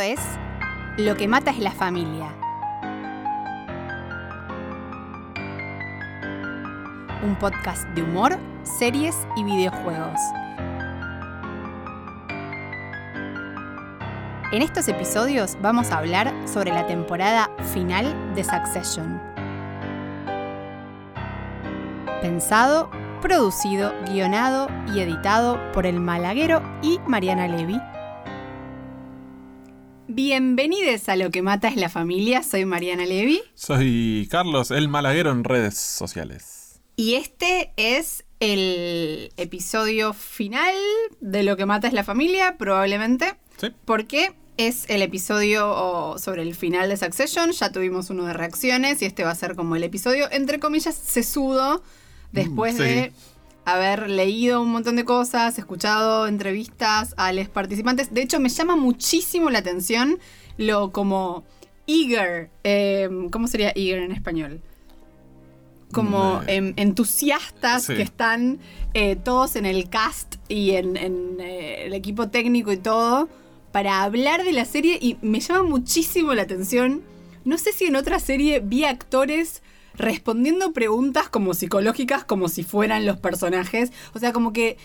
Es Lo que mata es la familia. Un podcast de humor, series y videojuegos. En estos episodios vamos a hablar sobre la temporada final de Succession. Pensado, producido, guionado y editado por el Malaguero y Mariana Levy. Bienvenidos a Lo que mata es la familia, soy Mariana Levy. Soy Carlos, el malaguero en redes sociales. Y este es el episodio final de Lo que mata es la familia, probablemente. Sí. Porque es el episodio sobre el final de Succession. Ya tuvimos uno de reacciones y este va a ser como el episodio, entre comillas, sesudo, después Mm, sí. de haber leído un montón de cosas, escuchado entrevistas a los participantes. De hecho, me llama muchísimo la atención lo como eager. eh, ¿Cómo sería eager en español? Como Mm, em, entusiastas sí. que están eh, todos en el cast y en, en, eh, el equipo técnico y todo para hablar de la serie y me llama muchísimo la atención. No sé si en otra serie vi actores respondiendo preguntas como psicológicas como si fueran los personajes. O sea, como que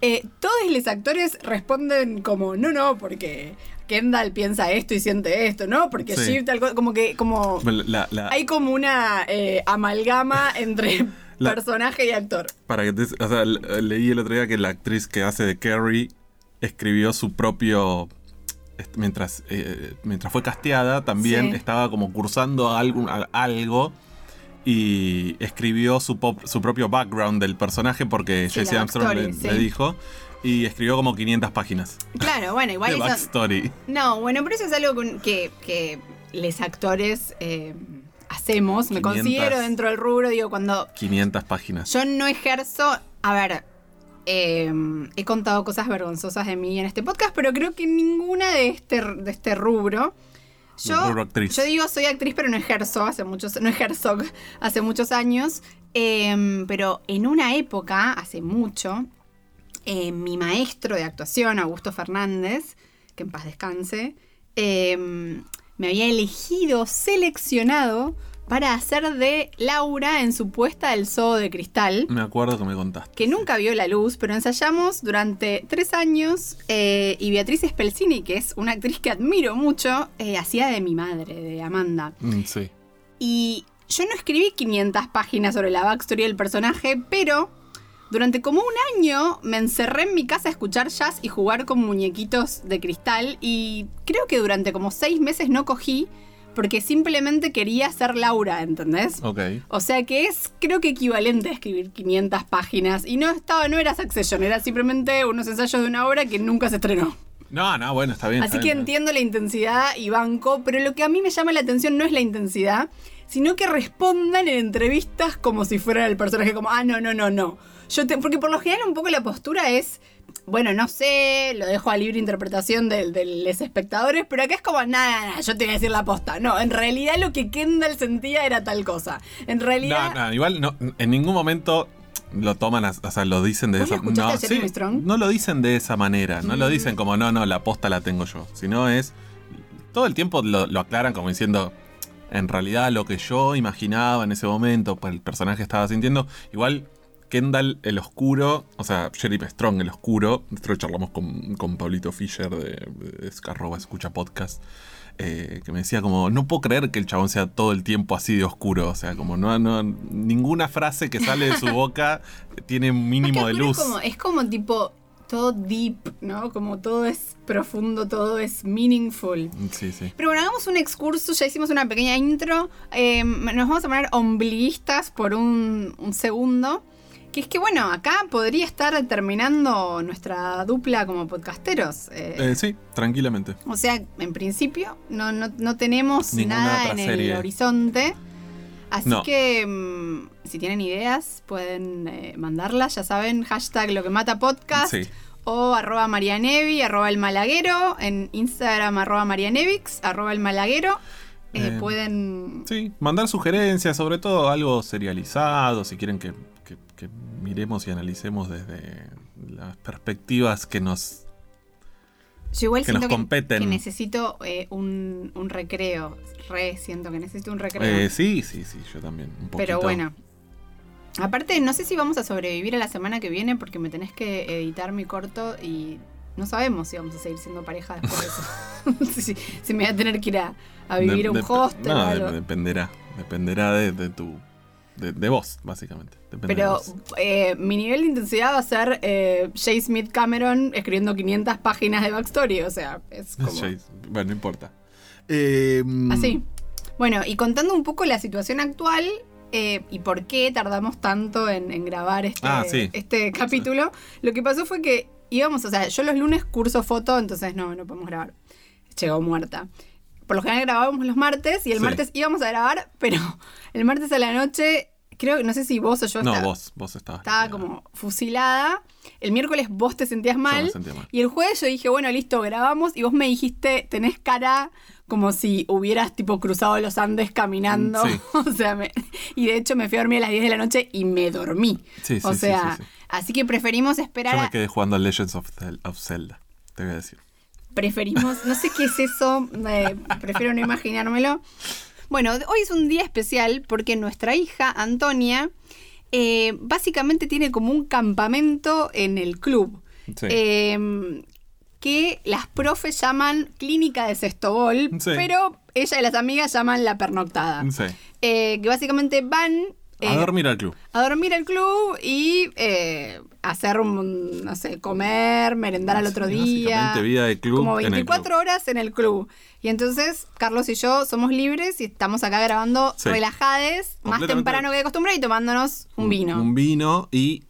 eh, todos los actores responden como, no, no, porque Kendall piensa esto y siente esto, ¿no? Porque Sí. Shiv tal cosa, como que, como... La- la- Hay como una eh, amalgama entre La- personaje y actor. para que te- o sea, le- leí el otro día que la actriz que hace de Carrie escribió su propio. Mientras, eh, mientras fue casteada, también Sí. estaba como cursando algo, algo y escribió su, pop- su propio background del personaje porque Sí, Jesse Armstrong le, dijo y escribió como 500 páginas Claro, bueno, igual de backstory. No, bueno, pero eso es algo que, que los actores eh, hacemos. Me 500. considero dentro del rubro, digo, cuando 500 páginas. yo no ejerzo... A ver, eh, he contado cosas vergonzosas de mí en este podcast, pero creo que ninguna de este, de este rubro... Actriz. yo digo soy actriz, pero no ejerzo hace muchos, no ejerzo hace muchos años. Eh, pero en una época, hace mucho, eh, mi maestro de actuación, Augusto Fernández, que en paz descanse, eh, me había elegido, seleccionado para hacer de Laura en su puesta del zoo de cristal Me acuerdo que me contaste. que nunca vio la luz, pero ensayamos durante tres años eh, y Beatriz Spelcini, que es una actriz que admiro mucho, eh, hacía de mi madre, de Amanda. Mm, sí. Y yo no escribí 500 páginas sobre la backstory del personaje, pero durante como un año me encerré en mi casa a escuchar jazz y jugar con muñequitos de cristal y creo que durante como seis meses no cogí porque simplemente quería ser Laura, ¿entendés? Ok. O sea que es, creo que equivalente a escribir 500 páginas. Y no estaba, no era Succession, era simplemente unos ensayos de una obra que nunca se estrenó. No, no, bueno, está bien. Así está que bien. entiendo la intensidad y banco, pero lo que a mí me llama la atención no es la intensidad, sino que respondan en entrevistas como si fuera el personaje, como, ah, no, no, no, no. Yo te- porque por lo general un poco la postura es, bueno, no sé, lo dejo a libre interpretación de, de los espectadores, pero acá es como, nada, nada, yo te voy a decir la posta. No, en realidad lo que Kendall sentía era tal cosa. En realidad... No, no, igual no, en ningún momento lo toman, o sea, lo dicen de ¿Vos esa escuchaste no, no lo dicen de esa manera, no lo Mm. dicen como, no, no, la posta la tengo yo, sino es, todo el tiempo lo, lo aclaran como diciendo, en realidad lo que yo imaginaba en ese momento, pues el personaje estaba sintiendo, igual Kendall el oscuro, o sea, Jeremy Strong el oscuro, nosotros charlamos con, con Pablito Fischer de, de Escucha Podcast, eh, que me decía como, no puedo creer que el chabón sea todo el tiempo así de oscuro, o sea, como no, no ninguna frase que sale de su boca tiene un mínimo de luz. Es como, es como tipo todo deep, ¿no? Como todo es profundo, todo es meaningful. Sí, sí. Pero bueno, hagamos un excurso, ya hicimos una pequeña intro. Eh, nos vamos a poner ombliguistas por un, un segundo. Que es que, bueno, acá podría estar terminando nuestra dupla como podcasteros. Eh, Eh, sí, tranquilamente. o sea, en principio no, no, no tenemos Ninguna nada en el horizonte. Así No. que mm, si tienen ideas pueden eh, mandarlas, ya saben, hashtag lo que mata podcast Sí. o arroba marianevi, arroba el malaguero, en Instagram arroba marianevix, arroba el malaguero. Eh, pueden... Sí, mandar sugerencias, sobre todo algo serializado, si quieren que, que- miremos y analicemos desde las perspectivas que nos Yo igual que nos siento que, competen. que necesito eh, un, un recreo. Re, siento que necesito un recreo. Eh, sí, sí, sí, yo también. Un poquito. Pero bueno. Aparte, no sé si vamos a sobrevivir a la semana que viene porque me tenés que editar mi corto y no sabemos si vamos a seguir siendo pareja después de eso. si, si me voy a tener que ir a, a vivir a un hostel No, algo. dependerá. Dependerá de, de tu. De, de vos, básicamente. Depende Pero eh, mi nivel de intensidad va a ser eh, J. Smith Cameron escribiendo 500 páginas de backstory. O sea, es como... Ya, Bueno, no importa. Eh, Así. Bueno, y contando un poco la situación actual eh, y por qué tardamos tanto en, en grabar este, Ah, sí. este capítulo, lo que pasó fue que íbamos, o sea, yo los lunes curso foto, entonces no, no podemos grabar. Llegó muerta. Por lo general grabábamos los martes y el Sí. martes íbamos a grabar, pero el martes a la noche, creo, no sé si vos o yo No, estaba- vos, vos estabas. estaba como fusilada. El miércoles vos te sentías Yo mal. me sentía mal. Y el jueves yo dije, bueno, listo, grabamos. Y vos me dijiste, tenés cara como si hubieras tipo cruzado los Andes caminando. Sí. o sea, me- y de hecho me fui a dormir a las 10 de la noche y me dormí. Sí, sí, o sea, sí, sí. así que preferimos esperar. Yo me quedé jugando a Legends of Zelda. Te voy a decir. Preferimos, no sé qué es eso, eh, prefiero no imaginármelo. Bueno, hoy es un día especial porque nuestra hija, Antonia, eh, básicamente tiene como un campamento en el club. Sí. Eh, que las profes llaman clínica de sextobol, Sí. pero ella y las amigas llaman la pernoctada. Sí. Eh, que básicamente van A eh, dormir al club. a dormir al club y eh, hacer un, no sé, comer, merendar al otro Sí, día. básicamente vida de club Como en el 24 club. horas en el club. Y entonces Carlos y yo somos libres y estamos acá grabando Sí. relajades, más temprano que de costumbre y tomándonos un vino. Un vino y.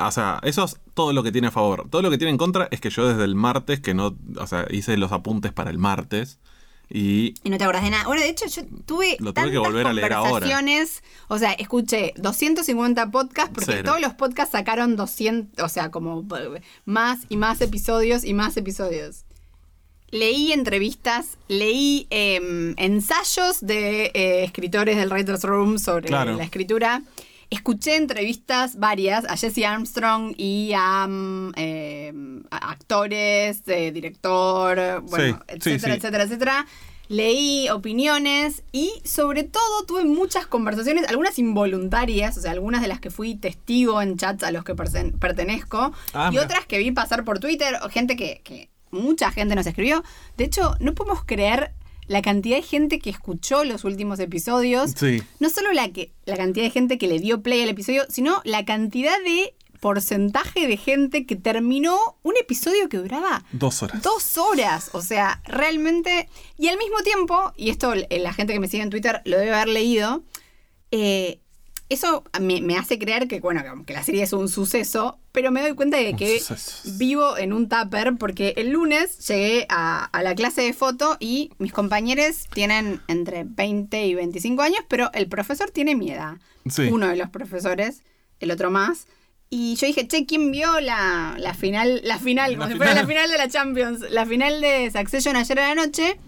O sea, eso es todo lo que tiene a favor. Todo lo que tiene en contra es que yo desde el martes, que no. O sea, hice los apuntes para el martes. Y. Y no te acordás de nada. Bueno, de hecho, yo tuve Lo tuve que tantas volver a leer ahora. conversaciones. O sea, escuché 250 podcasts porque Cero. todos los podcasts sacaron 200, o sea, como más y más episodios y más episodios. Leí entrevistas, leí eh, ensayos de eh, escritores del Writers Room sobre Claro. la escritura. Escuché entrevistas varias a Jesse Armstrong y a, mm, eh, a actores, eh, director, bueno, Sí, etcétera, sí. etcétera, etcétera. Leí opiniones y sobre todo tuve muchas conversaciones, algunas involuntarias, o sea, algunas de las que fui testigo en chats a los que perten- pertenezco Ah, y mira. otras que vi pasar por Twitter, o gente que, que mucha gente nos escribió. De hecho, no podemos creer la cantidad de gente que escuchó los últimos episodios. Sí. No solo la, que, la cantidad de gente que le dio play al episodio, sino la cantidad de porcentaje de gente que terminó un episodio que duraba Dos horas. Dos horas, o sea, realmente. Y al mismo tiempo, y esto la gente que me sigue en Twitter lo debe haber leído, eh, eso me, me hace creer que, bueno, que- la serie es un suceso, pero me doy cuenta de que vivo en un tupper porque el lunes llegué a, a la clase de foto y mis compañeros tienen entre 20 y 25 años, pero el profesor tiene mi edad. Sí. Uno de los profesores, el otro más. Y yo dije, che, ¿quién vio la, la final? La final, como La si fuera la final. final de la Champions. La final de Succession ayer a la noche.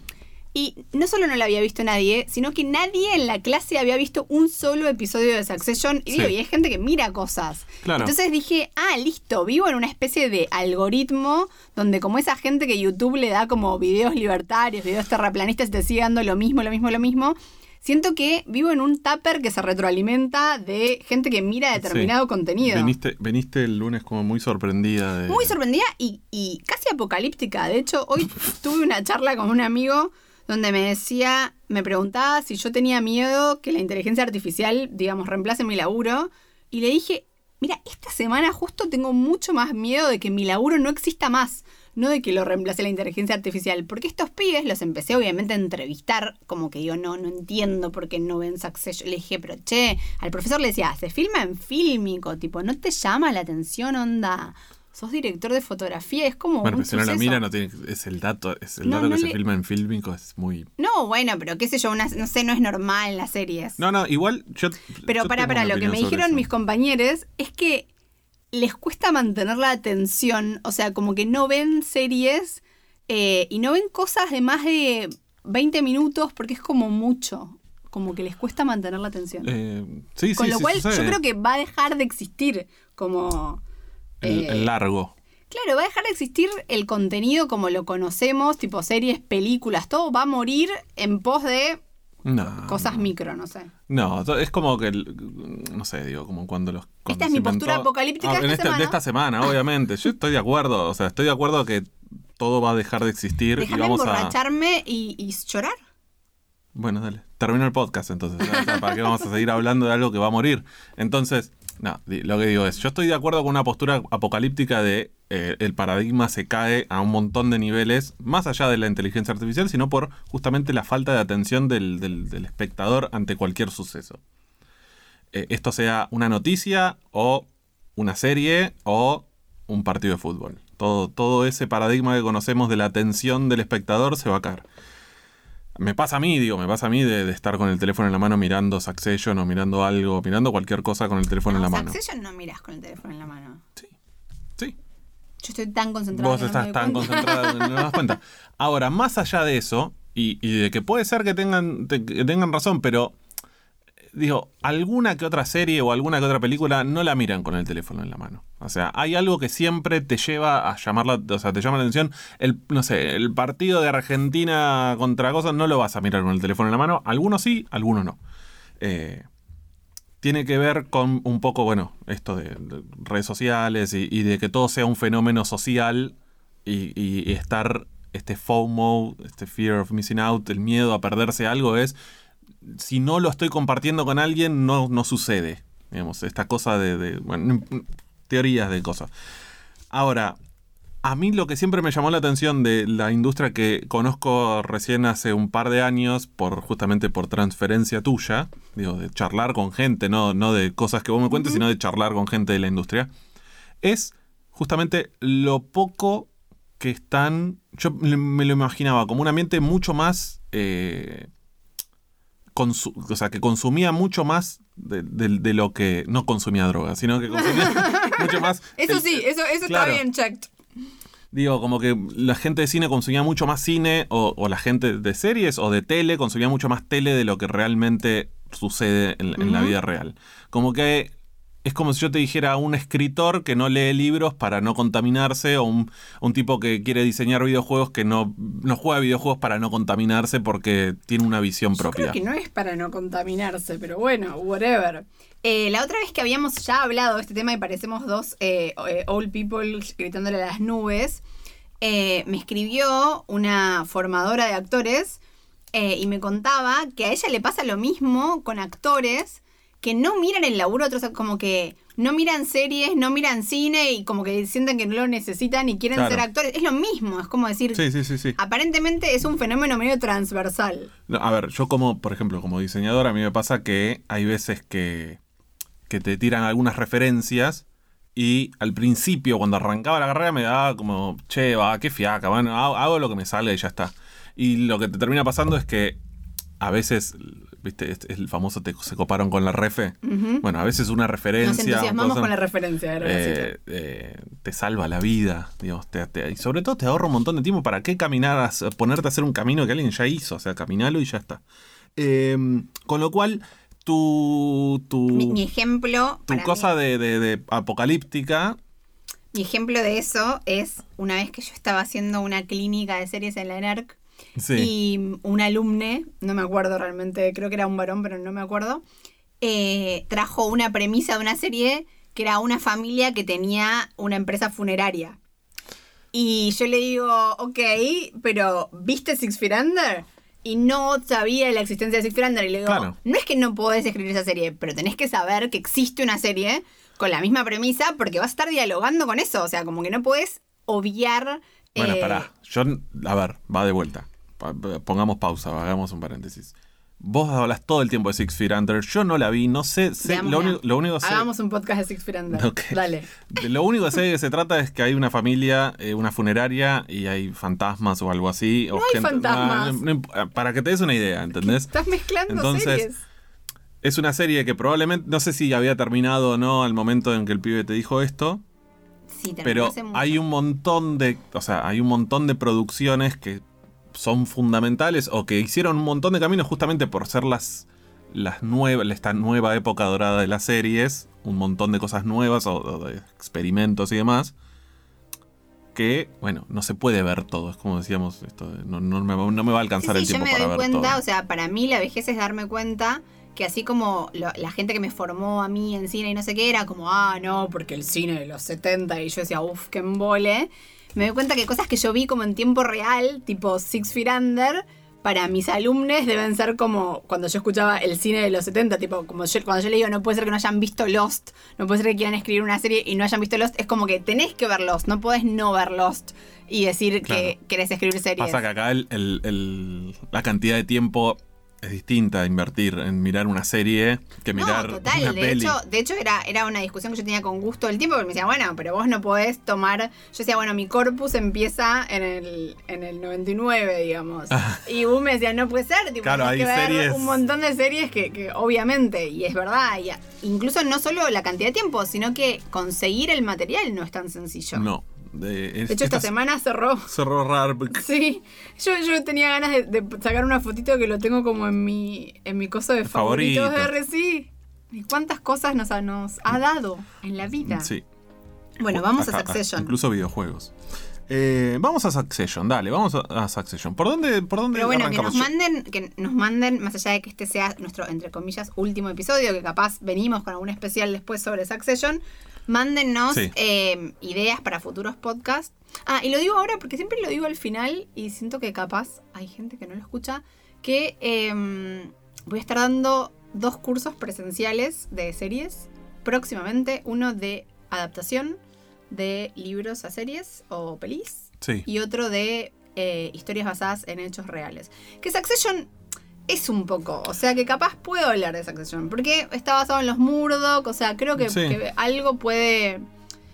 Y no solo no la había visto nadie, sino que nadie en la clase había visto un solo episodio de Succession. Y Sí. digo, y hay gente que mira cosas. Claro. Entonces dije, ah, listo, vivo en una especie de algoritmo donde como esa gente que YouTube le da como videos libertarios, videos terraplanistas, te sigue dando lo mismo, lo mismo, lo mismo. Siento que vivo en un tupper que se retroalimenta de gente que mira determinado Sí. contenido. Viniste, viniste el lunes como muy sorprendida de. Muy sorprendida y, y casi apocalíptica. De hecho, hoy tuve una charla con un amigo donde me decía, me preguntaba si yo tenía miedo que la inteligencia artificial, digamos, reemplace mi laburo. Y le dije, mira, esta semana justo tengo mucho más miedo de que mi laburo no exista más. No de que lo reemplace la inteligencia artificial. Porque estos pibes los empecé obviamente a entrevistar. Como que yo no, no entiendo por qué no ven Succession. Le dije, pero che, al profesor le decía, se filma en fílmico. Tipo, ¿no te llama la atención, onda? Sos director de fotografía, es como Bueno, un pero si no la suceso. mira, no tiene, es el dato, es el No, dato no que le- se filma en fílmico, es muy. No, bueno, pero qué sé yo, una- no sé, no es normal en las series. No, no, igual yo. pero yo para, para, lo que me dijeron eso. mis compañeros es que les cuesta mantener la atención, o sea, como que no ven series eh, y no ven cosas de más de 20 minutos porque es como mucho, como que les cuesta mantener la atención. Eh, sí, sí, Con lo sí, cual sucede. yo creo que va a dejar de existir como... El, eh, el largo. Claro, va a dejar de existir el contenido como lo conocemos, tipo series, películas, todo va a morir en pos de No. cosas micro, no sé. No, es como que, no sé, digo, como cuando los... cuando Esta es mi postura apocalíptica de en esta semana. De esta semana, obviamente. Yo estoy de acuerdo, o sea, estoy de acuerdo que todo va a dejar de existir y vamos a... emborracharme y, y llorar. Bueno, dale. Termina el podcast entonces. ¿Para qué vamos a seguir hablando de algo que va a morir? Entonces, no, lo que digo es, yo estoy de acuerdo con una postura apocalíptica de eh, el paradigma se cae a un montón de niveles, más allá de la inteligencia artificial, sino por justamente la falta de atención del, del- del espectador ante cualquier suceso. Eh, esto sea una noticia o una serie o un partido de fútbol. Todo, todo ese paradigma que conocemos de la atención del espectador se va a caer. Me pasa a mí, digo, me pasa a mí de, de estar con el teléfono en la mano mirando Succession o mirando algo, mirando cualquier cosa con el teléfono en la No, mano. Succession no miras con el teléfono en la mano. Sí. Yo estoy tan concentrada. Vos que no estás me doy tan cuenta. concentrada que no das cuenta. Ahora, más allá de eso, y, y de que puede ser que tengan, te- que tengan razón, pero digo, alguna que otra serie o alguna que otra película no la miran con el teléfono en la mano. O sea, hay algo que siempre te lleva a llamar la, o sea, te llama la atención. El, no sé, el partido de Argentina contra cosas no lo vas a mirar con el teléfono en la mano. Algunos sí, algunos no. Eh, tiene que ver con un poco, bueno, esto de, de redes sociales y, de que todo sea un fenómeno social y, y- y estar, este FOMO, este fear of missing out, el miedo a perderse algo es, si no lo estoy compartiendo con alguien, no, no sucede. Digamos, esta cosa de, de, bueno, teorías de cosas. Ahora, a mí lo que siempre me llamó la atención de la industria que conozco recién hace un par de años, por justamente por transferencia tuya, digo, de charlar con gente, no, no de cosas que vos me cuentes, sino de charlar con gente de la industria, es justamente lo poco que están. Yo me lo imaginaba como un ambiente mucho más. eh, o sea, que consumía mucho más de, de- de lo que. No consumía droga, sino que consumía mucho más. Eso el- sí, eso, eso Claro. está bien checked. Digo, como que la gente de cine consumía mucho más cine, o, o la gente de series o de tele consumía mucho más tele de lo que realmente sucede en, en la vida real. Como que es como si yo te dijera un escritor que no lee libros para no contaminarse, o un, un tipo que quiere diseñar videojuegos que no, no juega videojuegos para no contaminarse porque tiene una visión Yo propia. creo que no es para no contaminarse, pero bueno, whatever. Eh, la otra vez que habíamos ya hablado de este tema y parecemos dos eh, eh, old people gritándole a las nubes, eh, me escribió una formadora de actores y me contaba que a ella le pasa lo mismo con actores que no miran el laburo, otros como que no miran series, no miran cine y como que sienten que no lo necesitan y quieren Claro. ser actores. Es lo mismo, es como decir, Sí, sí, sí, sí. aparentemente es un fenómeno medio transversal. No, a ver, yo como, por ejemplo, como diseñador, a mí me pasa que hay veces que, que te tiran algunas referencias y al principio, cuando arrancaba la carrera, me daba como, che, va, qué fiaca, bueno, hago, hago lo que me salga y ya está. Y lo que te termina pasando es que a veces, viste, es, es el famoso te, se coparon con la refe. Bueno, a veces una referencia... Nos entusiasmamos cosa- con la referencia, era eh, eh, te salva la vida, digamos, te- te- y sobre todo te ahorra un montón de tiempo. ¿Para qué caminar, a ponerte a hacer un camino que alguien ya hizo? O sea, caminalo y ya está. Eh, con lo cual, tu, tu, mi, mi ejemplo. tu cosa de, de- de apocalíptica, mi ejemplo de eso es una vez que yo estaba haciendo una clínica de series en la ENERC sí, y un alumne, no me acuerdo realmente, creo que era un varón, pero no me acuerdo, eh, trajo una premisa de una serie que era una familia que tenía una empresa funeraria. Y yo le digo, ok, pero ¿viste Six Feet Under? Y no sabía la existencia de Six Feet Under. Y le digo, Claro. no es que no podés escribir esa serie, pero tenés que saber que existe una serie con la misma premisa porque vas a estar dialogando con eso. O sea, como que no podés obviar... bueno, eh, pará. Yo, a ver, va de vuelta. Pongamos pausa, hagamos un paréntesis. Vos hablas todo el tiempo de Six Feet Under. Yo no la vi, no sé. lo, único, lo único que sé- Hagamos un podcast de Six Feet Under. Dale. Lo único que sé que se trata es que hay una familia, eh, una funeraria y hay fantasmas o algo así. o No hay fantasmas. Ah, no- no imp- para que te des una idea, ¿entendés? Estás mezclando Entonces, series. Es una serie que probablemente, no sé si había terminado o no al momento en que el pibe te dijo esto, Sí, pero hay un montón de, o sea, hay un montón de producciones que son fundamentales o que hicieron un montón de caminos justamente por ser las, las nuevas, esta nueva época dorada de las series, un montón de cosas nuevas o, o de experimentos y demás. que, bueno, no se puede ver todo. Es como decíamos, esto, no, no me, no me va a Sí, alcanzar sí, el yo tiempo me para doy ver cuenta, todo. o sea, para mí la vejez es darme cuenta que así como lo- la gente que me formó a mí en cine y no sé qué, era como, ah, no, porque el cine de los 70 y yo decía, uff, qué embole. Me doy cuenta que cosas que yo vi como en tiempo real, tipo Six Feet Under, para mis alumnos deben ser como cuando yo escuchaba el cine de los 70, tipo, como yo, cuando yo le digo, no puede ser que no hayan visto Lost, no puede ser que quieran escribir una serie y no hayan visto Lost, es como que tenés que ver Lost, no podés no ver Lost y decir que querés escribir series. Pasa que acá el- el- el- la cantidad de tiempo es distinta invertir en mirar una serie que mirar no, total. una De peli. hecho, de hecho era, era una discusión que yo tenía con Gusto el tiempo, porque me decía, bueno, pero vos no podés tomar. Yo decía, bueno, mi corpus empieza en el, en el 99, digamos. y vos me decía, no puede ser, tipo, Claro, tenés que hay ver series- un montón de series que, que obviamente, y es verdad, y incluso no solo la cantidad de tiempo, sino que conseguir el material no es tan sencillo. No. De, es- De hecho, esta esta semana cerró. cerró porque- Sí, yo, yo tenía ganas de, de sacar una fotito que lo tengo como en mi, en mi coso de favoritos de Favorito. RC. ¿Y cuántas cosas nos ha, nos ha dado en la vida? Sí. Bueno, vamos a Succession. Incluso videojuegos. Eh, vamos a Succession, dale, vamos a, a Succession. ¿Por dónde, por dónde Pero bueno, que nos manden, que nos manden, más allá de que este sea nuestro, entre comillas, último episodio, que capaz venimos con algún especial después sobre Succession, mándennos Sí. eh, ideas para futuros podcasts. Ah, y lo digo ahora porque siempre lo digo al final y siento que capaz hay gente que no lo escucha, que eh, voy a estar dando dos cursos presenciales de series próximamente, uno de adaptación de libros a series o pelis Sí. y otro de eh, historias basadas en hechos reales. Que Succession es un poco, o sea que capaz puedo hablar de Succession, porque está basado en los Murdoch, o sea, creo que, Sí. que algo puede...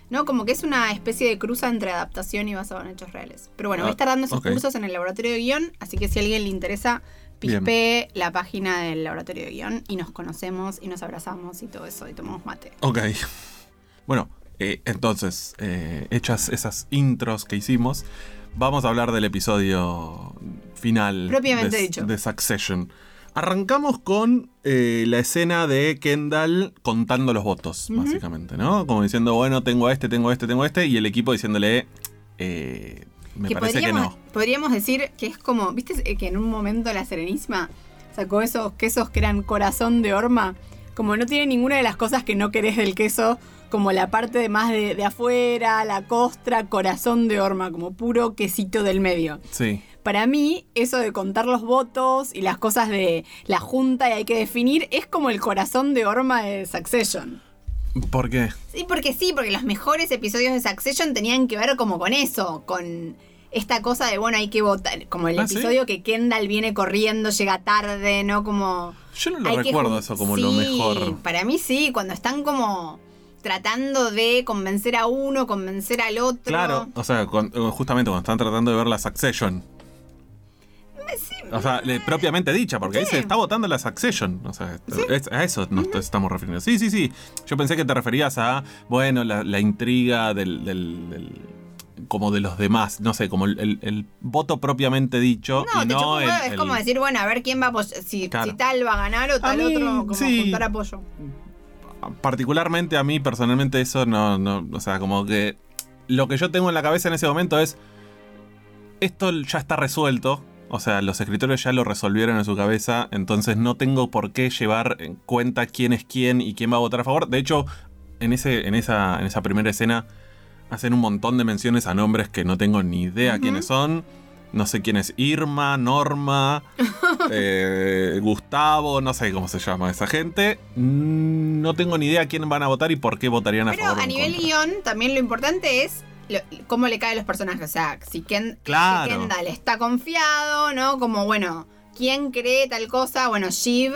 ¿No? Como que es una especie de cruza entre adaptación y basado en hechos reales. Pero bueno, voy a Ah, estar dando esos ok. cursos en el laboratorio de guion, así que si a alguien le interesa, Bien. pispee la página del laboratorio de guion y nos conocemos y nos abrazamos y todo eso y tomamos mate. Ok. Bueno, eh, entonces, eh, hechas esas intros que hicimos, vamos a hablar del episodio final Propiamente de, dicho. de Succession. Arrancamos con eh, la escena de Kendall contando los votos, básicamente, ¿no? Como diciendo, bueno, tengo a este, tengo a este, tengo a este, y el equipo diciéndole, eh, me parece que no. Podríamos decir que es como, ¿viste que en un momento la Serenísima sacó esos quesos que eran corazón de horma? Como no tiene ninguna de las cosas que no querés del queso, como la parte de más de, de afuera, la costra, corazón de horma, como puro quesito del medio. Sí. Para mí, eso de contar los votos y las cosas de la junta y hay que definir es como el corazón de horma de Succession. ¿Por qué? Sí, porque sí, porque los mejores episodios de Succession tenían que ver como con eso, con esta cosa de, bueno, hay que votar, como el Ah, ¿sí? episodio que Kendall viene corriendo, llega tarde, ¿no? Como... Yo no lo que recuerdo jun- eso como lo mejor. Para mí sí, cuando están como tratando de convencer a uno, convencer al otro. Claro, o sea, justamente cuando están tratando de ver la Succession. O sea, le- propiamente dicha, porque ahí se está votando la Succession. O sea, es- a eso nos estamos refiriendo. Sí, sí, sí. Yo pensé que te referías a, bueno, la, la intriga del, del- del- como de los demás. No sé, como el, el- el voto propiamente dicho. No, y no el- es como decir, bueno, a ver quién va a si, Claro. si tal va a ganar o tal mí, otro, como sí. juntar apoyo. particularmente a mí personalmente eso no, no, o sea, como que lo que yo tengo en la cabeza en ese momento es, esto ya está resuelto, o sea, los escritores ya lo resolvieron en su cabeza, entonces no tengo por qué llevar en cuenta quién es quién y quién va a votar a favor. De hecho, en, ese, en, esa, en esa primera escena hacen un montón de menciones a nombres que no tengo ni idea quiénes son. No sé quién es Irma, Norma, eh, Gustavo, no sé cómo se llama esa gente. Mm, No tengo ni idea quién van a votar y por qué votarían a Pero favor. o a nivel guion, también lo importante es lo- cómo le caen los personajes. O sea, si, Ken, Claro. si Kendall está confiado, ¿no? Como, bueno, ¿quién cree tal cosa? Bueno, Shiv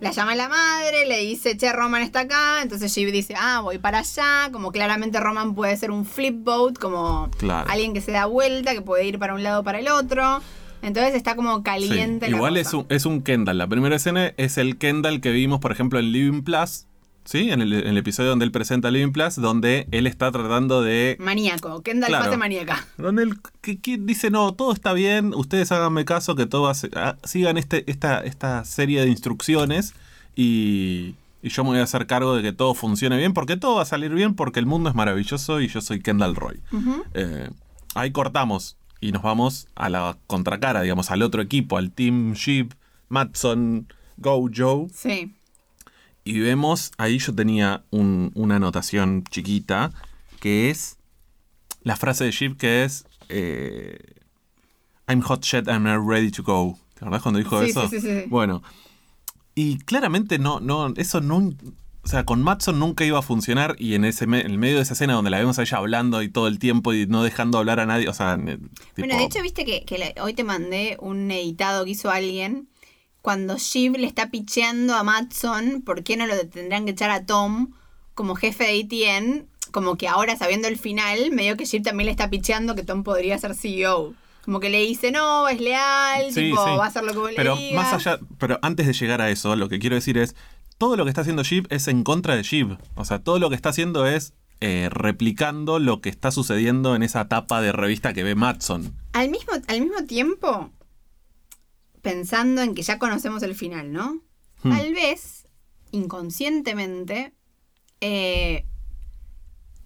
la llama a la madre, le dice, che, Roman está acá. Entonces Shiv dice, ah, voy para allá. Como claramente Roman puede ser un flip boat, como Claro. alguien que se da vuelta, que puede ir para un lado o para el otro. Entonces está como Sí, caliente la Igual cosa. es un, es un Kendall. La primera escena es el Kendall que vimos, por ejemplo, en Living Plus. ¿Sí? En el, en el episodio donde él presenta Living Plus, donde él está tratando de Maníaco, Kendall Claro. fase maníaca. Donde él que- que dice, no, todo está bien, ustedes háganme caso, que todo hace- ah, sigan este, esta, esta serie de instrucciones y, y yo me voy a hacer cargo de que todo funcione bien, porque todo va a salir bien, porque el mundo es maravilloso y yo soy Kendall Roy. Eh, ahí cortamos y nos vamos a la contracara, digamos, al otro equipo, al Team Sheep, Matson, Gojo. Sí. Y vemos, ahí yo tenía un- una anotación chiquita, que es la frase de Sheep que es eh, I'm hot shit, I'm ready to go. ¿Te acordás cuando dijo Sí, eso? sí, sí, sí. Bueno, y claramente no, no, eso no, o sea, con Matson nunca iba a funcionar y en ese me- en el medio de esa escena donde la vemos a ella hablando y todo el tiempo y no dejando hablar a nadie, o sea, tipo, Bueno, de hecho, viste que, hoy te mandé un editado que hizo alguien cuando Shiv le está picheando a Matson, ¿por qué no lo tendrán que echar a Tom como jefe de ATN? Como que ahora, sabiendo el final, medio que Shiv también le está picheando que Tom podría ser CEO. Como que le dice, no, es leal, Sí, tipo, sí. va a hacer lo que vos pero le digas. más allá, pero antes de llegar a eso, lo que quiero decir es, todo lo que está haciendo Sheep es en contra de Sheep. O sea, todo lo que está haciendo es eh, replicando lo que está sucediendo en esa tapa de revista que ve Matson. Al mismo, al mismo tiempo, pensando en que ya conocemos el final, ¿no? Hmm. Tal vez, inconscientemente, eh,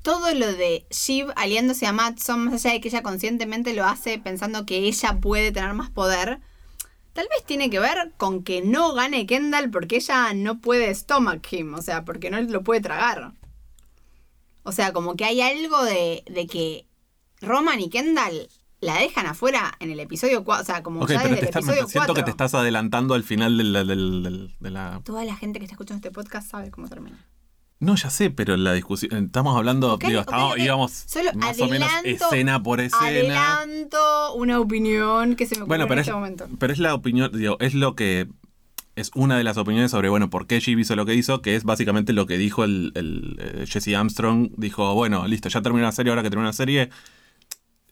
todo lo de Shiv aliándose a Matson, más allá de que ella conscientemente lo hace pensando que ella puede tener más poder, tal vez tiene que ver con que no gane Kendall porque ella no puede stomach him, o sea, porque no lo puede tragar. O sea, como que hay algo de, de que Roman y Kendall la dejan afuera en el episodio 4, o sea, como Ok, ya pero desde te el está- episodio siento que 4. te estás adelantando al final del- del- del- de la... Toda la gente que está escuchando este podcast sabe cómo termina. No, ya sé, pero la discusión... Estamos hablando, digo, estamos- íbamos Solo más o menos escena por escena. Adelanto una opinión que se me ocurre Bueno, en pero este es, momento. pero es la opinión, digo, es lo que es una de las opiniones sobre, bueno, por qué Jeep hizo lo que hizo, que es básicamente lo que dijo el, el, eh, Jesse Armstrong. Dijo, bueno, listo, ya terminó la serie, ahora que terminó la serie,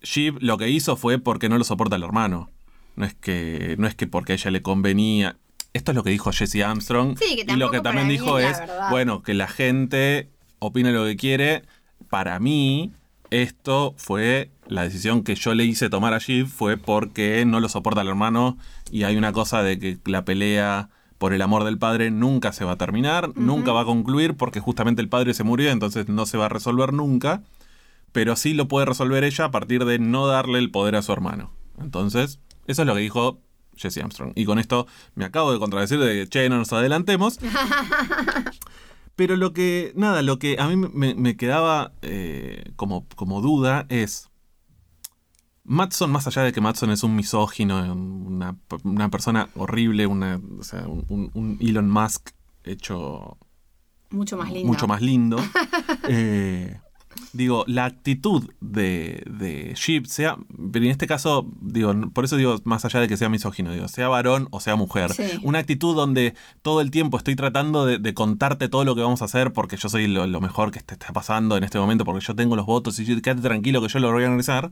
Jeep lo que hizo fue porque no lo soporta el hermano. No es que, no es que porque a ella le convenía. Esto es lo que dijo Jesse Armstrong. Sí, que y lo que también dijo es verdad. bueno, que la gente opine lo que quiere. Para mí, esto fue la decisión que yo le hice tomar a Jeep fue porque no lo soporta el hermano y hay una cosa de que la pelea por el amor del padre nunca se va a terminar, nunca va a concluir porque justamente el padre se murió, entonces no se va a resolver nunca, pero sí lo puede resolver ella a partir de no darle el poder a su hermano. Entonces, eso es lo que dijo Jesse Armstrong. Y con esto me acabo de contradecir de que, che, no nos adelantemos. Pero lo que, nada, lo que a mí me, me quedaba eh, como, como duda es, Matson, más allá de que Matson es un misógino, una, una persona horrible, una, o sea, un, un- un Elon Musk hecho Mucho más lindo. mucho más lindo, eh, digo, la actitud de, de Sheep, sea, pero en este caso, digo, por eso digo, más allá de que sea misógino, digo, sea varón o sea mujer, Sí. una actitud donde todo el tiempo estoy tratando de, de contarte todo lo que vamos a hacer porque yo soy lo, lo mejor que te está pasando en este momento, porque yo tengo los votos y yo- quédate tranquilo que yo lo voy a organizar.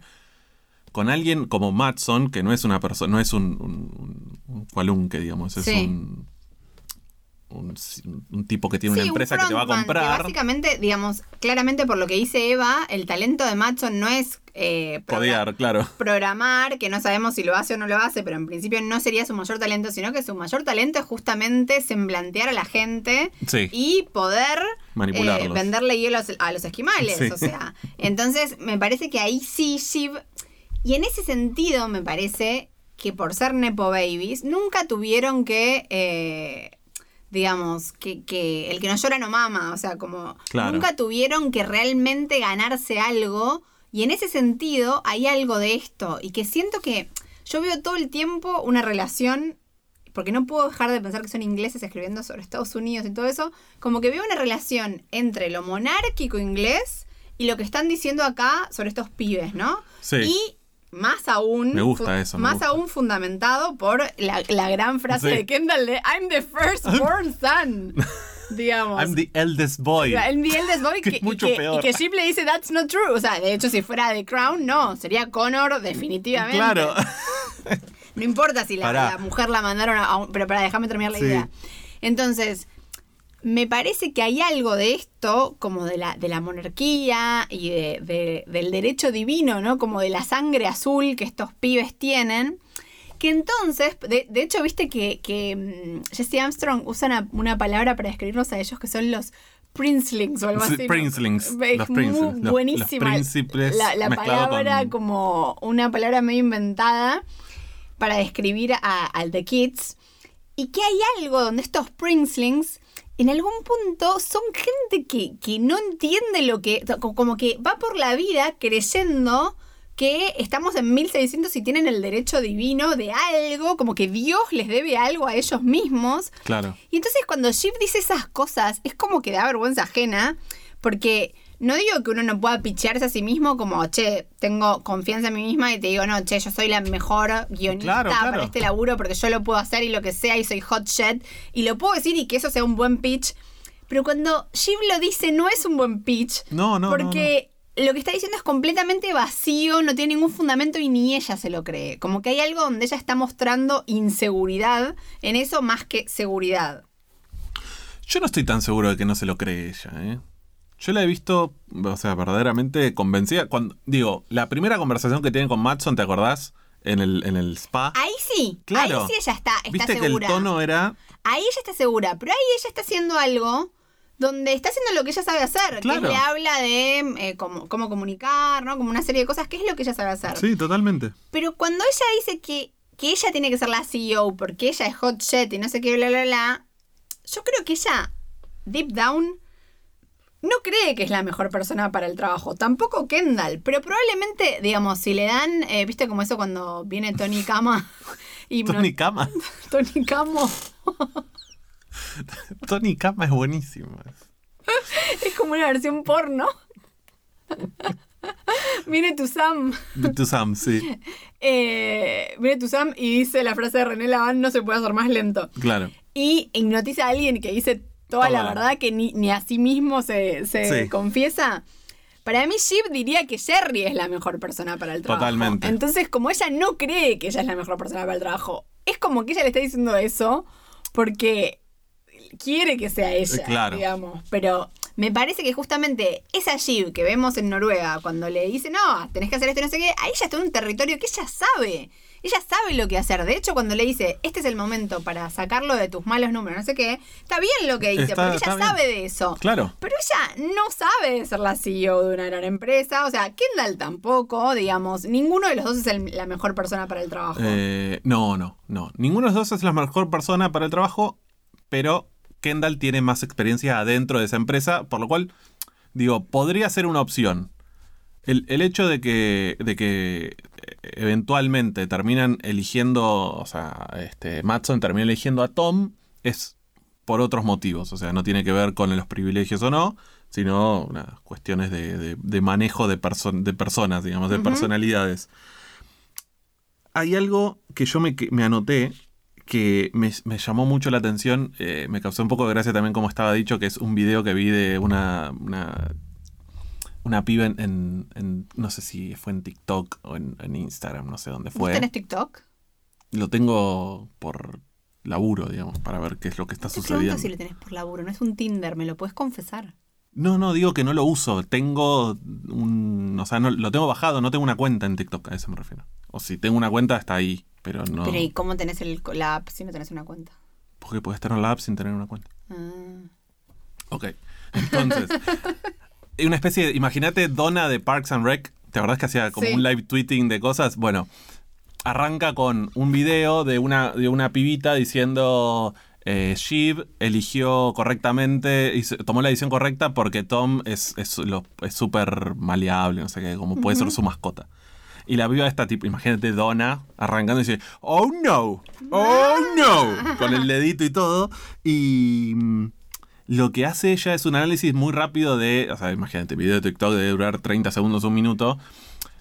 Con alguien como Matson, que no es una persona, no es un, un, un- un cualunque, digamos, es Sí. un, un, un tipo que tiene Sí, una un empresa que te va a que comprar. básicamente, digamos, claramente por lo que dice Eva, el talento de Matson no es eh, Codear, claro. programar, que no sabemos si lo hace o no lo hace, pero en principio no sería su mayor talento, sino que su mayor talento es justamente semblantear a la gente Sí. y poder eh, venderle hielo a los- a los esquimales. Sí. O sea, entonces me parece que ahí sí Shiv. Y en ese sentido me parece que por ser Nepo Babies, nunca tuvieron que. eh, digamos, que, que el que no llora no mama, o sea, como Claro. nunca tuvieron que realmente ganarse algo y en ese sentido hay algo de esto y que siento que yo veo todo el tiempo una relación porque no puedo dejar de pensar que son ingleses escribiendo sobre Estados Unidos y todo eso, como que veo una relación entre lo monárquico inglés y lo que están diciendo acá sobre estos pibes, ¿no? Sí. Y más aún, Me gusta eso, me más gusta. aún fundamentado por la, la gran frase Sí. de Kendall de I'm the firstborn son, digamos. I'm the eldest boy. O sea, el nivel de Boy Que mucho y que, peor. y que Sheep le dice that's not true. O sea, de hecho, si fuera The Crown, no. Sería Connor definitivamente. Claro. No importa si la, mujer la mandaron a... a un- pero para déjame terminar la Sí. idea. Entonces, me parece que hay algo de esto, como de la, de la monarquía y de- de- del derecho divino, ¿no? Como de la sangre azul que estos pibes tienen. Que entonces, de, de hecho, viste que, que mm, Jesse Armstrong usa una, una palabra para describirlos a ellos que son los princelings o algo Sí, así. princelings, los princelings, buenísima. la, palabra con- como una palabra medio inventada para describir a, al The Kids. Y que hay algo donde estos princelings en algún punto son gente que, que no entiende lo que... co- Como que va por la vida creyendo que estamos en 1600 y tienen el derecho divino de algo, como que Dios les debe algo a ellos mismos. Claro. Y entonces cuando Shiv dice esas cosas, es como que da vergüenza ajena, porque no digo que uno no pueda pichearse a sí mismo como, che, tengo confianza en mí misma y te digo, no, che, yo soy la mejor guionista Claro, claro. para este laburo porque yo lo puedo hacer y lo que sea y soy hot shit y lo puedo decir y que eso sea un buen pitch. Pero cuando Shiv lo dice, no es un buen pitch. No, no, no, Porque lo que está diciendo es completamente vacío, no tiene ningún fundamento y ni ella se lo cree. Como que hay algo donde ella está mostrando inseguridad en eso más que seguridad. Yo no estoy tan seguro de que no se lo cree ella, ¿eh? Yo la he visto, o sea, verdaderamente convencida. Cuando, digo, la primera conversación que tienen con Matson, ¿te acordás? En el, en el spa. Ahí sí, Claro. ahí sí ella está, está Viste segura. que el tono era. Ahí ella está segura, pero ahí ella está haciendo algo donde está haciendo lo que ella sabe hacer, Claro. que le habla de eh, cómo, cómo comunicar, ¿no? Como una serie de cosas, que es lo que ella sabe hacer. Sí, totalmente. Pero cuando ella dice que, que ella tiene que ser la CEO porque ella es hot shit y no sé qué, bla, bla, bla, yo creo que ella, deep down, no cree que es la mejor persona para el trabajo. Tampoco Kendall, pero probablemente, digamos, si le dan, eh, viste como eso cuando viene Tony Kama y no- Tony Kama. Tony Camo Tony Kama es buenísimo. es como una versión porno. Viene tu Sam, To Sam, sí. eh, viene tu Sam y dice la frase de René Laván, no se puede hacer más lento. Claro. y hipnotiza a alguien que dice toda la verdad que ni, ni a sí mismo se, se Sí. confiesa. Para mí, Shiv diría que Jerry es la mejor persona para el trabajo. Totalmente. Entonces, como ella no cree que ella es la mejor persona para el trabajo, es como que ella le está diciendo eso porque quiere que sea ella, Eh, claro. digamos. Pero me parece que justamente esa Shiv que vemos en Noruega, cuando le dice, no, tenés que hacer esto y no sé qué, ahí ella está en un territorio que ella sabe. Ella sabe lo que hacer. De hecho, cuando le dice, este es el momento para sacarlo de tus malos números, no sé qué, está bien lo que dice, Está- porque ella bien. sabe de eso. Claro. Pero ella no sabe ser la CEO de una gran empresa. O sea, Kendall tampoco, digamos. Ninguno de los dos es el- la mejor persona para el trabajo. Eh, no, no, no. Ninguno de los dos es la mejor persona para el trabajo, pero Kendall tiene más experiencia adentro de esa empresa, por lo cual, digo, podría ser una opción. El, el hecho de que, de que eventualmente terminan eligiendo, o sea, este, Matson termina eligiendo a Tom, es por otros motivos. O sea, no tiene que ver con los privilegios o no, sino nada, cuestiones de, de- de manejo de, perso- de personas, digamos, de personalidades. Hay algo que yo me, me anoté que me, me llamó mucho la atención, eh, me causó un poco de gracia también como estaba dicho, que es un video que vi de una, una, una piba en, en- en- no sé si fue en TikTok o en, en Instagram, no sé dónde ¿Vos fue. tenés TikTok? Lo tengo por laburo, digamos, para ver qué es lo que está Te sucediendo. si lo tenés por laburo. No es un Tinder, ¿me lo puedes confesar? No, no, digo que no lo uso. Tengo un. O sea, no, lo tengo bajado, no tengo una cuenta en TikTok, a eso me refiero. O si tengo una cuenta, está ahí, pero no. Pero ¿y cómo tenés el, la app si no tenés una cuenta? Porque puedes estar en la app sin tener una cuenta. Ah. Ok. Entonces, una especie de. Imagínate Donna de Parks and Rec. ¿Te acordás que hacía como Sí. un live tweeting de cosas? Bueno, arranca con un video de una, de una pibita diciendo. Eh, Shiv eligió correctamente, hizo- tomó la decisión correcta porque Tom es es lo- es súper maleable, no sé qué, como puede ser su mascota. Y la piba esta tipo, imagínate Donna arrancando y dice, oh no, oh no, con el dedito y todo. Y mm, lo que hace ella es un análisis muy rápido de, o sea, imagínate, video de TikTok debe durar 30 segundos, un minuto,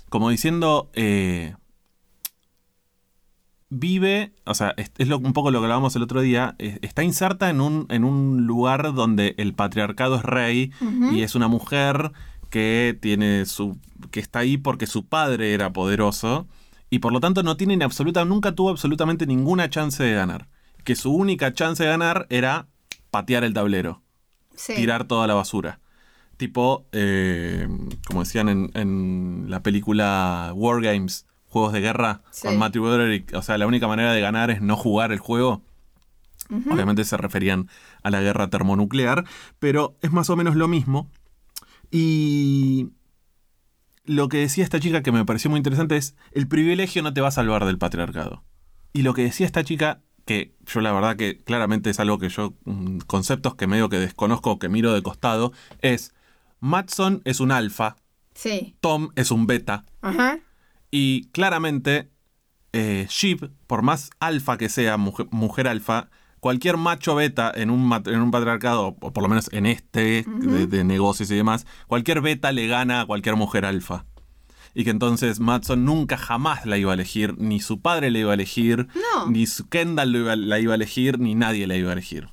como diciendo, eh, vive, o sea, es, es lo- un poco lo que hablábamos el otro día, es- está inserta en un, en un lugar donde el patriarcado es rey y es una mujer que tiene su que está ahí porque su padre era poderoso y por lo tanto no tiene ni absoluta nunca tuvo absolutamente ninguna chance de ganar. Que su única chance de ganar era patear el tablero Sí. tirar toda la basura tipo eh, como decían en, en la película War Games juegos de guerra Sí. con Matthew Broderick o sea la única manera de ganar es no jugar el juego Obviamente se referían a la guerra termonuclear, pero es más o menos lo mismo. Y lo que decía esta chica que me pareció muy interesante es, el privilegio no te va a salvar del patriarcado. Y lo que decía esta chica, que yo la verdad que claramente es algo que yo, mm, conceptos que medio que desconozco, que miro de costado, es, Matson es un alfa, Sí. Tom es un beta, Ajá. y claramente eh, Sheep, por más alfa que sea, mujer, mujer alfa, cualquier macho beta en un, en un patriarcado, o por lo menos en este, de, de negocios y demás, cualquier beta le gana a cualquier mujer alfa. Y que entonces Matson nunca jamás la iba a elegir, ni su padre la iba a elegir, No. ni su Kendall iba- la iba a elegir, ni nadie la iba a elegir.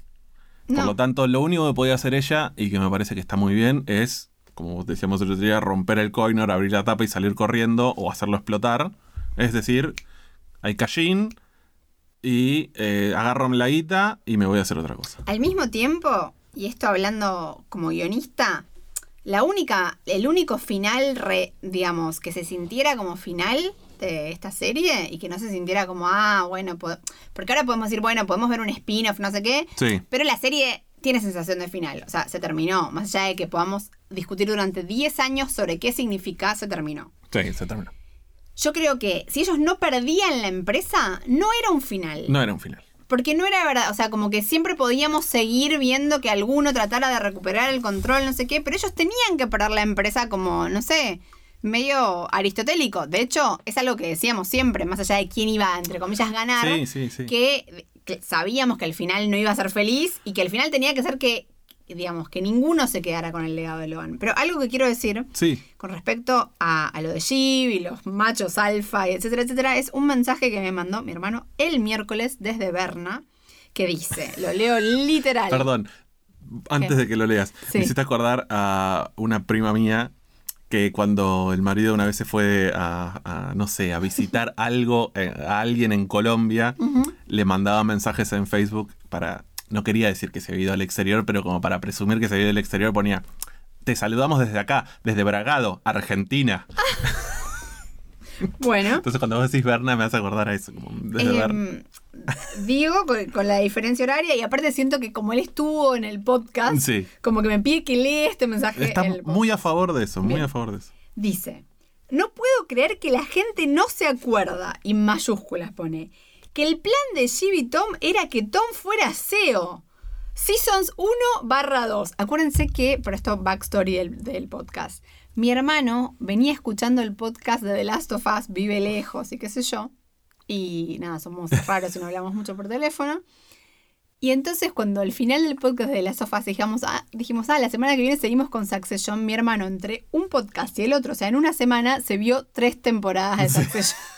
Por lo tanto, lo único que podía hacer ella, y que me parece que está muy bien, es, como decíamos el otro día, romper el coiner, abrir la tapa y salir corriendo o hacerlo explotar. Es decir, hay callín y eh, agarro la guita y me voy a hacer otra cosa. Al mismo tiempo, y esto hablando como guionista, la única, el único final, re- digamos, que se sintiera como final de esta serie y que no se sintiera como, ah, bueno, po- porque ahora podemos decir, bueno, podemos ver un spin-off, no sé qué, Sí, pero la serie tiene sensación de final, o sea, se terminó, más allá de que podamos discutir durante 10 años sobre qué significa, se terminó. sí, se terminó. Yo creo que si ellos no perdían la empresa, no era un final. No era un final. Porque no era verdad, o sea, como que siempre podíamos seguir viendo que alguno tratara de recuperar el control, no sé qué, pero ellos tenían que perder la empresa como, no sé, medio aristotélico. De hecho, es algo que decíamos siempre, más allá de quién iba, entre comillas, ganar, Sí, sí, sí. que, que sabíamos que el final no iba a ser feliz y que el final tenía que ser que, digamos, que ninguno se quedara con el legado de Logan. Pero algo que quiero decir Sí, con respecto a, a lo de Shiv y los machos alfa y etcétera, etcétera, es un mensaje que me mandó mi hermano el miércoles desde Berna, que dice, lo leo literal. perdón. Antes ¿Qué? de que lo leas, Sí. me hiciste acordar a una prima mía que cuando el marido una vez se fue a, a, no sé, a visitar algo, eh, a alguien en Colombia, le mandaba mensajes en Facebook para, no quería decir que se había ido al exterior, pero como para presumir que se había ido al exterior ponía, te saludamos desde acá, desde Bragado, Argentina. Bueno, Entonces cuando vos decís Berna me hace acordar a eso, como desde em, digo con, con la diferencia horaria y aparte siento que como él estuvo en el podcast, Sí. como que me pide que lea este mensaje. Está en el muy a favor de eso, muy a favor de eso. Dice, no puedo creer que la gente no se acuerda, y mayúsculas pone, que el plan de y Tom era que Tom fuera CEO. Seasons 1 barra 2. Acuérdense que, por esto backstory del, del podcast, mi hermano venía escuchando el podcast de The Last of Us, vive lejos y qué sé yo, y nada, somos raros y no hablamos mucho por teléfono. Y entonces cuando al final del podcast de las sofás dijimos, ah, dijimos, ah, la semana que viene seguimos con Succession, mi hermano entre un podcast y el otro, o sea, en una semana se vio tres temporadas de Succession.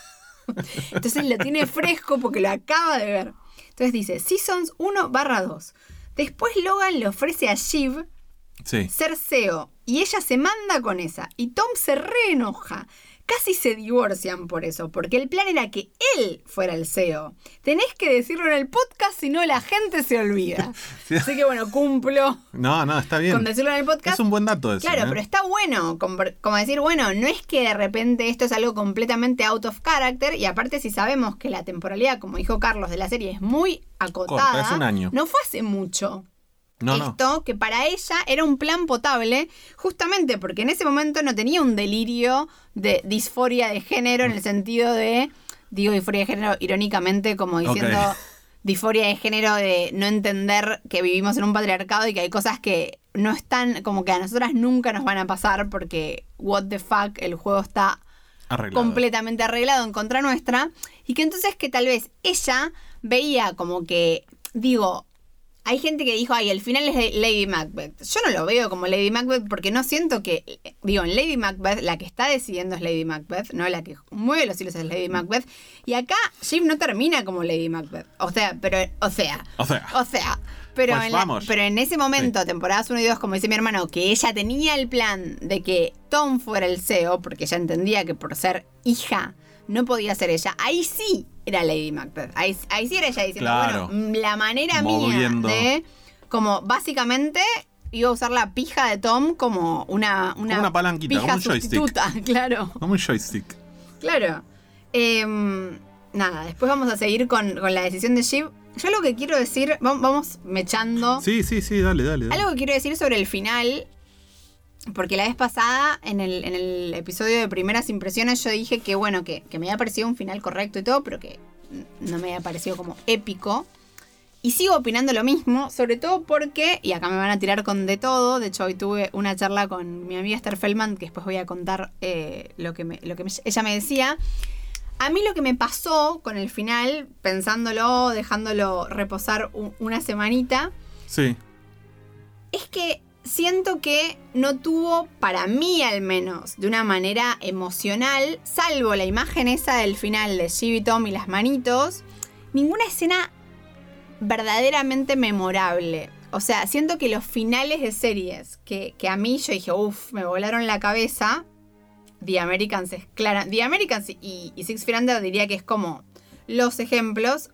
Entonces lo tiene fresco porque lo acaba de ver. Entonces dice, Seasons 1 barra 2. Después Logan le ofrece a Shiv Sí. ser CEO y ella se manda con esa y Tom se reenoja. Casi se divorcian por eso, porque el plan era que él fuera el CEO. Tenés que decirlo en el podcast, si no la gente se olvida. Sí. Así que bueno, cumplo No, no, está bien. con decirlo en el podcast. Es un buen dato eso. Claro, ¿eh? pero está bueno, como, como decir, bueno, no es que de repente esto es algo completamente out of character, y aparte si sabemos que la temporalidad, como dijo Carlos, de la serie es muy acotada. Corta, es un año. No fue hace mucho No, no. esto, que para ella era un plan potable, justamente porque en ese momento no tenía un delirio de disforia de género en el sentido de, digo disforia de género irónicamente, como diciendo disforia de género de no entender que vivimos en un patriarcado y que hay cosas que no están, como que a nosotras nunca nos van a pasar porque, what the fuck, el juego está Arreglado. completamente arreglado en contra nuestra y que entonces que tal vez ella veía como que, digo, hay gente que dijo, ay, el final es Lady Macbeth. Yo no lo veo como Lady Macbeth porque no siento que, digo, en Lady Macbeth la que está decidiendo es Lady Macbeth, no la que mueve los hilos es Lady Macbeth. Y acá Shiv no termina como Lady Macbeth. O sea, pero, o sea, O sea, o sea, pero, Pues en la- pero en ese momento, temporadas 1 y 2, como dice mi hermano, que ella tenía el plan de que Tom fuera el CEO, porque ella entendía que por ser hija no podía ser ella, ahí sí era Lady Macbeth. Ahí, ahí sí era ella diciendo, Claro. bueno, mm, la manera Moviendo. mía de, como básicamente iba a usar la pija de Tom como una, una, Como una palanquita, pija como un joystick. sustituta, claro. como un joystick. Claro. Em, nada, después vamos a seguir con, con la decisión de Shiv. yo lo que quiero decir, vam- vamos mechando. Sí, sí, sí, dale, dale. dale. Algo que quiero decir sobre el final, porque la vez pasada, en el, en el episodio de primeras impresiones, yo dije que, bueno, que, que me había parecido un final correcto y todo, pero que no me había parecido como épico. Y sigo opinando lo mismo, sobre todo porque, y acá me van a tirar con de todo, de hecho hoy tuve una charla con mi amiga Esther Feldman, que después voy a contar eh, lo que, me- lo que me- ella me decía. A mí lo que me pasó con el final, pensándolo, dejándolo reposar una semanita, Sí, es que siento que no tuvo, para mí al menos, de una manera emocional, salvo la imagen esa del final de Shiv y Tom y las manitos, ninguna escena verdaderamente memorable. O sea, siento que los finales de series que, que a mí yo dije, uff, me volaron la cabeza. The Americans es clara. The Americans y, y Six Feet Under diría que es como los ejemplos.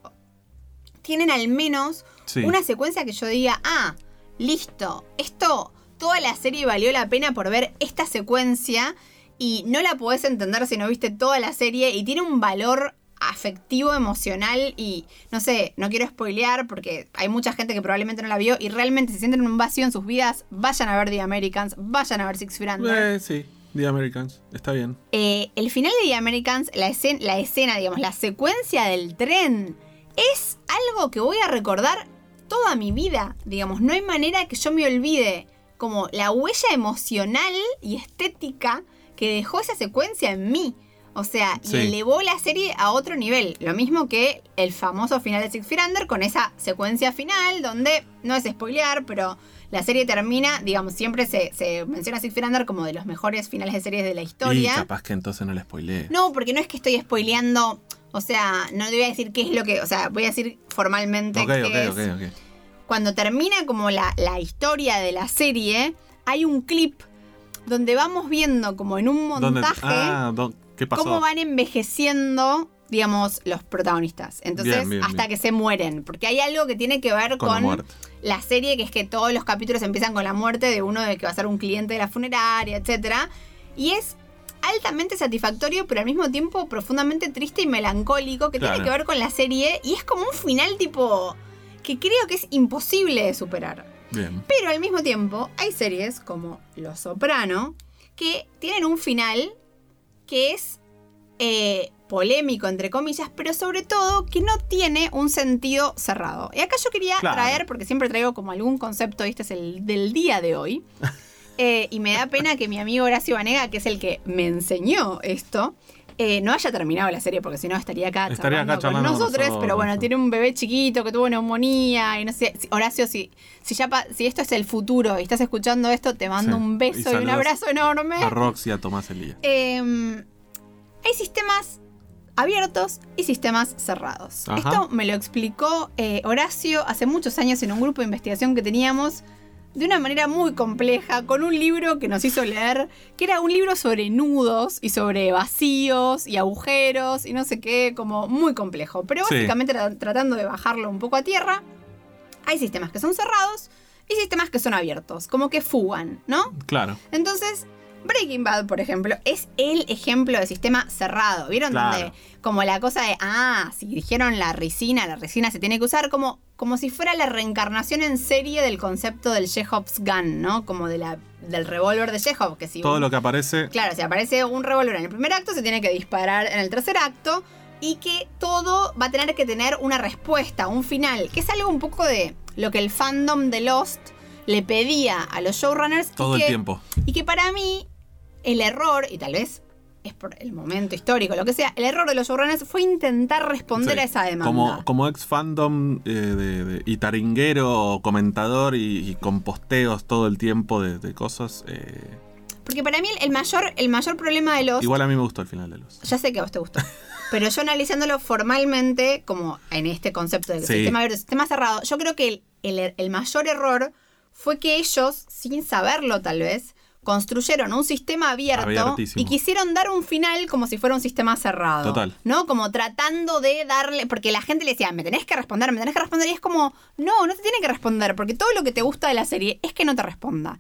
Tienen al menos sí. una secuencia que yo diga, ah, listo, esto, toda la serie valió la pena por ver esta secuencia y no la podés entender si no viste toda la serie y tiene un valor afectivo, emocional y no sé, no quiero spoilear porque hay mucha gente que probablemente no la vio y realmente se sienten en un vacío en sus vidas, vayan a ver The Americans, vayan a ver Six Feet Under. Eh, sí, The Americans, está bien. Eh, el final de The Americans, la escena, la escena, digamos, la secuencia del tren, es algo que voy a recordar toda mi vida. Digamos, no hay manera que yo me olvide como la huella emocional y estética que dejó esa secuencia en mí. O sea, Sí. y elevó la serie a otro nivel. Lo mismo que el famoso final de Six Feet Under con esa secuencia final donde, no es spoilear, pero la serie termina, digamos, siempre se, se menciona a Six Feet Under como de los mejores finales de series de la Y historia. capaz que entonces no le spoileé. No, porque no es que estoy spoileando. O sea, no te voy a decir qué es lo que. O sea, voy a decir formalmente ok, qué ok, es. ok, ok. Cuando termina como la, la historia de la serie, hay un clip donde vamos viendo como en un ¿Dónde- montaje Ah, ¿qué pasó? cómo van envejeciendo, digamos, los protagonistas. Entonces, Bien, bien, hasta bien. que se mueren. Porque hay algo que tiene que ver Con con, la la serie, que es que todos los capítulos empiezan con la muerte de uno de que va a ser un cliente de la funeraria, etc. Y es altamente satisfactorio, pero al mismo tiempo profundamente triste y melancólico, que Claro. tiene que ver con la serie. Y es como un final tipo que creo que es imposible de superar. Bien. Pero al mismo tiempo hay series como Los Soprano que tienen un final que es eh, polémico, entre comillas, pero sobre todo que no tiene un sentido cerrado. Y acá yo quería Claro. traer, porque siempre traigo como algún concepto, este es el del día de hoy. eh, y me da pena que mi amigo Horacio Vanega, que es el que me enseñó esto, eh, no haya terminado la serie, porque si no estaría acá, Estaría acá charlando con nosotros, pero bueno, tiene un bebé chiquito que tuvo neumonía y no sé, Horacio, si, si ya pa- si esto es el futuro y estás escuchando esto, te mando Sí. un beso y, un abrazo enorme. A Rox y a Tomás Elías. Eh, hay sistemas abiertos y sistemas cerrados. Ajá. Esto me lo explicó eh, Horacio hace muchos años en un grupo de investigación que teníamos de una manera muy compleja, con un libro que nos hizo leer, que era un libro sobre nudos y sobre vacíos y agujeros y no sé qué, como muy complejo. Pero Sí. básicamente tra- tratando de bajarlo un poco a tierra, hay sistemas que son cerrados y sistemas que son abiertos, como que fugan, ¿no? Claro. Entonces, Breaking Bad, por ejemplo, es el ejemplo de sistema cerrado. ¿Vieron? Claro. Donde, como la cosa de, ah, si dijeron la resina, la resina se tiene que usar como, como si fuera la reencarnación en serie del concepto del Chekhov's gun, ¿no? Como de la, del revólver de Chekhov, que si Todo un- lo que aparece. Claro, si aparece un revólver en el primer acto, se tiene que disparar en el tercer acto. Y que todo va a tener que tener una respuesta, un final. Que es algo un poco de lo que el fandom de Lost le pedía a los showrunners. y Todo el tiempo. y que para mí, el error, y tal vez es por el momento histórico, lo que sea, el error de los showrunners fue intentar responder Sí. a esa demanda. Como, como ex fandom eh, de, de- y taringuero, comentador y, y con posteos todo el tiempo de, de cosas. eh, Porque para mí el mayor, el mayor problema de los... igual a mí me gustó el final de los. Ya sé que a vos te gustó. Pero yo analizándolo formalmente, como en este concepto del Sí. sistema abierto, sistema cerrado, yo creo que el, el- el mayor error fue que ellos, sin saberlo tal vez, construyeron un sistema abierto Abiertísimo. y quisieron dar un final como si fuera un sistema cerrado. Total. ¿No? Como tratando de darle. Porque la gente le decía, me tenés que responder, me tenés que responder. Y es como, no, no te tiene que responder, porque todo lo que te gusta de la serie es que no te responda.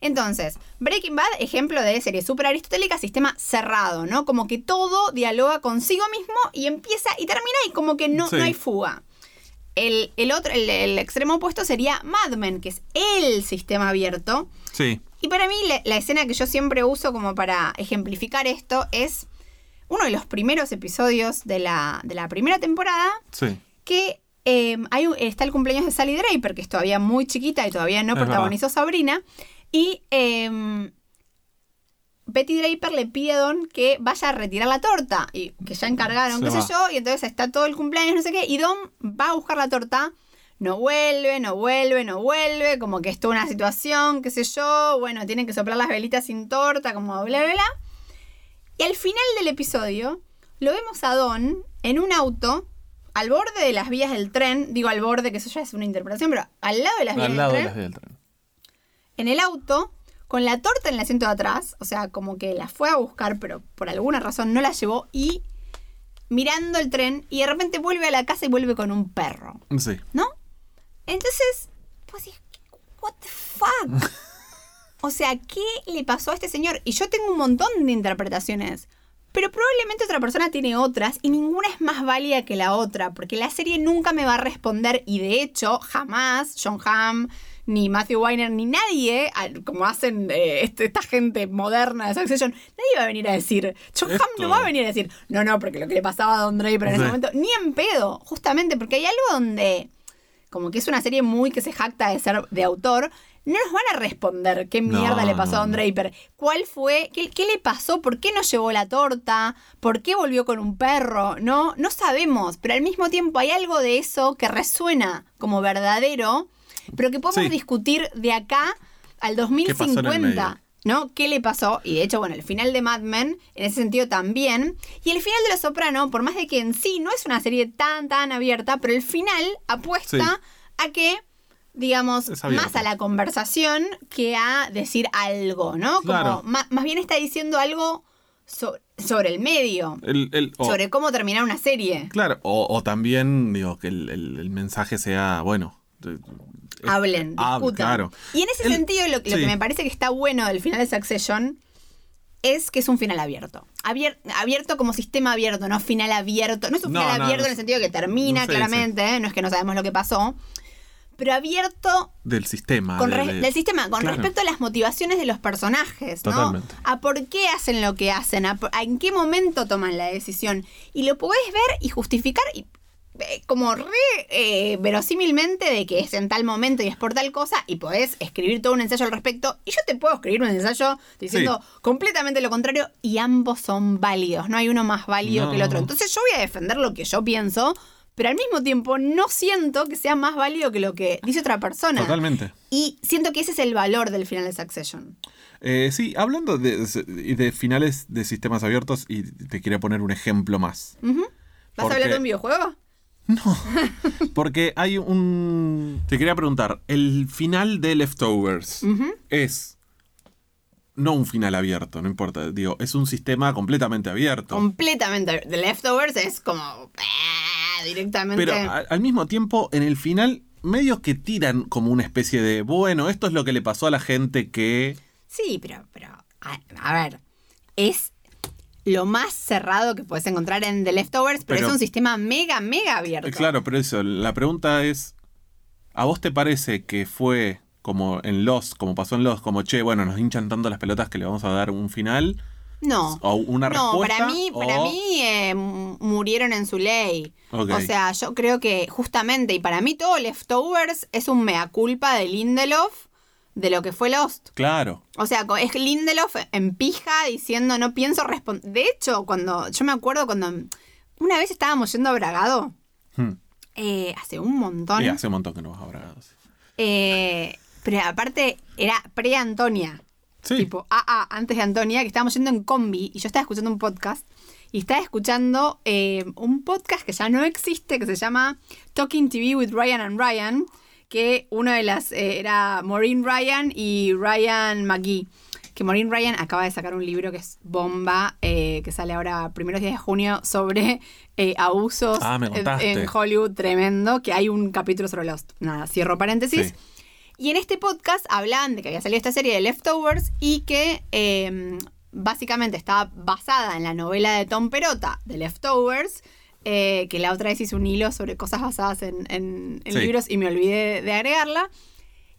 Entonces, Breaking Bad, ejemplo de serie super aristotélica, sistema cerrado, ¿no? Como que todo dialoga consigo mismo y empieza y termina y como que no, Sí. no hay fuga. el, el otro, el, el extremo opuesto sería Mad Men, que es el sistema abierto. Sí. Y para mí la, la escena que yo siempre uso como para ejemplificar esto es uno de los primeros episodios de la, de la primera temporada Sí. que eh, hay, está el cumpleaños de Sally Draper, que es todavía muy chiquita y todavía no Es protagonizó Sabrina. Y eh, Betty Draper le pide a Don que vaya a retirar la torta. Y que ya encargaron, Se qué sé yo. Y entonces está todo el cumpleaños, no sé qué. Y Don va a buscar la torta. No vuelve, no vuelve, no vuelve. Como que es toda una situación, qué sé yo. Bueno, tienen que soplar las velitas sin torta, como bla, bla, bla. Y al final del episodio, lo vemos a Don en un auto al borde de las vías del tren. Digo al borde, que eso ya es una interpretación, pero al lado de las vías Al del lado de tren. las vías del tren. En el auto, con la torta en el asiento de atrás. O sea, como que la fue a buscar, pero por alguna razón no la llevó. Y mirando el tren, y de repente vuelve a la casa y vuelve con un perro. Sí. ¿no? Entonces, pues dije, what the fuck? O sea, ¿qué le pasó a este señor? Y yo tengo un montón de interpretaciones. Pero probablemente otra persona tiene otras y ninguna es más válida que la otra, porque la serie nunca me va a responder y de hecho jamás John Hamm, ni Matthew Weiner, ni nadie, al- como hacen eh, este- esta gente moderna de Succession, nadie va a venir a decir, John Hamm no Esto- va a venir a decir, no, no, porque lo que le pasaba a Don Draper en ese momento, ni en pedo, justamente porque hay algo donde como que es una serie muy que se jacta de ser de autor, no nos van a responder qué No, mierda le pasó a Don. Draper. ¿Cuál fue? ¿Qué, qué le pasó? ¿Por qué no llevó la torta? ¿Por qué volvió con un perro? No, no sabemos, pero al mismo tiempo hay algo de eso que resuena como verdadero, pero que podemos Sí. discutir de acá al pasó en el 2050. ¿No? ¿Qué le pasó? Y de hecho, bueno, el final de Mad Men, en ese sentido también. Y el final de Los Soprano, por más de que en sí no es una serie tan, tan abierta, pero el final apuesta Sí. a que, digamos, más a la conversación que a decir algo, ¿no? Como Claro. más bien está diciendo algo so- sobre el medio, El, el- sobre cómo terminar una serie. Claro, o, o también, digo, que el- el mensaje sea, bueno. Hablen, hable, discutan. claro. Y en ese El- sentido, lo, lo sí. que me parece que está bueno del final de Succession es que es un final abierto. Abier- abierto como sistema abierto, no final abierto. No es un No, final no, abierto no en el sentido que termina, claramente, ¿eh? no es que no sabemos lo que pasó. Pero abierto Del sistema. con de- re- de- del sistema, con Claro. respecto a las motivaciones de los personajes, ¿no? Totalmente. A por qué hacen lo que hacen, a, por- a en qué momento toman la decisión. Y lo podés ver y justificar y, eh, como re eh, verosímilmente de que es en tal momento y es por tal cosa y podés escribir todo un ensayo al respecto. Y yo te puedo escribir un ensayo diciendo completamente lo contrario y ambos son válidos. No hay uno más válido No, que el otro. Entonces yo voy a defender lo que yo pienso. Pero al mismo tiempo no siento que sea más válido que lo que dice otra persona. Totalmente. Y siento que ese es el valor del final de Succession. Eh, sí, hablando de, finales de sistemas abiertos, y te quería poner un ejemplo más. Ujú. ¿Vas Porque- a hablar de un videojuego? Porque hay un. Te quería preguntar, el final de Leftovers es. No un final abierto, no importa. Digo, es un sistema completamente abierto. Completamente. The Leftovers es como. eh, directamente. Pero a- al mismo tiempo, en el final, medio que tiran como una especie de. Bueno, esto es lo que le pasó a la gente que. Sí, pero. pero a, a ver. Es lo más cerrado que puedes encontrar en The Leftovers, pero, Pero- es un sistema mega, mega abierto. Eh, Claro, pero eso, la pregunta es. ¿A vos te parece que fue como en Los, como pasó en Los, como che, bueno, nos hinchan tanto las pelotas que le vamos a dar un final? No. ¿O una No, respuesta? para mí, para o- mí eh, m- murieron en su ley. Ok. O sea, yo creo que justamente, y para mí todo Leftovers es un mea culpa de Lindelof de lo que fue Lost. Claro. O sea, es Lindelof en pija diciendo no pienso responder. De hecho, cuando yo me acuerdo cuando una vez estábamos yendo a Bragado, Hmm. eh, hace un montón. Hace un montón que no vas a Bragado, eh, pero aparte era pre-Antonia. Sí. Tipo, ah, ah, antes de Antonia, que estábamos yendo en combi y yo estaba escuchando un podcast. Y estaba escuchando eh, un podcast que ya no existe, que se llama Talking TV with Ryan and Ryan, que una de las eh, era Maureen Ryan y Ryan McGee. Que Maureen Ryan acaba de sacar un libro que es bomba, eh, que sale ahora primeros días de junio, sobre eh, abusos Ah, en- Hollywood tremendo, que hay un capítulo sobre Lost. Nada, cierro paréntesis. Sí. Y en este podcast hablaban de que había salido esta serie de Leftovers y que eh, básicamente estaba basada en la novela de Tom Perota, de Leftovers, eh, que la otra vez hice un hilo sobre cosas basadas en, en- en Sí. libros y me olvidé de agregarla.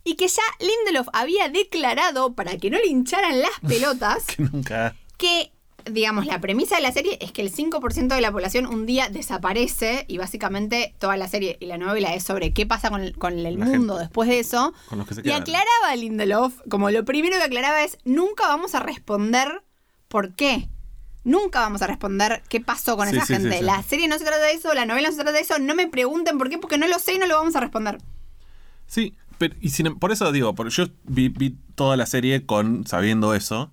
Y que ya Lindelof había declarado, para que no le hincharan las pelotas, Que nunca. que, digamos, la premisa de la serie es que el 5% de la población un día desaparece y básicamente toda la serie y la novela es sobre qué pasa con el, con el La mundo gente. después de eso. Con los que se Y aclaraba Lindelof, como lo primero que aclaraba es, nunca vamos a responder por qué. Nunca vamos a responder qué pasó con Sí, esa sí, gente. sí. La serie no se trata de eso, la novela no se trata de eso, no me pregunten por qué, porque no lo sé y no lo vamos a responder. Sí, pero y sin em- por eso digo, porque yo vi, vi toda la serie con sabiendo eso.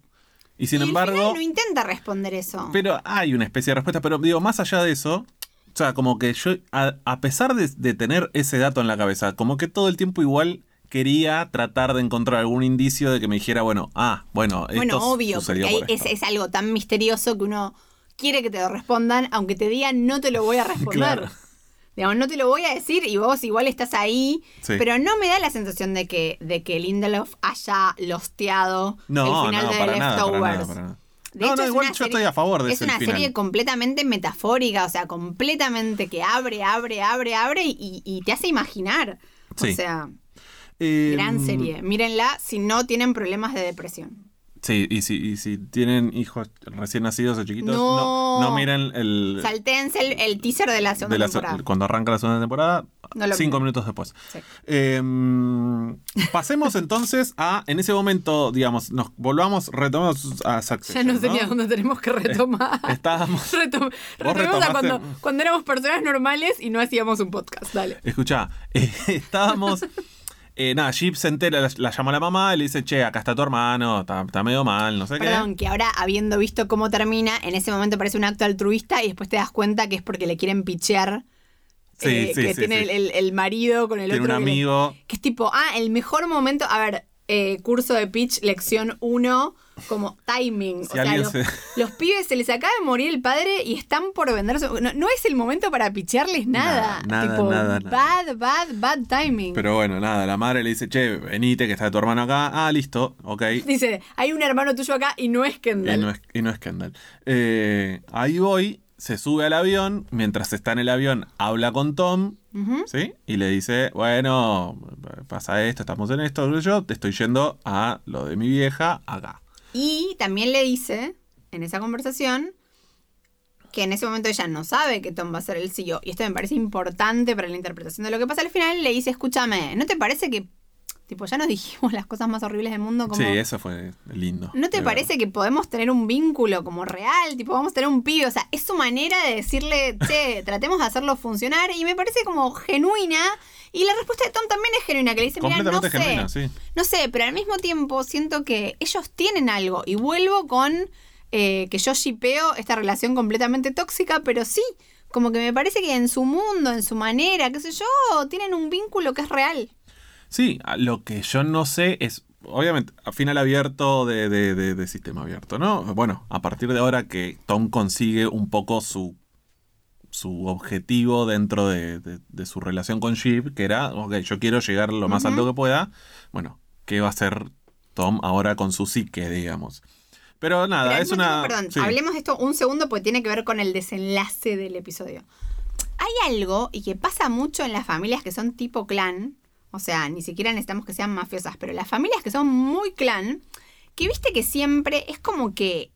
Y sin y embargo. final no intenta responder eso. Pero hay una especie de respuesta, pero digo, más allá de eso, o sea, como que yo, a, a pesar de, de tener ese dato en la cabeza, como que todo el tiempo igual quería tratar de encontrar algún indicio de que me dijera, bueno, ah, bueno, esto Bueno, obvio, porque por es, algo tan misterioso que uno quiere que te lo respondan, aunque te digan no te lo voy a responder. Claro. Digamos, no te lo voy a decir y vos igual estás ahí, Sí. pero no me da la sensación de que, de que Lindelof haya losteado No, el final no, de para nada, para Leftovers. nada, para nada. De no, hecho, no, igual yo serie- estoy a favor de Es una final. serie completamente metafórica, o sea, completamente que abre, abre, abre, abre y, y te hace imaginar. Sí. O sea, Eh, gran serie. Mírenla si no tienen problemas de depresión. Sí, y si, y si tienen hijos recién nacidos o chiquitos, No. no, no miren el, Saltéense el, el teaser de la segunda de la- temporada. cuando arranca la segunda temporada, No cinco miren. minutos después. Sí. Eh, pasemos entonces a, en ese momento, digamos, nos volvamos, retomemos a Ya Succession. no sé ni a dónde tenemos que retomar. Estábamos. Retom- retomemos a cuando, cuando éramos personas normales y no hacíamos un podcast. Dale. Escucha, eh, estábamos. Eh, nada, Jeep se entera, la, la llama a la mamá y le dice, che, acá está tu hermano, está, está medio mal, no sé Perdón, que ahora habiendo visto cómo termina, en ese momento parece un acto altruista y después te das cuenta que es porque le quieren pichear. Sí, eh, sí, que sí, tiene. El, el- el marido con qué. el Tiene un otro. que le- amigo. Que es tipo, ah, el mejor momento. A ver, eh, curso de pitch, lección 1, como timing. Si o sea, los, se- los pibes se les acaba de morir el padre y están por vender. su- No, no es el momento para pichearles nada. Nada, nada, tipo, nada, bad, bad, bad timing. Pero bueno, nada, la madre le dice, che, venite, que está tu hermano acá. Ah, listo, ok. Dice, hay un hermano tuyo acá y no es Y Kendall. no es, y no es Kendall. Eh, ahí voy, se sube al avión, mientras está en el avión habla con Tom. ¿sí? Y le dice, bueno, pasa esto, estamos en esto, yo te estoy yendo a lo de mi vieja acá. Y también le dice, en esa conversación, que en ese momento ella no sabe que Tom va a ser el CEO. Y esto me parece importante para la interpretación de lo que pasa al final. Le dice, escúchame, ¿no te parece que, tipo, ya nos dijimos las cosas más horribles del mundo? Como, Sí, eso fue lindo. ¿No te parece que podemos tener un vínculo como real? Tipo, vamos a tener un pibe. O sea, es su manera de decirle, che, tratemos de hacerlo funcionar. Y me parece como genuina. Y la respuesta de Tom también es genuina, que le dice, mira, no sé. genuina, sí. No sé, pero al mismo tiempo siento que ellos tienen algo. Y vuelvo con eh, que yo shipeo esta relación completamente tóxica, pero sí, como que me parece que en su mundo, en su manera, qué sé yo, tienen un vínculo que es real. Sí, lo que yo no sé es, obviamente, a final abierto de, de- de- de sistema abierto, ¿no? Bueno, a partir de ahora que Tom consigue un poco su, su objetivo dentro de, su relación con Sheep, que era, ok, yo quiero llegar lo más alto que pueda, bueno, ¿qué va a hacer Tom ahora con su psique, digamos? Pero nada, Pero es una... tiempo, perdón, sí. hablemos de esto un segundo porque tiene que ver con el desenlace del episodio. Hay algo, y que pasa mucho en las familias que son tipo clan, o sea, ni siquiera necesitamos que sean mafiosas, pero las familias que son muy clan, que viste que siempre es como que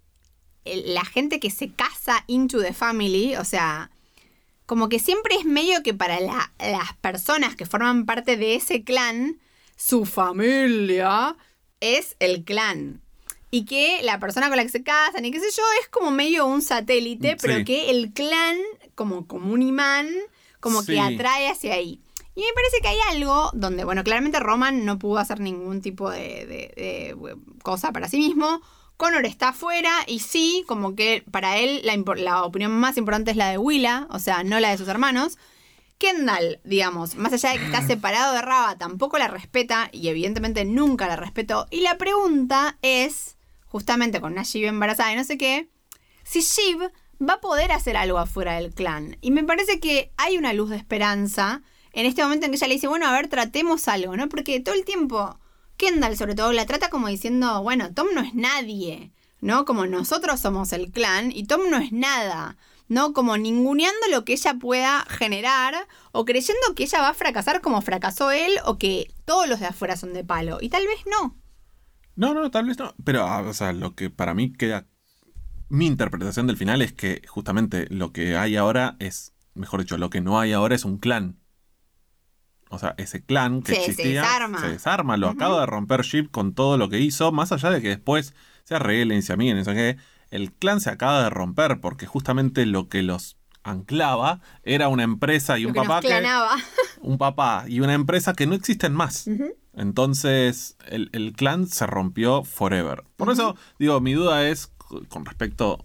la gente que se casa into the family, o sea, como que siempre es medio que para la- las personas que forman parte de ese clan, su familia es el clan. Y que la persona con la que se casan y qué sé yo es como medio un satélite, pero que el clan, como, como un imán, como Sí. que atrae hacia ahí. Y me parece que hay algo donde, bueno, claramente Roman no pudo hacer ningún tipo de, de- de, eh, cosa para sí mismo. Connor está afuera y sí, como que para él la, la opinión más importante es la de Willa, o sea, no la de sus hermanos. Kendall, digamos, más allá de que está separado de Raba, tampoco la respeta y evidentemente nunca la respetó. Y la pregunta es, justamente con una Shiv embarazada y no sé qué, si Shiv va a poder hacer algo afuera del clan. Y me parece que hay una luz de esperanza en este momento en que ella le dice, bueno, a ver, tratemos algo, ¿no? Porque todo el tiempo, Kendall sobre todo la trata como diciendo, bueno, Tom no es nadie, ¿no? Como nosotros somos el clan y Tom no es nada. ¿no? Como ninguneando lo que ella pueda generar o creyendo que ella va a fracasar como fracasó él o que todos los de afuera son de palo. Y tal vez no. No, no, tal vez no. Pero, ah, o sea, lo que para mí queda. Mi interpretación del final es que justamente lo que hay ahora es. Mejor dicho, lo que no hay ahora es un clan. O sea, ese clan que se existía. desarma. Se desarma. Lo acaba de romper Ship con todo lo que hizo. Más allá de que después se arreglen, se amiguen, eso que. El clan se acaba de romper porque justamente lo que los anclaba era una empresa y Lo un que nos papá que. Un papá y una empresa que no existen más. Entonces, el, el clan se rompió forever. Por eso, digo, mi duda es con respecto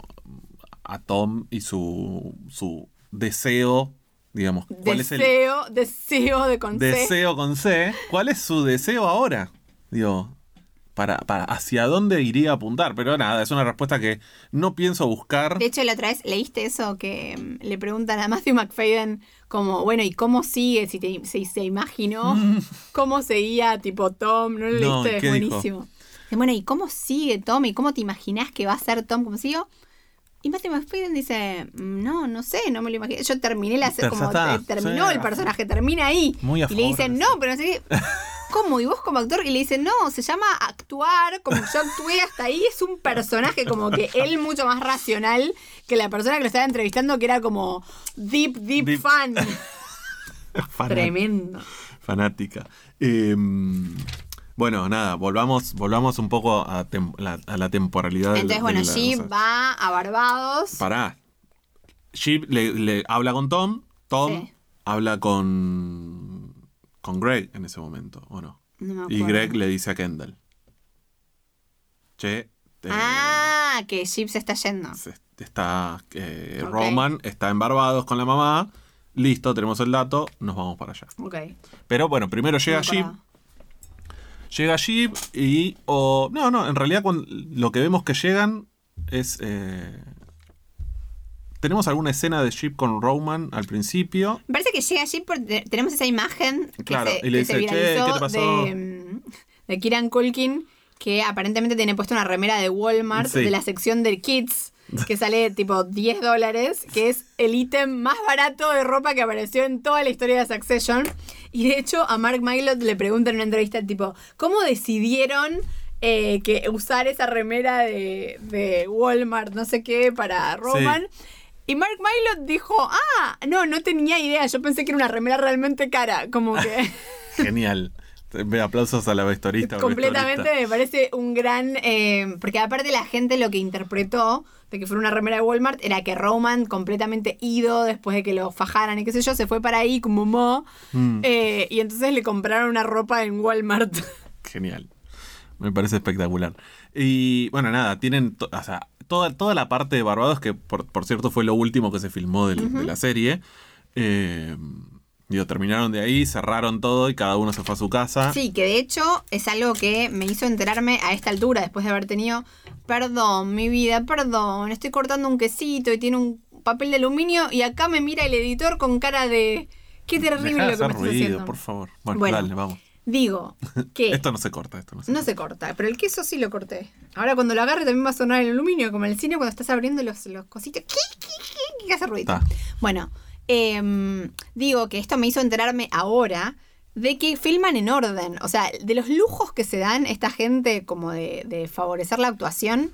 a Tom y su, su deseo, digamos, ¿cuál es el Deseo, deseo de con C. deseo con C? ¿Cuál es su deseo ahora? Digo, para, para hacia dónde iría a apuntar. Pero nada, es una respuesta que no pienso buscar. De hecho, la otra vez leíste eso que mm, le preguntan a Matthew McFadden como, bueno, ¿y cómo sigue? Si, te, si se imaginó cómo seguía tipo Tom, ¿no lo No, leíste? Buenísimo. Bueno, ¿y cómo sigue Tom? ¿Y cómo te imaginas que va a ser Tom como siguió? Y Matthew McFadden dice, "Mm, no, no sé, no me lo imagino. Yo terminé la Pero como está, eh, terminó sí. el personaje, termina ahí. Muy a y le dicen, no, pero no sé qué. ¿Cómo? ¿Y vos como actor? Y le dicen, no, se llama actuar, como yo actué hasta ahí, es un personaje como que él mucho más racional que la persona que lo estaba entrevistando, que era como deep, deep, Deep. fan. Tremendo. fanática. Eh, bueno, nada, volvamos, volvamos un poco a, tem- la, a la temporalidad. del- Entonces, bueno, de la- Jeep o sea, va a Barbados. Pará. Jeep le, le habla con Tom. Tom Sí. habla con. con Greg en ese momento, ¿o no? No me Y. Greg le dice a Kendall. Che, eh, Ah, que Jeep se está yendo. se- está. eh. Roman está en Barbados con la mamá. Listo, tenemos el dato, nos vamos para allá. Ok. Pero bueno, primero llega No Jeep. Llega Jeep y. O, no, no, en realidad cuando- lo que vemos que llegan es. eh, tenemos alguna escena de Jeep con Roman al principio. Me parece que llega Jeep porque tenemos esa imagen que Claro, se, y le que se dice, "Che, viralizó ¿qué te pasó?" De, mm, de Kieran Culkin, que aparentemente tiene puesta una remera de Walmart Sí. de la sección de Kids, que sale tipo 10 dólares, que es el ítem más barato de ropa que apareció en toda la historia de Succession. Y de hecho a Mark Mylod le preguntan en una entrevista tipo, ¿cómo decidieron eh, que usar esa remera de, de Walmart, no sé qué, para Roman? Y Mark Mylod dijo, ah, no, no tenía idea, yo pensé que era una remera realmente cara, como que Genial. Aplausos a la vestuarista. o completamente me parece un gran, eh, porque aparte la gente lo que interpretó de que fuera una remera de Walmart era que Roman completamente ido después de que lo fajaran y qué sé yo, se fue para ahí como mo, Mm, eh, y entonces le compraron una ropa en Walmart. Genial. Me parece espectacular. Y bueno, nada, tienen o sea, toda, toda la parte de Barbados, que por, por cierto fue lo último que se filmó del- de la serie. Eh, digo, terminaron de ahí, cerraron todo y cada uno se fue a su casa. Sí, que de hecho es algo que me hizo enterarme a esta altura, después de haber tenido, perdón, mi vida, perdón, estoy cortando un quesito y tiene un papel de aluminio y acá me mira el editor con cara de, qué terrible Dejá de lo que me hacer estás ruido, haciendo. por favor. Bueno, Bueno. dale, vamos. Digo que Esto no se corta, esto no se no se corta, pero el queso sí lo corté. Ahora cuando lo agarre también va a sonar el aluminio, como en el cine cuando estás abriendo los, los cositos. ¿Qué, qué, qué? que hace ruido. Está. Bueno, em, digo que esto me hizo enterarme ahora de que filman en orden. O sea, de los lujos que se dan esta gente como de, de favorecer la actuación.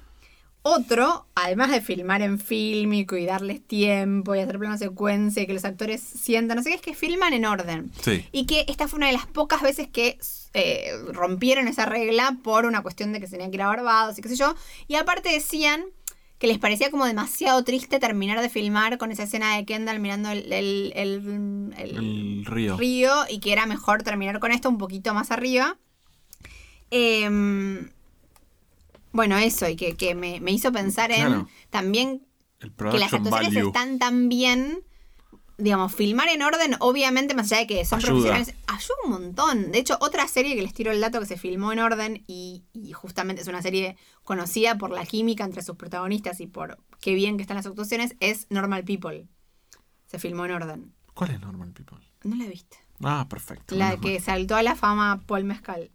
Otro, además de filmar en fílmico y darles tiempo y hacer plano secuencia y que los actores sientan, no sé qué, es que filman en orden. Sí. Y que esta fue una de las pocas veces que eh, rompieron esa regla por una cuestión de que se tenían que ir a Barbados y qué sé yo. Y aparte decían que les parecía como demasiado triste terminar de filmar con esa escena de Kendall mirando el, el- el- río. río y que era mejor terminar con esto un poquito más arriba. Em, bueno, eso, y que, que me, me hizo pensar en Claro. también que las actuaciones value. están tan bien. Digamos, filmar en orden, obviamente, más allá de que son Ayuda. profesionales, ayuda un montón. De hecho, otra serie que les tiro el dato que se filmó en orden y, y justamente es una serie conocida por la química entre sus protagonistas y por qué bien que están las actuaciones, es Normal People. Se filmó en orden. ¿Cuál es Normal People? ¿No la viste? Ah, perfecto. La que saltó a la fama Paul Mezcal.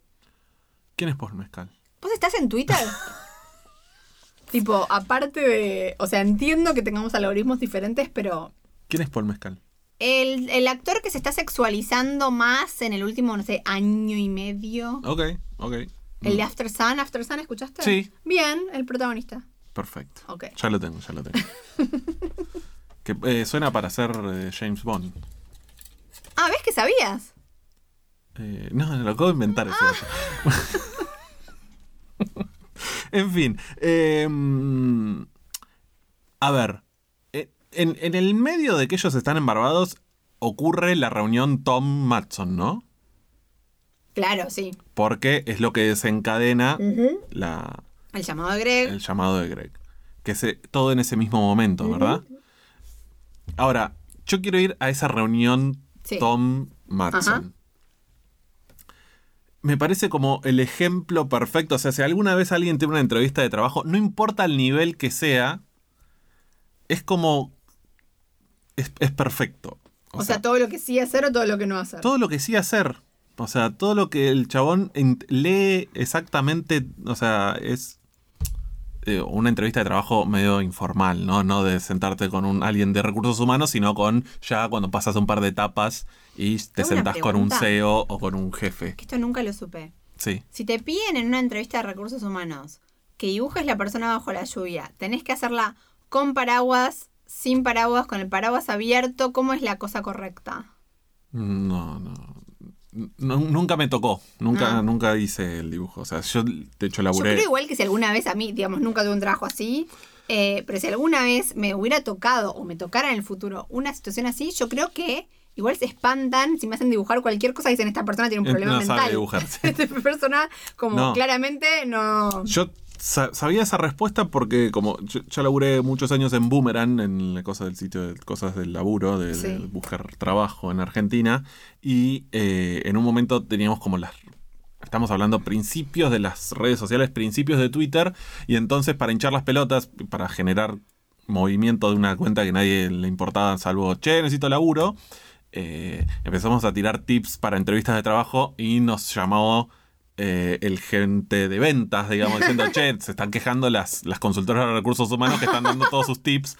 ¿Quién es Paul Mezcal? ¿Vos estás en Twitter? Tipo, aparte de. O sea, entiendo que tengamos algoritmos diferentes, pero. ¿Quién es Paul Mezcal? El, el actor que se está sexualizando más en el último, no sé, año y medio. Ok, ok. El de After Sun, After Sun, ¿escuchaste? Sí. Bien, el protagonista. Perfecto. Ok. Ya lo tengo, ya lo tengo. que eh, suena para ser eh, James Bond. Ah, ¿ves que sabías? Eh, no, lo acabo de inventar ese dato. en fin. eh, a ver. En, en el medio de que ellos están embarbados ocurre la reunión Tom Matson, ¿no? Claro, sí. Porque es lo que desencadena la, El llamado de Greg. el llamado de Greg. Que se, todo en ese mismo momento, ¿verdad? Ahora, yo quiero ir a esa reunión Sí. Tom Matson. Ajá. Me parece como el ejemplo perfecto. O sea, si alguna vez alguien tiene una entrevista de trabajo, no importa el nivel que sea, es como. Es, es perfecto. O, sea, todo lo que sí hacer o todo lo que no hacer. todo lo que sí hacer. O sea, todo lo que el chabón lee exactamente, o sea, es eh, una entrevista de trabajo medio informal, ¿no? No de sentarte con un alguien de recursos humanos, sino con ya cuando pasas un par de etapas y te sentás con un. CEO o con un jefe. Que esto nunca lo supe. Sí. Si te piden en una entrevista de recursos humanos que dibujes la persona bajo la lluvia, tenés que hacerla con paraguas, sin paraguas, con el paraguas abierto. ¿Cómo es la cosa correcta? No, no. Nu- nunca me tocó, nunca, Ah. nunca hice el dibujo. O sea, yo de hecho Yo laburé. creo igual que si alguna vez a mí, digamos, nunca tuve un trabajo así, eh, pero si alguna vez me hubiera tocado o me tocara en el futuro una situación así, yo creo que igual se espantan si me hacen dibujar cualquier cosa dicen esta persona tiene un Eh, problema no mental. sabe dibujar, sí. Esta persona como No. claramente no... Yo sabía esa respuesta porque como yo, yo laburé muchos años en Boomerang, en la cosa del sitio de cosas del laburo, de, de Sí. buscar trabajo en Argentina, y eh, en un momento teníamos como las... Estamos hablando principios de las redes sociales, principios de Twitter, y entonces para hinchar las pelotas, para generar movimiento de una cuenta que nadie le importaba, salvo, che, necesito laburo, eh, empezamos a tirar tips para entrevistas de trabajo y nos llamó eh, el gente de ventas, digamos, diciendo, che, se están quejando las, las consultoras de recursos humanos que están dando todos sus tips.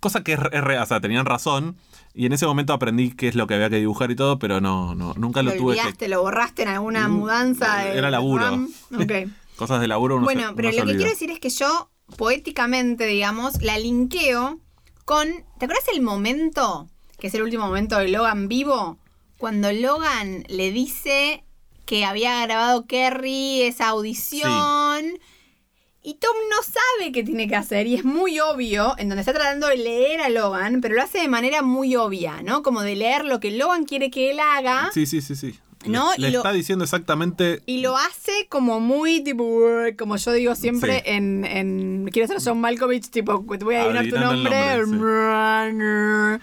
Cosa que es, es re- o sea, tenían razón. Y en ese momento aprendí qué es lo que había que dibujar y todo, pero no, no nunca lo, Lo tuve que. lo borraste en alguna Mm, mudanza. de era laburo. RAM. Ok. Cosas de laburo uno Bueno, pero uno lo que quiero decir es que yo, poéticamente, digamos, la linkeo con. ¿Te acuerdas el momento, que es el último momento de Logan vivo? Cuando Logan le dice que había grabado Kerry esa audición. Y Tom no sabe qué tiene que hacer y es muy obvio, en donde está tratando de leer a Logan, pero lo hace de manera muy obvia, ¿no? Como de leer lo que Logan quiere que él haga. Sí, sí, sí, sí. ¿No? Le, Y le lo- está diciendo exactamente. Y lo hace como muy tipo, como yo digo siempre Sí. en, en Quiero ser John Malkovich, tipo, te voy a adivinar tu el nombre.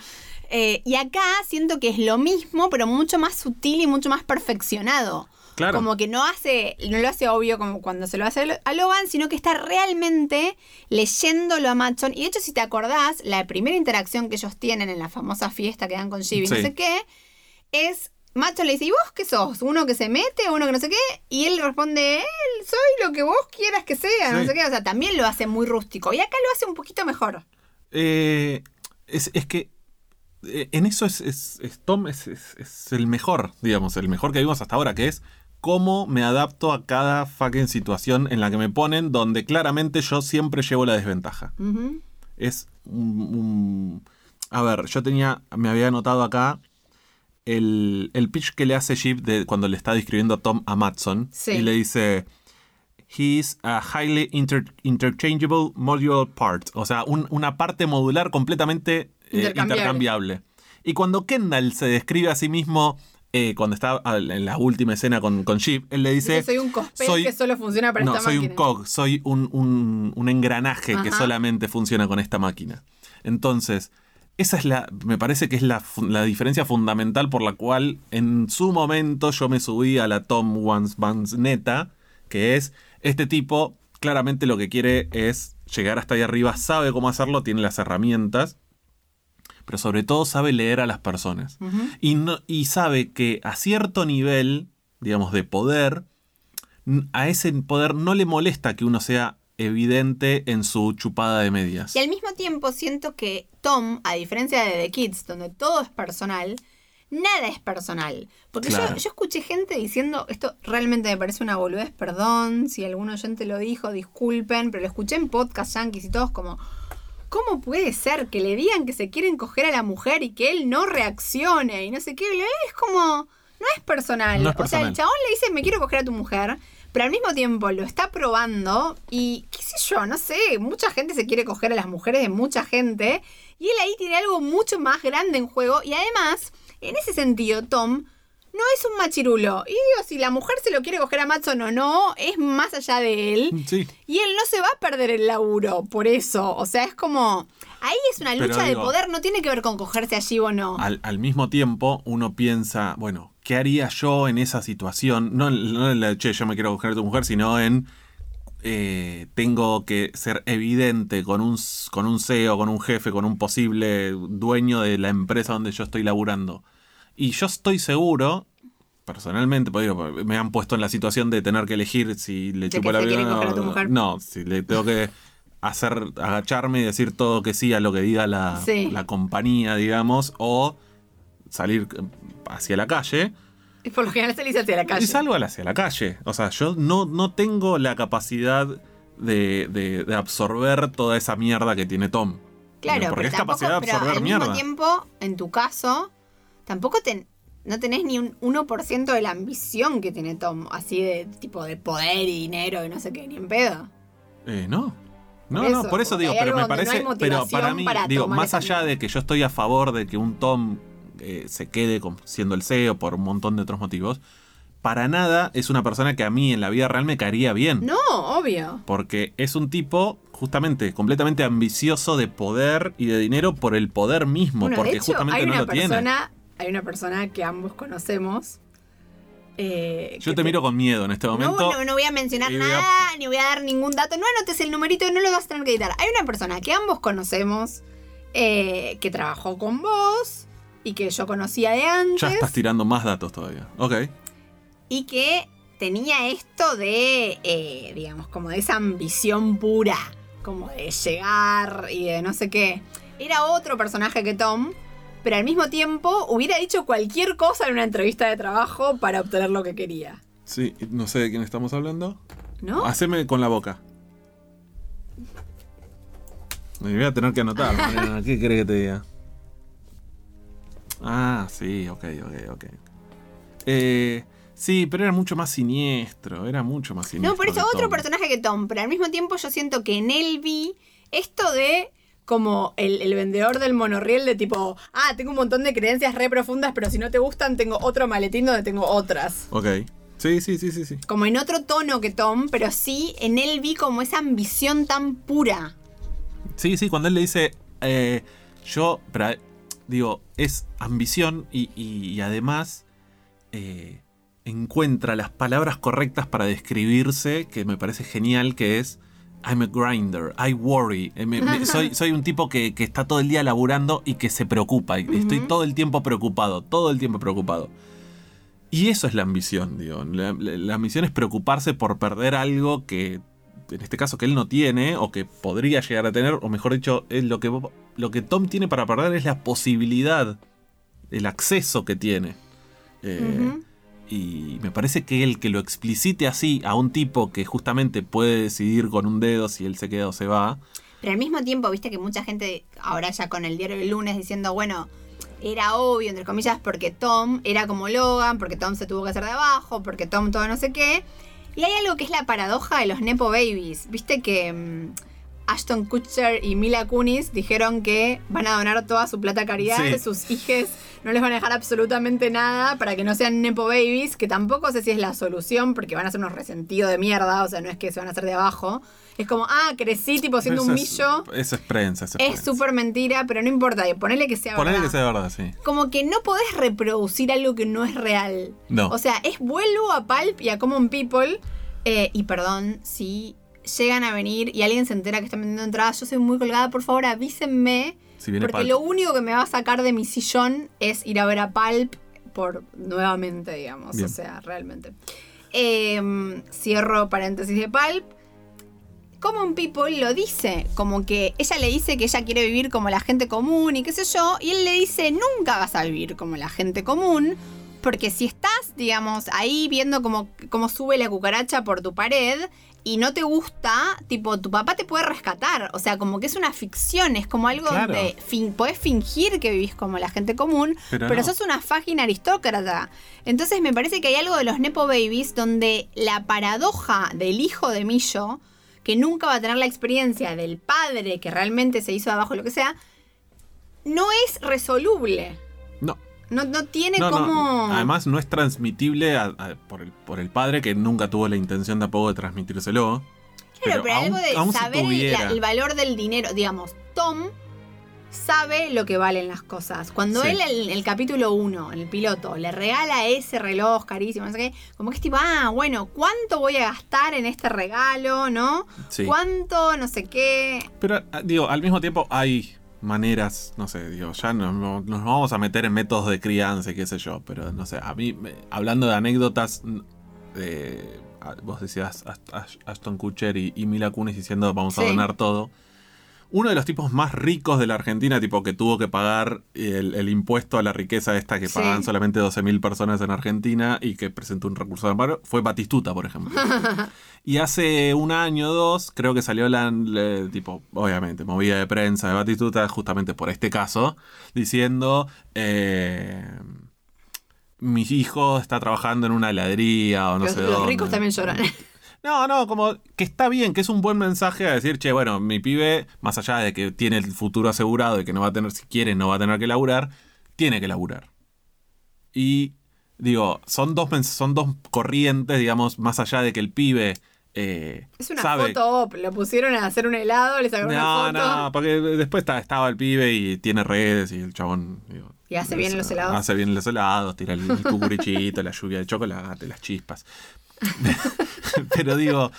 Eh, y acá siento que es lo mismo, pero mucho más sutil y mucho más perfeccionado. Claro. Como que no hace, no lo hace obvio como cuando se lo hace a Logan, sino que está realmente leyéndolo a Matson. Y de hecho, si te acordás, la primera interacción que ellos tienen en la famosa fiesta que dan con no Sí. sé qué, es Matson le dice, ¿y vos qué sos? ¿Uno que se mete? ¿Uno que no sé qué? Y él responde, él soy lo que vos quieras que sea, no sé qué. O sea, también lo hace muy rústico. Y acá lo hace un poquito mejor. Eh, es, es que eh, en eso es, es- es- Tom es el mejor, digamos, el mejor que vimos hasta ahora, que es cómo me adapto a cada fucking situación en la que me ponen, donde claramente yo siempre llevo la desventaja. Es un, un- A ver, yo tenía, me había anotado acá el, el pitch que le hace Jeep de cuando le está describiendo Tom a Matson. Sí. Y le dice, he is a highly inter- interchangeable modular part. O sea, un- una parte modular completamente eh, Intercambiable. intercambiable. Y cuando Kendall se describe a sí mismo, eh, cuando está en la última escena con, con Jeep, él le dice... Soy un cospel soy- que solo funciona para no, esta soy máquina. un cog, soy un, un- un engranaje que solamente funciona con esta máquina. Entonces, esa es la, me parece que es la, la diferencia fundamental por la cual en su momento yo me subí a la Tom Vans neta, que es este tipo claramente lo que quiere es llegar hasta ahí arriba, sabe cómo hacerlo, tiene las herramientas, pero sobre todo sabe leer a las personas. Y, no, y sabe que a cierto nivel, digamos, de poder, a ese poder no le molesta que uno sea evidente en su chupada de medias. Y al mismo tiempo siento que Tom, a diferencia de The Kids, donde todo es personal, nada es personal. Porque yo- yo, escuché gente diciendo, esto realmente me parece una boludez, perdón, si algún oyente lo dijo, disculpen, pero lo escuché en podcast yankees y todos como, ¿cómo puede ser que le digan que se quieren coger a la mujer y que él no reaccione y no sé qué? Es como, no es personal. No es O sea, el personal. chabón le dice, me quiero coger a tu mujer. Pero al mismo tiempo lo está probando y qué sé yo, no sé, mucha gente se quiere coger a las mujeres de mucha gente y él ahí tiene algo mucho más grande en juego y además, en ese sentido, Tom no es un machirulo. Y digo, si la mujer se lo quiere coger a Matson o no, es más allá de él. Sí. Y él no se va a perder el laburo por eso. O sea, es como... Ahí es una lucha de poder, no tiene que ver con cogerse allí o no. Al, al mismo tiempo, uno piensa, bueno, ¿qué haría yo en esa situación? No, en- no en la de, che, yo me quiero coger a tu mujer, sino en, eh, tengo que ser evidente con un, con un CEO, con un jefe, con un posible dueño de la empresa donde yo estoy laburando. Y yo estoy seguro, personalmente, me han puesto en la situación de tener que elegir si le chupo la vida o-. No, si le tengo que hacer agacharme y decir todo que sí a lo que diga la, Sí. la compañía, digamos, o salir hacia la calle. Y por lo general dice hacia la calle. Y salgo hacia la calle. O sea, yo no, no tengo la capacidad de, de- de absorber toda esa mierda que tiene Tom. Claro, porque pero es tampoco, capacidad de pero absorber al mierda. mismo tiempo, en tu caso, tampoco ten- no tenés ni un 1% de la ambición que tiene Tom, así de tipo de poder y dinero y no sé qué, ni en pedo. Eh, no. No, Por no, por eso digo, pero me no parece, hay pero para mí, para digo, más allá de que yo estoy a favor de que un Tom eh, se quede con- siendo el CEO por un montón de otros motivos, para nada es una persona que a mí en la vida real me caería bien. No, obvio. Porque es un tipo justamente completamente ambicioso de poder y de dinero por el poder mismo, Bueno, porque de hecho, justamente hay no una lo tiene. persona, hay una persona que ambos conocemos. eh, Yo te miro con miedo en este No, momento. no, no voy a mencionar y voy a- nada, ni voy a dar ningún dato. No anotes el numerito, no lo vas a tener que editar. Hay una persona que ambos conocemos, eh, que trabajó con vos y que yo conocía de antes. Ya estás tirando más datos todavía. Ok. y que tenía esto de, eh, digamos, como de esa ambición pura, como de llegar y de no sé qué. Era otro personaje que Tom, pero al mismo tiempo hubiera dicho cualquier cosa en una entrevista de trabajo para obtener lo que quería. Sí, no sé de quién estamos hablando. ¿No? Haceme con la boca. Me voy a tener que anotar. Mariana, ¿Qué crees que te diga? Ah, sí, ok, ok, ok. Eh, sí, pero era mucho más siniestro. Era mucho más siniestro. No, por eso que otro Tom. personaje que Tom, pero al mismo tiempo yo siento que en él vi esto de como el, el vendedor del monorriel de tipo, ah, tengo un montón de creencias re profundas, pero si no te gustan, tengo otro maletín donde tengo otras. Ok. Sí, sí, sí, sí, sí. Como en otro tono que Tom, pero sí en él vi como esa ambición tan pura. Sí, sí, cuando él le dice, eh, yo, pero, eh, digo, es ambición y, y- y además eh, encuentra las palabras correctas para describirse, que me parece genial, que es, I'm a grinder, I worry. Eh, me- me- soy, soy un tipo que, que está todo el día laburando y que se preocupa. Estoy todo el tiempo preocupado, todo el tiempo preocupado. Y eso es la ambición, digo. La, la- la ambición es preocuparse por perder algo que, en este caso, que él no tiene, o que podría llegar a tener, o mejor dicho, es lo que, lo que Tom tiene para perder es la posibilidad, el acceso que tiene. Eh. Y me parece que el que lo explicite así a un tipo que justamente puede decidir con un dedo si él se queda o se va. Pero al mismo tiempo, viste que mucha gente, ahora ya con el diario del lunes, diciendo, bueno, era obvio, entre comillas, porque Tom era como Logan, porque Tom se tuvo que hacer de abajo, porque Tom todo no sé qué. Y hay algo que es la paradoja de los Nepo Babies. Viste que mm, Ashton Kutcher y Mila Kunis dijeron que van a donar toda su plata a caridad, Sí. sus hijes no les van a dejar absolutamente nada para que no sean Nepo Babies, que tampoco sé si es la solución, porque van a ser unos resentidos de mierda, o sea, no es que se van a hacer de abajo. Es como, ah, crecí tipo siendo un Eso es- millo. Eso es prensa. eso Es súper mentira, pero no importa, ponele que sea Ponele verdad. que sea verdad, sí. Como que no podés reproducir algo que no es real. No. O sea, es vuelvo a Pulp y a Common People. eh, y perdón, si llegan a venir y alguien se entera que están vendiendo entradas, yo soy muy colgada, por favor avísenme. Si viene Porque lo único que me va a sacar de mi sillón es ir a ver a Pulp por nuevamente, digamos. Bien. O sea, realmente. Eh, cierro paréntesis de Pulp. Common People lo dice, como que ella le dice que ella quiere vivir como la gente común y qué sé yo, y él le dice, nunca vas a vivir como la gente común, porque si estás, digamos, ahí viendo cómo, cómo sube la cucaracha por tu pared y no te gusta, tipo, tu papá te puede rescatar. O sea, como que es una ficción, es como algo Claro. de. Fin, podés fingir que vivís como la gente común, Pero pero, no. sos una fágina aristócrata. Entonces me parece que hay algo de los Nepo Babies donde la paradoja del hijo de Millo, que nunca va a tener la experiencia del padre que realmente se hizo de abajo, lo que sea, no es resoluble. No. Tiene No, no. como. Además, no es transmitible a- a- por, el, por el padre que nunca tuvo la intención tampoco de transmitírselo. Claro, pero, aún- algo de si saber el- valor del dinero. Digamos, Tom sabe lo que valen las cosas. Cuando Sí. él, en el capítulo 1, en el piloto, le regala ese reloj carísimo, no sé qué, como que es tipo, ah, bueno, ¿cuánto voy a gastar en este regalo, no? Sí. ¿Cuánto, no sé qué? Pero, ah, digo, al mismo tiempo hay maneras, no sé, digo, ya no- no- nos vamos a meter en métodos de crianza y qué sé yo, pero no sé, a mí, me- hablando de anécdotas, ah, vos decías Ashton Kutcher y, y Mila Kunis diciendo vamos a donar todo. Uno de los tipos más ricos de la Argentina, tipo que tuvo que pagar el, el impuesto a la riqueza esta que Sí. pagan solamente 12.000 personas en Argentina y que presentó un recurso de amparo, fue Batistuta, por ejemplo. Y hace un año o dos, creo que salió la, le- tipo, obviamente, movida de prensa de Batistuta, justamente por este caso, diciendo, eh, mi hijo está trabajando en una heladería o no los sé los dónde. ricos también lloran. No, no, como que está bien, que es un buen mensaje a decir, che, bueno, mi pibe, más allá de que tiene el futuro asegurado y que no va a tener, si quiere, no va a tener que laburar, tiene que laburar. Y digo, son dos, son dos corrientes, digamos, más allá de que el pibe eh, Es una sabe. foto op, lo pusieron a hacer un helado, le sacaron No, una foto. no, porque después estaba el pibe y tiene redes y el chabón. digo, Y hace bien los helados. Hace bien los helados, tira el, el cucurichito, la lluvia de chocolate, las chispas. Pero digo,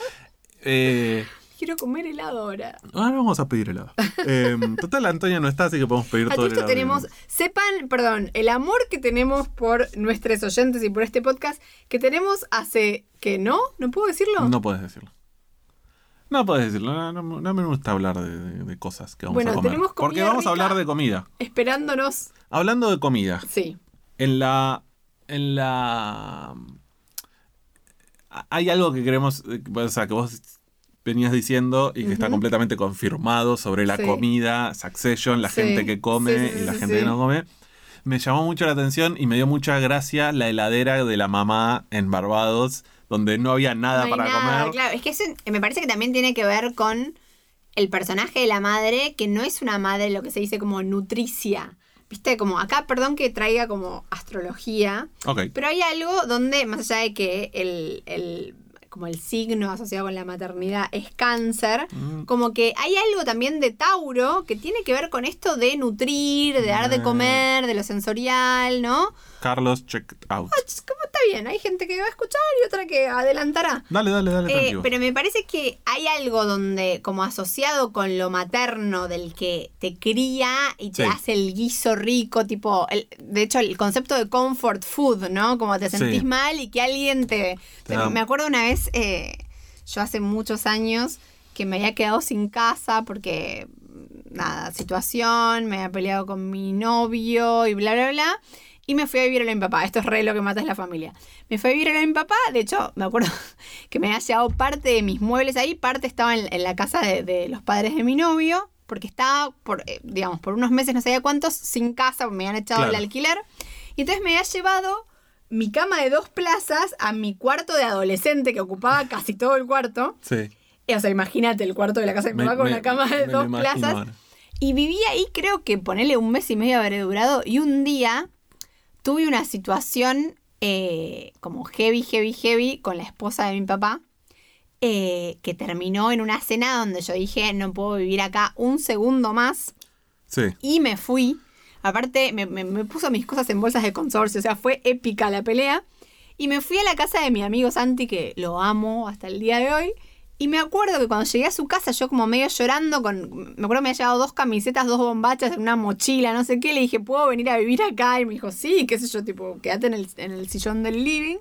eh, Quiero comer helado ahora. ahora vamos a pedir helado. Eh, total, Antonia no está, así que podemos pedir A todo el helado. tenemos, sepan, perdón, el amor que tenemos por nuestros oyentes y por este podcast, que tenemos hace, que no, no puedo decirlo. No puedes decirlo. No puedes decirlo. No, no- no me gusta hablar de, de- de cosas que vamos Bueno, a comer. tenemos comida Porque vamos a hablar de comida. Esperándonos, Hablando de comida. sí. En la. En la. Hay algo que queremos. eh, O sea, que vos venías diciendo y que está completamente confirmado sobre la Sí. comida, Succession, la Sí. gente que come Sí, y la gente que no come. Me llamó mucho la atención y me dio mucha gracia la heladera de la mamá en Barbados, donde no había nada no para nada, comer. claro. Es que eso me parece que también tiene que ver con el personaje de la madre, que no es una madre lo que se dice como nutricia. Viste, como acá, perdón que traiga como astrología, Ok. Pero hay algo donde, más allá de que el, el- como el signo asociado con la maternidad es cáncer, Mm. como que hay algo también de Tauro que tiene que ver con esto de nutrir, de dar de Ah. comer, de lo sensorial, ¿no? Carlos, check out. Como está bien, hay gente que va a escuchar y otra que adelantará. Dale, dale, dale, Eh, pero me parece que hay algo donde, como asociado con lo materno, del que te cría y te Sí. hace el guiso rico, tipo, el- de hecho, el concepto de comfort food, ¿no? Como te Sí. sentís mal y que alguien te... Me acuerdo una vez, eh, yo hace muchos años, que me había quedado sin casa porque, nada, situación, me había peleado con mi novio y bla, bla, bla. Y me fui a vivir a lo de mi papá. Esto es re lo que mata es la familia. Me fui a vivir a lo de mi papá. De hecho, me acuerdo que me había llevado parte de mis muebles ahí. Parte estaba en, en la casa de, de los padres de mi novio. Porque estaba, por, eh, digamos, por unos meses, no sabía cuántos, sin casa. Me habían echado Claro. el alquiler. Y entonces me había llevado mi cama de dos plazas a mi cuarto de adolescente que ocupaba casi todo el cuarto. sí. Eh, O sea, imagínate el cuarto de la casa de mi Me- papá con me- una cama de me dos plazas. ahora. Y viví ahí, creo que ponerle un mes y medio habré durado. Y un día tuve una situación eh, como heavy, heavy, heavy con la esposa de mi papá. eh, que terminó en una cena donde yo dije, no puedo vivir acá un segundo más. Sí. Y me fui. Aparte, me, puso mis cosas en bolsas de consorcio. O sea, fue épica la pelea. Y me fui a la casa de mi amigo Santi, que lo amo hasta el día de hoy. Y me acuerdo que cuando llegué a su casa, yo como medio llorando, con, me acuerdo que me había llevado dos camisetas, dos bombachas, una mochila, no sé qué. Le dije, ¿puedo venir a vivir acá? Y me dijo, sí, qué sé yo, tipo, quédate en el, en el sillón del living.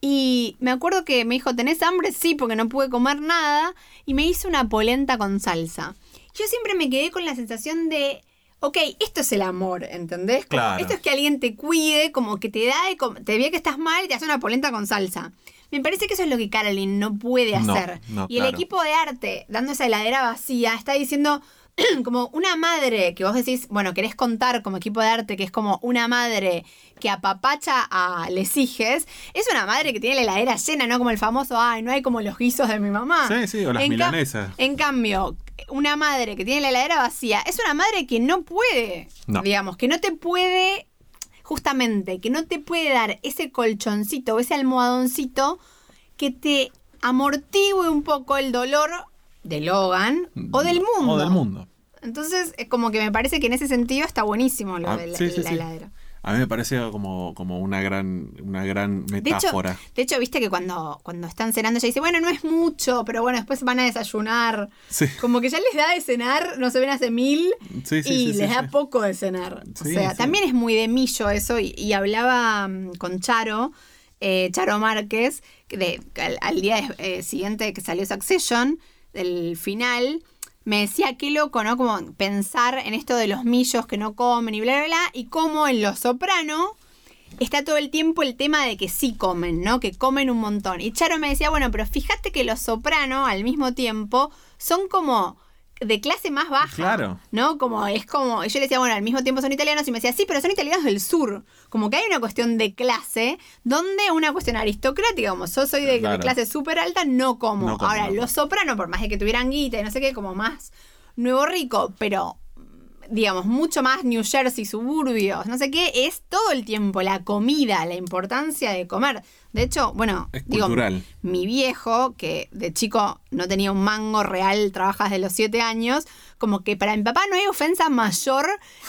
Y me acuerdo que me dijo, ¿tenés hambre? Sí, porque no pude comer nada. Y me hizo una polenta con salsa. Yo siempre me quedé con la sensación de, ok, esto es el amor, ¿entendés? Como, Claro. Esto es que alguien te cuide, como que te da, de te ve que estás mal y te hace una polenta con salsa. Me parece que eso es lo que Caroline no puede hacer. no, y el claro. equipo de arte, dando esa heladera vacía, está diciendo como una madre que vos decís, bueno, querés contar como equipo de arte que es como una madre que apapacha a les hijes, es una madre que tiene la heladera llena, no como el famoso, ay, no hay como los guisos de mi mamá. Sí, sí, o las En ca- milanesas. En cambio, una madre que tiene la heladera vacía es una madre que no puede, No. digamos, que no te puede, justamente, que no te puede dar ese colchoncito o ese almohadoncito que te amortigue un poco el dolor de Logan o del mundo. O del mundo. Entonces, es como que me parece que en ese sentido está buenísimo lo Ah, de la, sí, sí, la sí. A mí me parece como, como una gran, una gran De hecho, metáfora. de hecho, viste que cuando, cuando están cenando ella dice, bueno, no es mucho, pero bueno, después van a desayunar. Sí. Como que ya les da de cenar, no se ven hace mil, Sí, sí, y les da poco de cenar. o sea, también es muy de millo eso, y, y hablaba mm, con Charo, eh, Charo Márquez, que de, al, al día eh, siguiente que salió Succession, del final, me decía qué loco, ¿no? Como pensar en esto de los millos que no comen y bla, bla, bla, y cómo en Los Soprano está todo el tiempo el tema de que sí comen, ¿no? Que comen un montón. Y Charo me decía, bueno, pero fíjate que los soprano al mismo tiempo son como de clase más baja. Claro. ¿No? Como es como. Yo le decía, bueno, al mismo tiempo son italianos. Y me decía, sí, pero son italianos del sur. Como que hay una cuestión de clase, donde una cuestión aristocrática, como yo soy de, clase súper alta, no como. No como, Ahora, no los soprano, por más de que tuvieran guita y no sé qué, como más nuevo rico, pero digamos, mucho más New Jersey, suburbios, no sé qué, es todo el tiempo la comida, la importancia de comer. De hecho, bueno, Es digo, cultural. mi viejo, que de chico no tenía un mango real, trabaja desde los siete años, como que para mi papá no hay ofensa mayor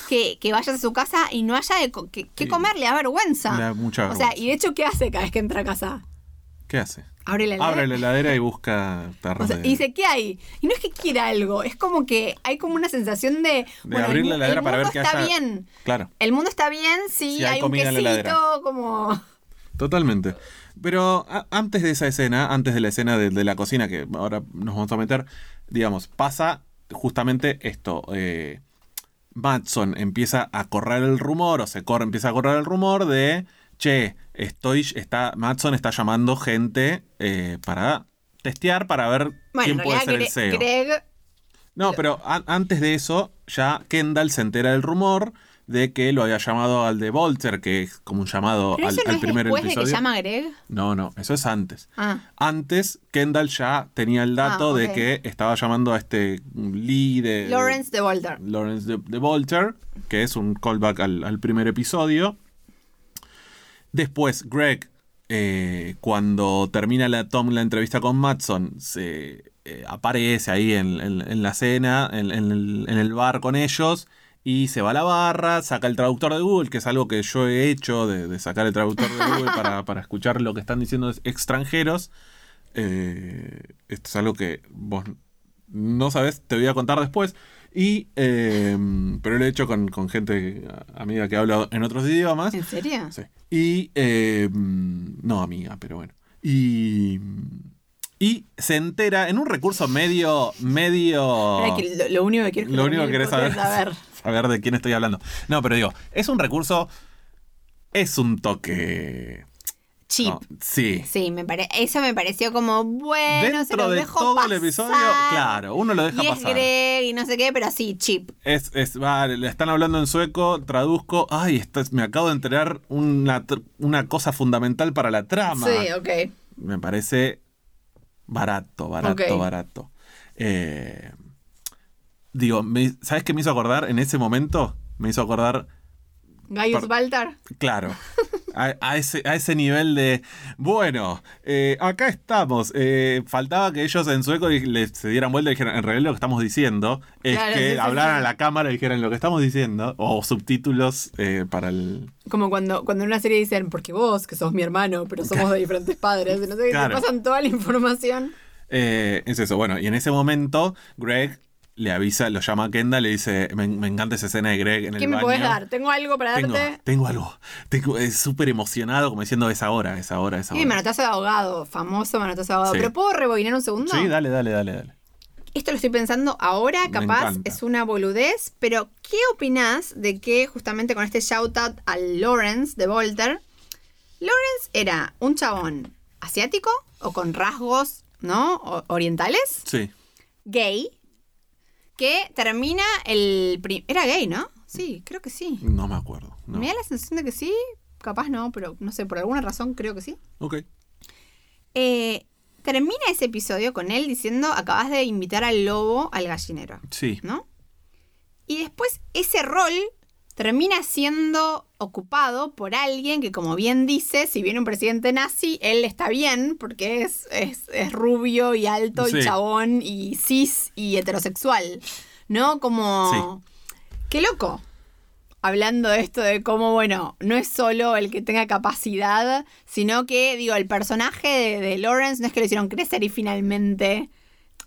que, que vayas a su casa y no haya de co- que, que Sí. comer, le da vergüenza. Le da mucha O sea, vergüenza. y de hecho, ¿qué hace cada vez que entra a casa? ¿Qué hace? Abre la Abre heladera. la heladera y busca O tarros sea, de, y dice, ¿qué hay? Y no es que quiera algo, es como que hay como una sensación de... de bueno, abrir el la heladera el para ver mundo que está haya. bien. Claro, El mundo está bien, sí, Sí, hay hay, un quesito, como... totalmente. Pero a- antes de esa escena, antes de la escena de, de la cocina, que ahora nos vamos a meter, digamos, pasa justamente esto. Eh, Matson empieza a correr el rumor, o se corre, empieza a correr el rumor de, che, estoy, está, Matson está llamando gente eh, para testear, para ver Bueno, quién puede ser el CEO. Greg... No, pero an- antes de eso, ya Kendall se entera del rumor de que lo había llamado al de Volter, que es como un llamado ¿Pero al, eso no al es primer después de episodio. que llama a Greg? No, no, eso es antes. Ah, Antes, Kendall ya tenía el dato Ah, de ok. que estaba llamando a este Lee de. Lawrence de Boulder. Lawrence de, de Volter, que es un callback al, al primer episodio. Después, Greg, eh, cuando termina la, Tom la entrevista con Matson, se eh, aparece ahí en, en- en la cena, en, el, en el bar con ellos, y se va a la barra, saca el traductor de Google, que es algo que yo he hecho, de, de sacar el traductor de Google para, para escuchar lo que están diciendo extranjeros. Eh, esto es algo que vos no sabes, te voy a contar después. Y, eh, pero lo he hecho con, con gente amiga que habla en otros idiomas. ¿En serio? Sí. Y, eh, no amiga, pero bueno. Y, y se entera en un recurso medio, medio... Era que lo, lo único que quiero Lo único que querés saber, ver. saber de quién estoy hablando. No, pero digo, es un recurso, es un toque... Chip. no, sí. Sí, me pare... eso me pareció como, bueno, se Dentro lo de dejo todo pasar. el episodio, claro, uno lo deja y es pasar. Greg y no sé qué, pero sí, chip. Es, es, va, le están hablando en sueco, traduzco. Ay, esto es- me acabo de enterar una, una cosa fundamental para la trama. Sí, ok. Me parece barato, barato, barato. Eh, digo, me- ¿sabes qué me hizo acordar en ese momento? Me hizo acordar, Gaius Baltar. claro, a, a ese, a ese nivel de, bueno, eh, acá estamos. Eh, faltaba que ellos en sueco les se dieran vuelta y dijeran, en realidad lo que estamos diciendo es Claro, que sí, hablaran sí. a la cámara y dijeran lo que estamos diciendo, o subtítulos eh, para el... Como cuando, cuando en una serie dicen, porque vos, que sos mi hermano, pero somos de diferentes padres, no sé qué, Claro. te pasan toda la información. Es eso, bueno, y en ese momento Greg le avisa, lo llama a Kendall, le dice, me, me encanta esa escena de Greg en el ¿Qué me baño. puedes dar? Tengo algo para Tengo, darte. tengo algo. Tengo, es súper emocionado, como diciendo, es ahora, es ahora, es Y ahora. manotazo de abogado, famoso manotazo de abogado. Sí. Pero ¿puedo rebobinar un segundo? Sí, dale, dale, dale, dale. Esto lo estoy pensando ahora, capaz es una boludez, pero ¿qué opinás de que justamente con este shout out al Lawrence de Volter, Lawrence era un chabón asiático o con rasgos, ¿no? O- orientales, Sí. gay, que termina el... Era gay, ¿no? Sí, creo que sí. No me acuerdo. No. Me da la sensación de que sí, capaz no, pero no sé, por alguna razón creo que sí. Ok. Eh, termina ese episodio con él diciendo, acabas de invitar al lobo al gallinero, Sí. ¿no? Y después ese rol termina siendo ocupado por alguien que, como bien dice, si viene un presidente nazi, él está bien porque es, es, es rubio y alto y chabón y cis y heterosexual, ¿no? Como... ¡Qué loco! Hablando de esto de cómo, bueno, no es solo el que tenga capacidad, sino que, digo, el personaje de, de Lawrence no es que lo hicieron crecer y finalmente...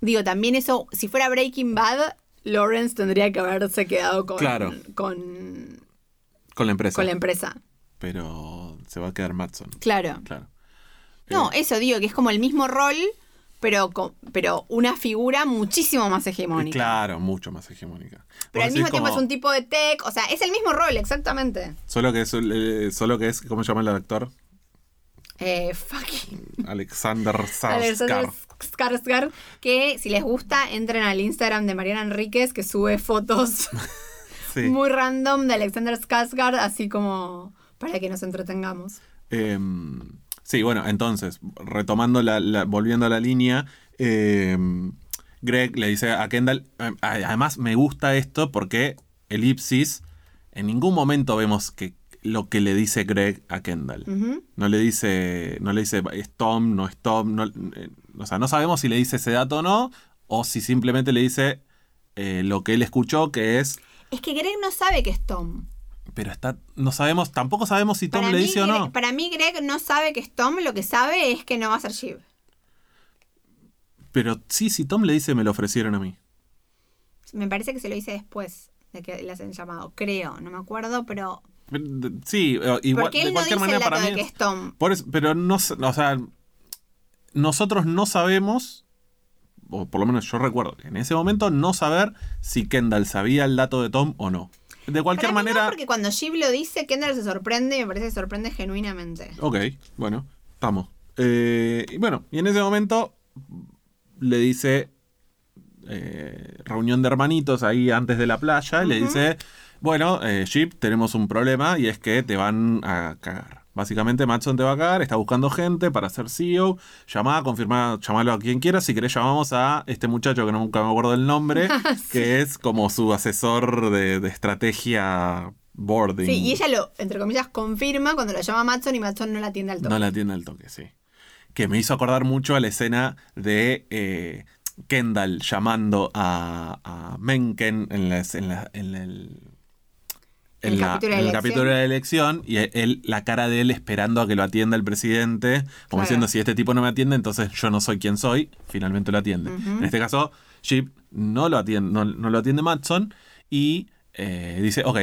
Digo, también eso, si fuera Breaking Bad, Lawrence tendría que haberse quedado con, Claro. con, Con la empresa. con la empresa. Pero se va a quedar Matson. Claro. Claro. No, Eh, eso digo, que es como el mismo rol, pero, pero una figura muchísimo más hegemónica. Claro, mucho más hegemónica. Pero al mismo tiempo como- es un tipo de tech, o sea, es el mismo rol, exactamente. Solo que es, eh, solo que es, ¿cómo se llama el actor? Eh, fucking. Alexander Alexander Skarsgård. Que si les gusta, entren al Instagram de Mariana Enríquez, que sube fotos Sí. muy random de Alexander Skarsgård, así como para que nos entretengamos. Em, sí, bueno, entonces, retomando la, la- volviendo a la línea, em, Greg le dice a Kendall, em, además me gusta esto porque elipsis, en ningún momento vemos que lo que le dice Greg a Kendall. No le dice, no le dice es Tom, no es Tom, no- eh, o sea, no sabemos si le dice ese dato o no, o si simplemente le dice eh, lo que él escuchó, que es, Es que Greg no sabe que es Tom. pero está, no sabemos, tampoco sabemos si Tom Para le mí, dice o no. para mí, Greg no sabe que es Tom, lo que sabe es que no va a ser Shiv. Pero sí, si Tom le dice me lo ofrecieron a mí. Me parece que se lo hice después de que le hacen llamado. Creo, no me acuerdo, pero. Sí, igual, Porque él de no cualquier dice manera el dato para mí. de que es Tom. por eso- pero no, o sea, nosotros no sabemos, o por lo menos yo recuerdo, en ese momento no saber si Kendall sabía el dato de Tom o no. De cualquier Para mí no, manera. porque cuando Shiv lo dice, Kendall se sorprende y me parece que se sorprende genuinamente. Ok, bueno, estamos. Eh, y bueno, y en ese momento le dice eh, reunión de hermanitos ahí antes de la playa y le dice, bueno, eh, Jeep, tenemos un problema y es que te van a cagar. Básicamente Matson te va a cagar, está buscando gente para ser CEO. Llamá, confirmá, llamalo a quien quieras. Si querés, llamamos a este muchacho que nunca me acuerdo el nombre, que es como su asesor de, de estrategia boarding. Sí, y ella lo, entre comillas, confirma cuando la llama Matson y Matson no la atiende al toque. No la atiende al toque, sí. Que me hizo acordar mucho a la escena de eh, Kendall llamando a, a Mencken en, las- en la- en el, El la- capítulo de el capítulo de la elección y él, la cara de él esperando a que lo atienda el presidente, como Claro. diciendo, si este tipo no me atiende, entonces yo no soy quien soy, finalmente lo atiende. En este caso, Chip no lo atiende, no, no lo atiende Matson y eh, dice, ok,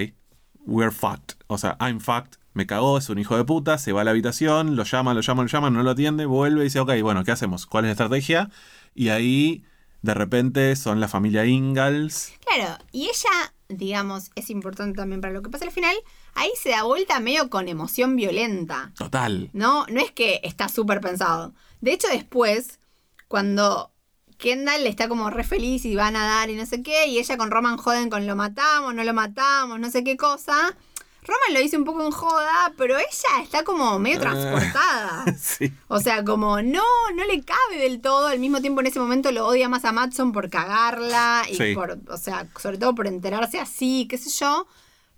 we're fucked. O sea, I'm fucked, me cagó, es un hijo de puta, se va a la habitación, lo llama, lo llama, lo llama, no lo atiende, vuelve y dice, ok, bueno, ¿qué hacemos? ¿Cuál es la estrategia? Y ahí, de repente, son la familia Ingalls. Claro, y ella, digamos, es importante también para lo que pasa al final, ahí se da vuelta medio con emoción violenta. Total. No, no es que está súper pensado. De hecho, después, cuando Kendall está como re feliz y va a nadar y no sé qué, y ella con Roman joden con lo matamos, no lo matamos, no sé qué cosa. Roman lo dice un poco en joda, pero ella está como medio Ah. transportada. sí. O sea, como no, no le cabe del todo. Al mismo tiempo, en ese momento lo odia más a Matson por cagarla y Sí. por, o sea, sobre todo por enterarse así, qué sé yo.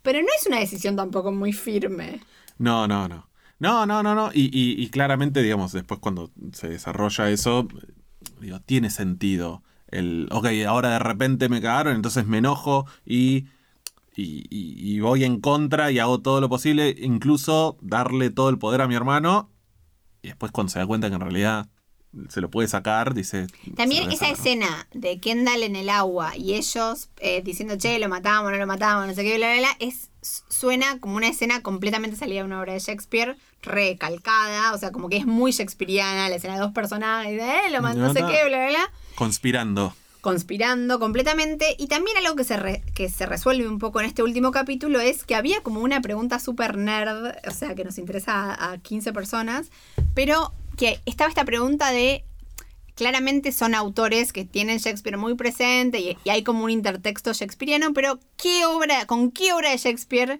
Pero no es una decisión tampoco muy firme. No, no, no. No, no, no, no. Y, y- y claramente, digamos, después cuando se desarrolla eso, digo, tiene sentido. El, ok, ahora de repente me cagaron, entonces me enojo y, y, y- y voy en contra y hago todo lo posible, incluso darle todo el poder a mi hermano. Y después cuando se da cuenta que en realidad se lo puede sacar, dice. También esa sacar. escena de Kendall en el agua y ellos eh, diciendo, che, lo matamos, no lo matamos, no sé qué, bla, bla, bla, es, suena como una escena completamente salida de una obra de Shakespeare, recalcada, o sea, como que es muy shakespeariana, la escena de dos personajes, de, eh, lo mató, no sé qué, bla, bla, bla, Conspirando. Conspirando completamente. Y también algo que se, re- que se resuelve un poco en este último capítulo es que había como una pregunta súper nerd, o sea, que nos interesa a, a 15 personas, pero que estaba esta pregunta de claramente son autores que tienen Shakespeare muy presente y, y hay como un intertexto shakespeariano, pero ¿qué obra, con qué obra de Shakespeare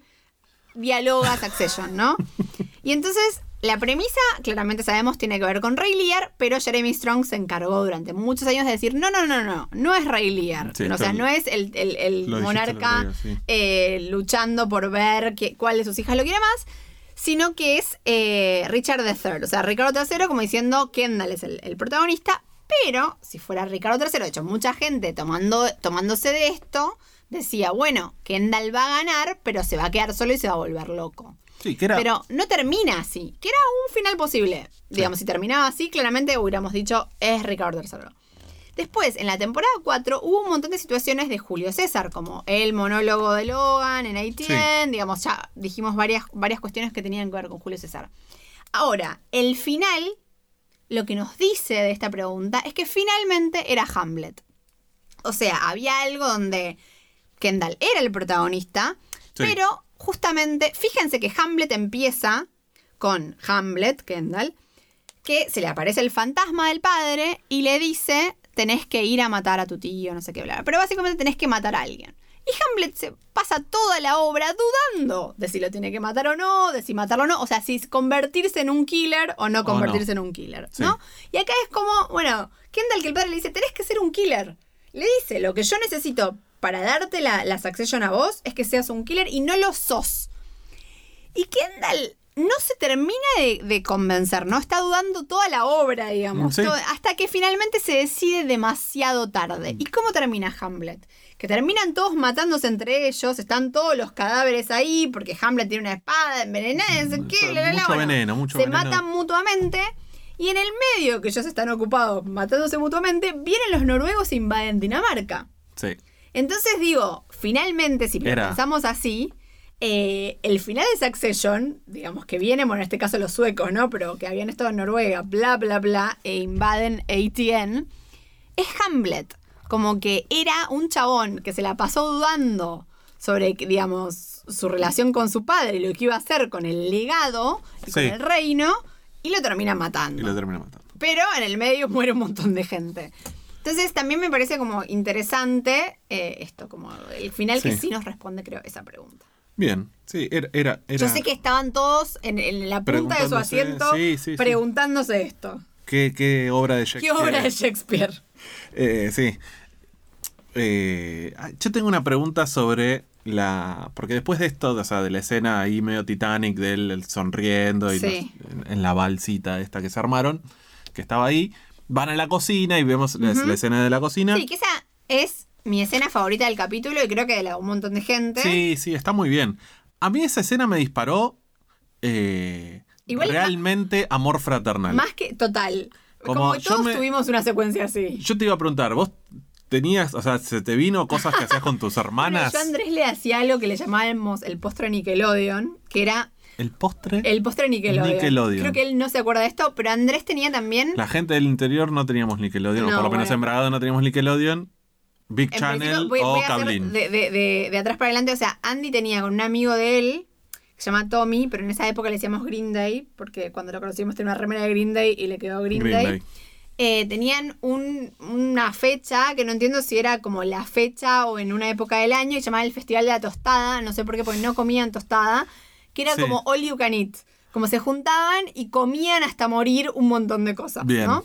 dialoga Succession, no? Y entonces la premisa, claramente sabemos, tiene que ver con Ray Lear, pero Jeremy Strong se encargó durante muchos años de decir, no, no, no, no, no es Ray Lear. Sí, o sea, no es el, el- el monarca sí. eh, luchando por ver que- cuál de sus hijas lo quiere más, sino que es eh, Richard III, o sea, Ricardo III como diciendo Kendall es el, el protagonista, pero si fuera Ricardo III, de hecho mucha gente tomando, tomándose de esto decía, bueno, Kendall va a ganar, pero se va a quedar solo y se va a volver loco. Sí, que era. Pero no termina así, que era un final posible. Digamos, si terminaba así, claramente hubiéramos dicho es Ricardo III. Después, en la temporada 4, hubo un montón de situaciones de Julio César, como el monólogo de Logan en ATN, digamos, ya dijimos varias, varias cuestiones que tenían que ver con Julio César. Ahora, el final, lo que nos dice de esta pregunta es que finalmente era Hamlet. O sea, había algo donde Kendall era el protagonista, Sí. pero justamente, fíjense que Hamlet empieza con Hamlet, Kendall, que se le aparece el fantasma del padre y le dice, tenés que ir a matar a tu tío, no sé qué, bla, bla. pero básicamente tenés que matar a alguien. Y Hamlet se pasa toda la obra dudando de si lo tiene que matar o no, de si matarlo o no, o sea, si convertirse en un killer o no convertirse no. en un killer, Sí. ¿no? Y acá es como, bueno, Kendall que el padre le dice, tenés que ser un killer. Le dice, lo que yo necesito para darte la, la succession a vos es que seas un killer y no lo sos. Y Kendall no se termina de, de convencer, ¿no? Está dudando toda la obra, digamos. Sí. todo- hasta que finalmente se decide demasiado tarde. ¿Y cómo termina Hamlet? Que terminan todos matándose entre ellos, están todos los cadáveres ahí, porque Hamlet tiene una espada envenenada, no sé qué, bla, bla, bla. Mucho Bueno, veneno, mucho Se veneno. matan mutuamente. Y en el medio que ellos están ocupados matándose mutuamente, vienen los noruegos e invaden Dinamarca. Sí. Entonces digo, finalmente, si Era. pensamos así, eh, el final de Succession, digamos que viene, bueno, en este caso los suecos, ¿no? Pero que habían estado en Noruega, bla, bla, bla, e invaden ATN, es Hamlet. Como que era un chabón que se la pasó dudando sobre, digamos, su relación con su padre y lo que iba a hacer con el legado y con el reino, y lo termina matando Y lo termina matando. pero en el medio muere un montón de gente. Entonces también me parece como interesante eh, esto, como el final que Sí. sí nos responde, creo, esa pregunta. Bien. Sí, era. era, era- Yo sé que estaban todos en, en la punta de su asiento sí, sí, sí. preguntándose esto. ¿Qué, qué obra de ¿Qué Shakespeare? obra de Shakespeare? Eh, sí. Eh, yo tengo una pregunta sobre la. Porque después de esto, o sea, de la escena ahí medio Titanic de él él sonriendo y Sí. los- en, en la balsita esta que se armaron, que estaba ahí, van a la cocina y vemos la, Ujú. la escena de la cocina. Sí, que esa es mi escena favorita del capítulo y creo que de la un montón de gente. Sí, sí, está muy bien. A mí esa escena me disparó eh, Igual- realmente amor fraternal. Más que total. Como, Como todos me- tuvimos una secuencia así. Yo te iba a preguntar, ¿vos tenías, o sea, se te vino cosas que hacías con tus Bueno, hermanas? yo a Andrés le hacía algo que le llamábamos el postre Nickelodeon, que era ¿El postre? El postre Nickelodeon. Nickelodeon. Creo que él no se acuerda de esto, pero Andrés tenía también. La gente del interior no teníamos Nickelodeon, o por lo menos bueno. en Bragado no teníamos Nickelodeon, Big en Channel voy, o voy Cablin. de, de- de- de atrás para adelante. O sea, Andy tenía con un amigo de él, que se llama Tommy, pero en esa época le decíamos Green Day, porque cuando lo conocimos tenía una remera de Green Day y le quedó Green, Green Day. Day. Eh, tenían un- una fecha que no entiendo si era como la fecha o en una época del año y llamaba el Festival de la Tostada, no sé por qué, porque no comían tostada, que era Sí. como all you can eat. Como se juntaban y comían hasta morir un montón de cosas, Bien. ¿no?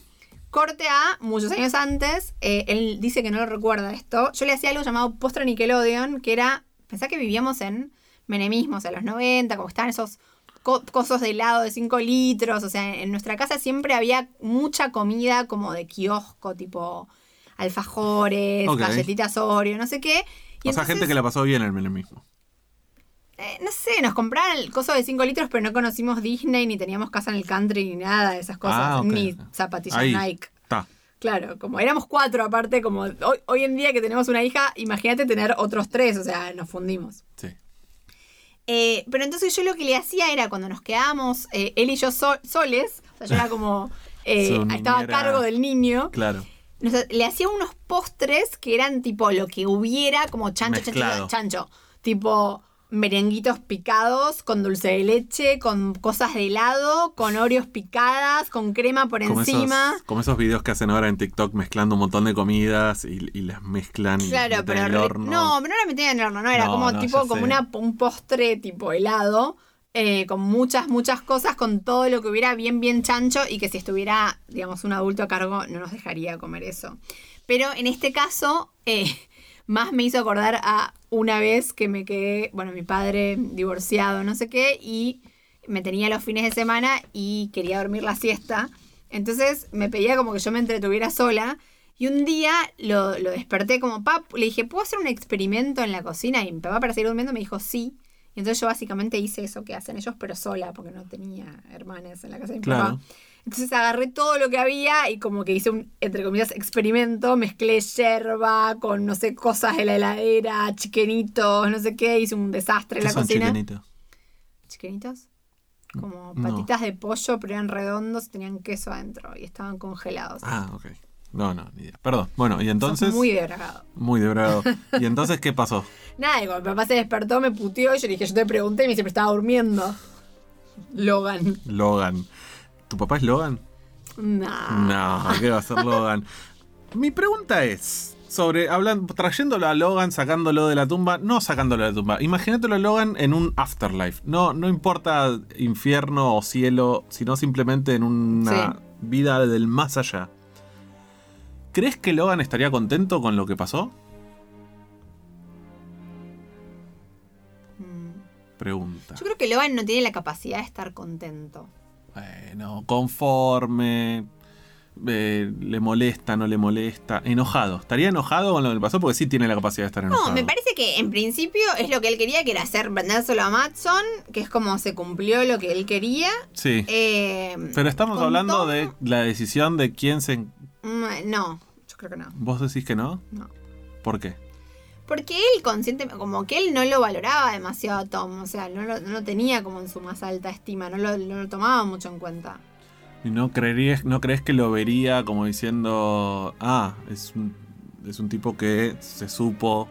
Corte a muchos años antes, eh, él dice que no lo recuerda esto. Yo le hacía algo llamado postre Nickelodeon, que era, pensá que vivíamos en menemismo, o sea, los 90, como estaban esos co- cosos de helado de 5 litros, o sea, en nuestra casa siempre había mucha comida como de kiosco, tipo alfajores, galletitas Oreo, no sé qué. Y o sea, gente que la pasó bien en el mismo. Eh, no sé, nos compraron el coso de 5 litros, pero no conocimos Disney, ni teníamos casa en el country, ni nada de esas cosas, Ah, ni zapatillas Ahí. Nike. Claro, como éramos cuatro aparte, como hoy, hoy en día que tenemos una hija, imagínate tener otros tres, o sea, nos fundimos. Sí. Eh, pero entonces yo lo que le hacía era cuando nos quedábamos, eh, él y yo so- soles, o sea, yo era como, eh, estaba a cargo del niño, Claro. nos- le hacía unos postres que eran tipo lo que hubiera, como chancho, chancho, chancho, tipo merenguitos picados con dulce de leche, con cosas de helado, con oreos picadas, con crema por Como encima. esos, como esos videos que hacen ahora en TikTok mezclando un montón de comidas y, y las mezclan y Claro, pero en el horno. no, pero no la metían en el horno, no, era No, como no, tipo como una, un postre tipo helado, eh, con muchas, muchas cosas, con todo lo que hubiera bien, bien chancho y que si estuviera, digamos, un adulto a cargo no nos dejaría comer eso. Pero en este caso, eh, más me hizo acordar a una vez que me quedé, bueno, mi padre divorciado, no sé qué, y me tenía los fines de semana y quería dormir la siesta. Entonces me pedía como que yo me entretuviera sola. Y un día lo, lo desperté como pap, le dije, ¿puedo hacer un experimento en la cocina? Y mi papá para seguir durmiendo me dijo sí. Y entonces yo básicamente hice eso que hacen ellos, pero sola, porque no tenía hermanas en la casa de mi papá. Entonces agarré todo lo que había y como que hice un, entre comillas, experimento. Mezclé yerba con, no sé, cosas de la heladera, chiquenitos, no sé qué. Hice un desastre en ¿Qué la son cocina. chiquenitos? ¿Chiquenitos? Como No. patitas de pollo, pero eran redondos y tenían queso adentro y estaban congelados. Ah, ok. No, no, ni idea. Perdón. Bueno, y Sos entonces. muy debragado. Muy de bravo. ¿Y entonces qué pasó? Nada, cuando mi papá se despertó, me puteó y yo le dije, yo te pregunté y me dice, pero estaba durmiendo. Logan. Logan. ¿Tu papá es Logan? Nah. No, ¿qué va a ser Logan? Mi pregunta es. Sobre, hablando, trayéndolo a Logan, sacándolo de la tumba, no sacándolo de la tumba. Imagínatelo a Logan en un afterlife. No, no importa infierno o cielo, sino simplemente en una Sí. vida del más allá. ¿Crees que Logan estaría contento con lo que pasó? Mm. Pregunta. Yo creo que Logan no tiene la capacidad de estar contento. Bueno, conforme. eh, le molesta, no le molesta. Enojado. ¿Estaría enojado con lo que pasó? Porque sí tiene la capacidad de estar enojado. No, me parece que en principio es lo que él quería, que era hacer vendérselo a Matson, que es como se cumplió lo que él quería. Sí. Eh, Pero estamos hablando de la decisión de quién se. Mm, No, yo creo que no. ¿Vos decís que no? No. ¿Por qué? Porque él consciente, como que él no lo valoraba demasiado a Tom, o sea, no lo, no lo tenía como en su más alta estima, no lo, no lo tomaba mucho en cuenta. ¿Y no, creerías, no crees que lo vería como diciendo. Ah, es un, es un tipo que se supo.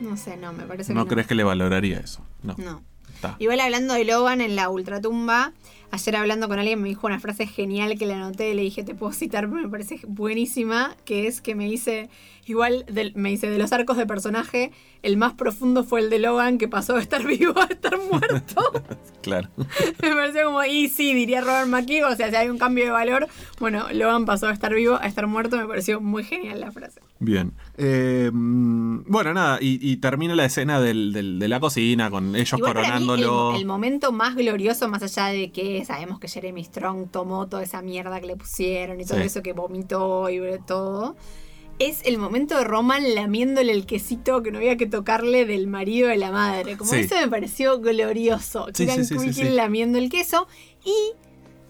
No sé, no, me parece ¿No que crees que le valoraría eso? No. no. Está. Igual hablando de Logan en la ultratumba, ayer hablando con alguien me dijo una frase genial que le anoté y le dije, te puedo citar, porque me parece buenísima, que es que me dice, igual me dice, de los arcos de personaje, el más profundo fue el de Logan, que pasó de estar vivo a estar muerto. Claro. me pareció como, y sí, diría Robert McKee, o sea, si hay un cambio de valor, bueno, Logan pasó de estar vivo a estar muerto, me pareció muy genial la frase. Bien. Eh, mm, bueno, nada, y, y termina la escena del- del- de la cocina con ellos Igual para mí, coronándolo. el, el momento más glorioso, más allá de que sabemos que Jeremy Strong tomó toda esa mierda que le pusieron y todo Sí. eso que vomitó y todo, es el momento de Roman lamiéndole el quesito que no había que tocarle del marido de la madre. Como Sí. eso me pareció glorioso. Sí, sí. lamiendo el queso. Y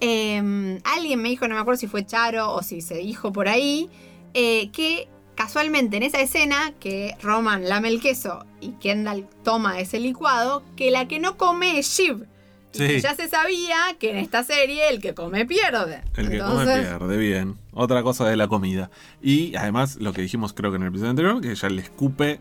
eh, alguien me dijo, no me acuerdo si fue Charo o si se dijo por ahí, eh, que casualmente en esa escena que Roman lame el queso y Kendall toma ese licuado, que la que no come es Shiv. Sí. ya se sabía que en esta serie el que come pierde. El que come pierde, bien. Otra cosa de la comida. Y además, lo que dijimos creo que en el episodio anterior, que ella le escupe.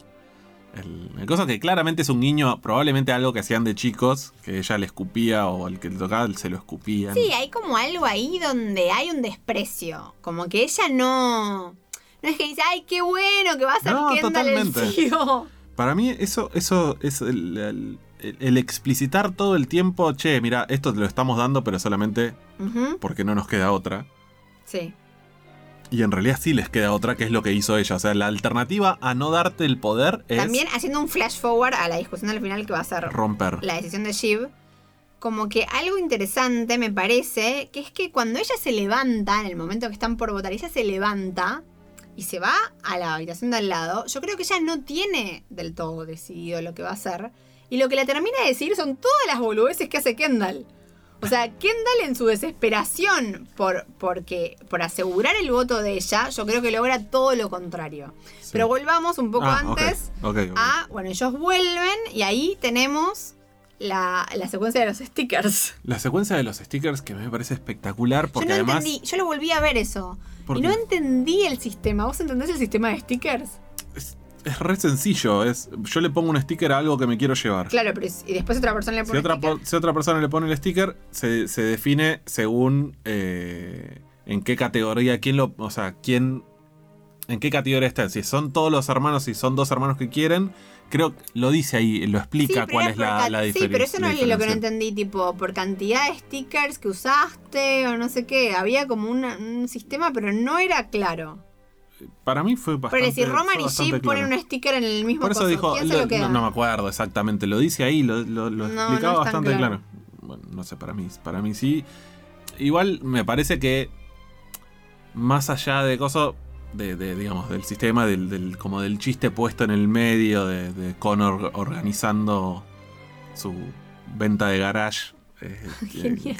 El, el cosa que claramente es un guiño, probablemente algo que hacían de chicos, que ella le escupía o al que le tocaba se lo escupían. Sí, hay como algo ahí donde hay un desprecio. Como que ella no. No es que dice, ay, qué bueno que va a ser No, Kendall el totalmente. tío. Para mí, eso, eso es el, el- el- el explicitar todo el tiempo, che, mira, esto te lo estamos dando, pero solamente porque no nos queda otra. Sí. Y en realidad sí les queda otra, que es lo que hizo ella. O sea, la alternativa a no darte el poder es También haciendo un flash forward a la discusión al final que va a ser romper. la decisión de Shiv, como que algo interesante me parece, que es que cuando ella se levanta, en el momento que están por votar, ella se levanta y se va a la habitación de al lado, yo creo que ella no tiene del todo decidido lo que va a hacer. Y lo que le termina de decir son todas las boludeces que hace Kendall. O sea, Kendall en su desesperación por, porque, por asegurar el voto de ella, yo creo que logra todo lo contrario. Sí. Pero volvamos un poco Ah, antes a, bueno, ellos vuelven y ahí tenemos la, la secuencia de los stickers. La secuencia de los stickers que me parece espectacular porque yo no además. entendí, yo lo volví a ver eso. ¿Por Y no entendí el sistema. ¿Vos entendés el sistema de stickers? Es, es re sencillo. Es, yo le pongo un sticker a algo que me quiero llevar. Claro, pero es- y después otra persona le Si pone otra, sticker. po- si otra persona le pone el sticker, se, se define según eh, en qué categoría, quién lo. O sea, quién. En qué categoría está. Si son todos los hermanos, si son dos hermanos que quieren. Creo que lo dice ahí, lo Sí, explica cuál es la, la Sí, diferencia. pero eso no es lo que no entendí, tipo, por cantidad de stickers que usaste o no sé qué. Había como una- un sistema, pero no era claro. Para mí fue bastante. Pero si Roman y Jeep ponen claro. un sticker en el mismo Por eso coso, dijo, ¿quién se lo- lo queda? no, no me acuerdo exactamente, lo dice ahí, lo, lo- lo No, explicaba no bastante claro. claro. Bueno, no sé, para mí, para mí sí. Igual me parece que más allá de cosas, de, de, digamos, del sistema, del, del- como del chiste puesto en el medio, de, de Connor organizando su venta de garage. eh, Genial.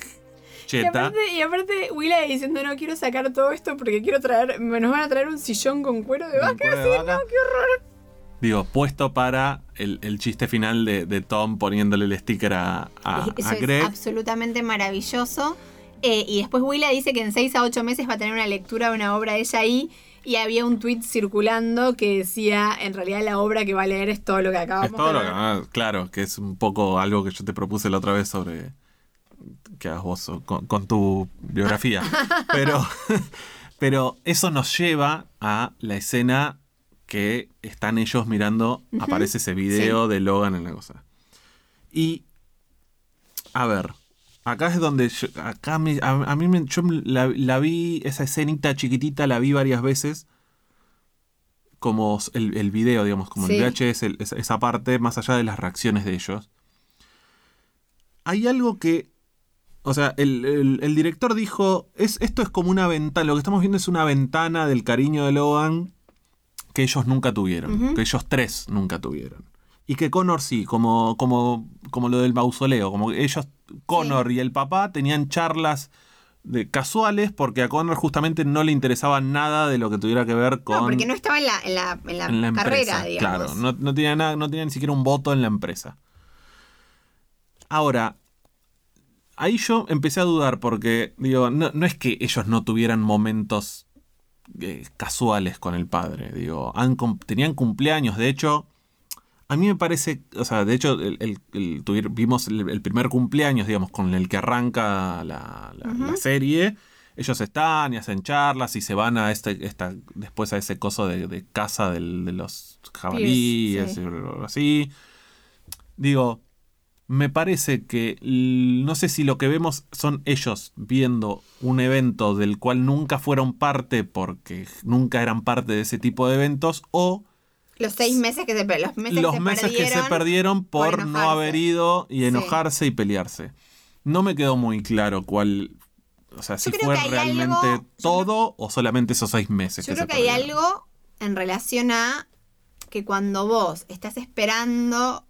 Y cheta. aparte, y aparte, Willa diciendo, no quiero sacar todo esto porque quiero traer, nos van a traer un sillón con cuero de vaca. Cuero de vaca. Digo, puesto para el, el chiste final de, de Tom poniéndole el sticker a, a, Eso a es Greg. absolutamente maravilloso. Eh, y después Willa dice que en 6 a 8 meses va a tener una lectura de una obra de ella ahí. Y había un tweet circulando que decía, en realidad la obra que va a leer es todo lo que acabamos Es todo de lo ver". que. ah, claro, que es un poco algo que yo te propuse la otra vez sobre. que hagas vos con, con tu biografía. pero, pero eso nos lleva a la escena que están ellos mirando. Aparece ese video de Logan en la cosa. Y. A ver. Acá es donde. yo- acá me- a, a mí me, yo la, la vi, esa escenita chiquitita, la vi varias veces como el, el video, digamos, como Sí. el VHS, el- esa, parte, más allá de las reacciones de ellos. Hay algo que. O sea, el, el- director dijo. Es, esto es como una ventana. Lo que estamos viendo es una ventana del cariño de Logan que ellos nunca tuvieron. Que ellos tres nunca tuvieron. Y que Connor sí, como, como, como lo del mausoleo. Como que ellos, Connor y el papá, tenían charlas de, casuales porque a Connor justamente no le interesaba nada de lo que tuviera que ver con No, porque no estaba en la, en la, en la en la carrera, empresa. digamos. Claro, no, no tenía nada, no tenía ni siquiera un voto en la empresa. Ahora, ahí yo empecé a dudar porque, digo, no, no es que ellos no tuvieran momentos eh, casuales con el padre, digo, han tenían cumpleaños, de hecho, a mí me parece, o sea, de hecho, el, el- vimos el, el primer cumpleaños, digamos, con el que arranca la, la- serie. Ellos están y hacen charlas y se van a este, esta, después a ese coso de, de casa del- de los jabalíes sí. y así. Digo, me parece que no sé si lo que vemos son ellos viendo un evento del cual nunca fueron parte porque nunca eran parte de ese tipo de eventos o Los seis meses que se, los meses los que se meses perdieron. que se perdieron por, por no haber ido y Sí. enojarse y pelearse. No me quedó muy claro cuál, o sea, si fue realmente algo- todo o solamente esos seis meses. Yo que creo se que hay algo en relación a que cuando vos estás esperando,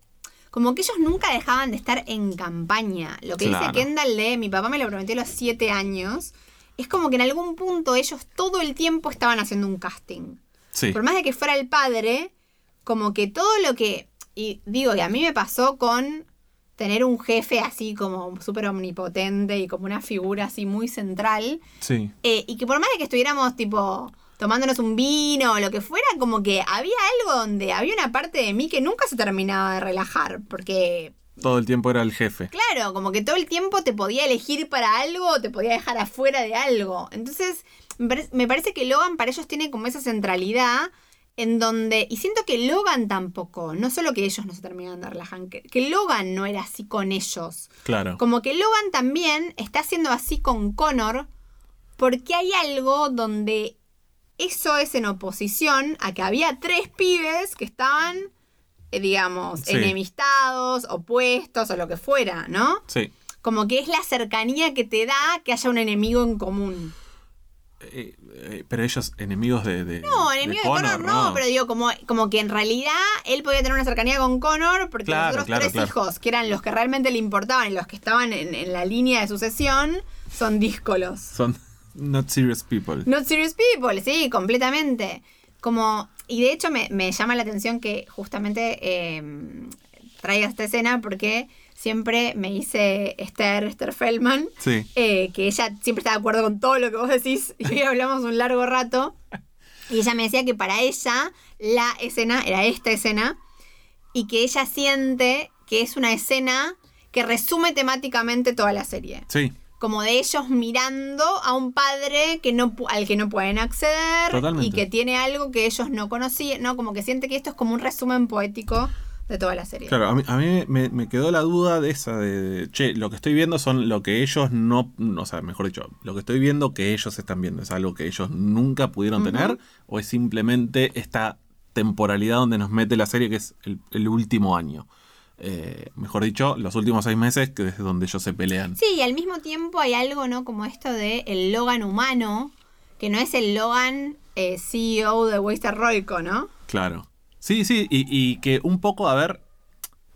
como que ellos nunca dejaban de estar en campaña. Lo que Claro. dice Kendall de mi papá me lo prometió a los siete años, es como que en algún punto ellos todo el tiempo estaban haciendo un casting. Sí, Por más de que fuera el padre, como que todo lo que... Y digo que a mí me pasó con tener un jefe así como súper omnipotente y como una figura así muy central. sí. Eh, y que por más de que estuviéramos tipo tomándonos un vino o lo que fuera, como que había algo donde había una parte de mí que nunca se terminaba de relajar, porque Todo el tiempo era el jefe. claro, como que todo el tiempo te podía elegir para algo o te podía dejar afuera de algo. Entonces, me parece que Logan para ellos tiene como esa centralidad en donde, y siento que Logan tampoco, no solo que ellos no se terminaban de relajar, que, que Logan no era así con ellos. Claro. Como que Logan también está haciendo así con Connor porque hay algo donde eso es en oposición a que había tres pibes que estaban, eh, digamos, Sí. enemistados, opuestos o lo que fuera, ¿no? Sí. Como que es la cercanía que te da que haya un enemigo en común. Eh, eh, pero ellos enemigos de. de No, de enemigo de Connor, no, pero digo, como, como que en realidad él podía tener una cercanía con Connor porque Claro, los otros claro, tres claro. hijos, que eran los que realmente le importaban y los que estaban en, en la línea de sucesión, son díscolos. Son not serious people. Not serious people, sí, completamente. Como, y de hecho me, me llama la atención que justamente eh, traiga esta escena porque siempre me dice Esther, Esther Feldman, Sí. eh, que ella siempre está de acuerdo con todo lo que vos decís y hoy hablamos un largo rato. Y ella me decía que para ella la escena era esta escena y que ella siente que es una escena que resume temáticamente toda la serie Sí, como de ellos mirando a un padre que no al que no pueden acceder Totalmente. y que tiene algo que ellos no conocían, ¿no? Como que siente que esto es como un resumen poético de toda la serie. claro, a mí, a mí me, me quedó la duda de esa de, che, lo que estoy viendo son lo que ellos no, o sea, mejor dicho, lo que estoy viendo que ellos están viendo, ¿es algo que ellos nunca pudieron tener o es simplemente esta temporalidad donde nos mete la serie que es el, el último año? Eh, mejor dicho, los últimos seis meses que es donde ellos se pelean. Sí, y al mismo tiempo hay algo, ¿no? Como esto de el Logan humano, que no es el Logan eh, CEO de Waster Roico, ¿no? Claro. Sí, sí, y, y que un poco, a ver,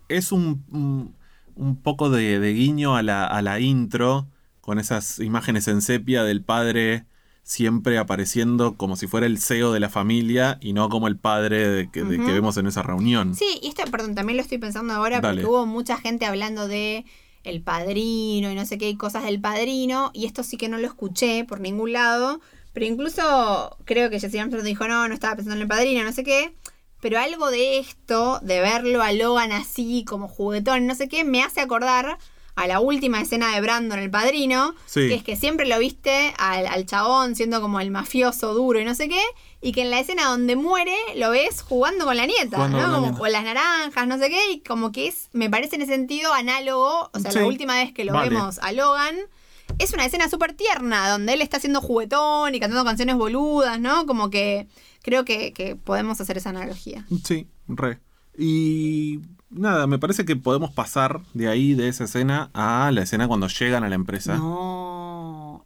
es un, un, un poco de, de guiño a la, a la intro, con esas imágenes en sepia del padre siempre apareciendo como si fuera el CEO de la familia y no como el padre de que, de que vemos en esa reunión. Sí, y esto, perdón, también lo estoy pensando ahora Dale. porque hubo mucha gente hablando de el padrino y no sé qué, y cosas del padrino, y esto sí que no lo escuché por ningún lado, pero incluso creo que Jesse Armstrong dijo, no, no estaba pensando en el padrino, no sé qué, pero algo de esto, de verlo a Logan así, como juguetón, no sé qué, me hace acordar a la última escena de Brandon, el padrino, Sí. que es que siempre lo viste al, al chabón siendo como el mafioso duro y no sé qué, y que en la escena donde muere lo ves jugando con la nieta, Jugando ¿no? con la Como con las naranjas, no sé qué, y como que es, me parece en ese sentido análogo, o sea, Sí. la última vez que lo Vale. vemos a Logan, es una escena súper tierna, donde él está haciendo juguetón y cantando canciones boludas, ¿no? Como que creo que, que podemos hacer esa analogía. Sí, re. Y nada, me parece que podemos pasar de ahí, de esa escena, a la escena cuando llegan a la empresa. No,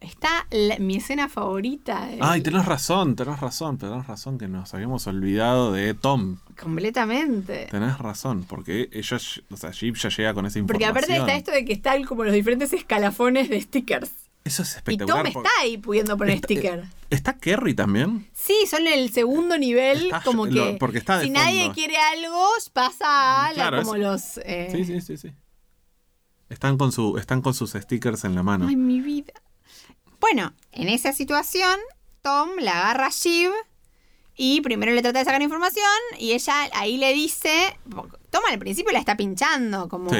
está la- mi escena favorita. Ay, tenés razón, tenés razón, tenés razón que nos habíamos olvidado de Tom. Completamente. Tenés razón, porque ellos, o sea, Jeep ya llega con esa Porque información. aparte está esto de que están como los diferentes escalafones de stickers. Eso es Y espectacular. Tom porque- está ahí pudiendo poner Está- sticker. ¿Está Kerry también? Sí, son el segundo nivel, Está- como lo- que porque está de si nadie quiere algo, pasa a la- Claro, como es- los... eh, Sí, sí, sí, sí. Están con, su, están con sus stickers en la mano. Ay, mi vida. Bueno, en esa situación, Tom la agarra a Shiv y primero le trata de sacar información y ella ahí le dice, Tom al principio la está pinchando, como, Sí.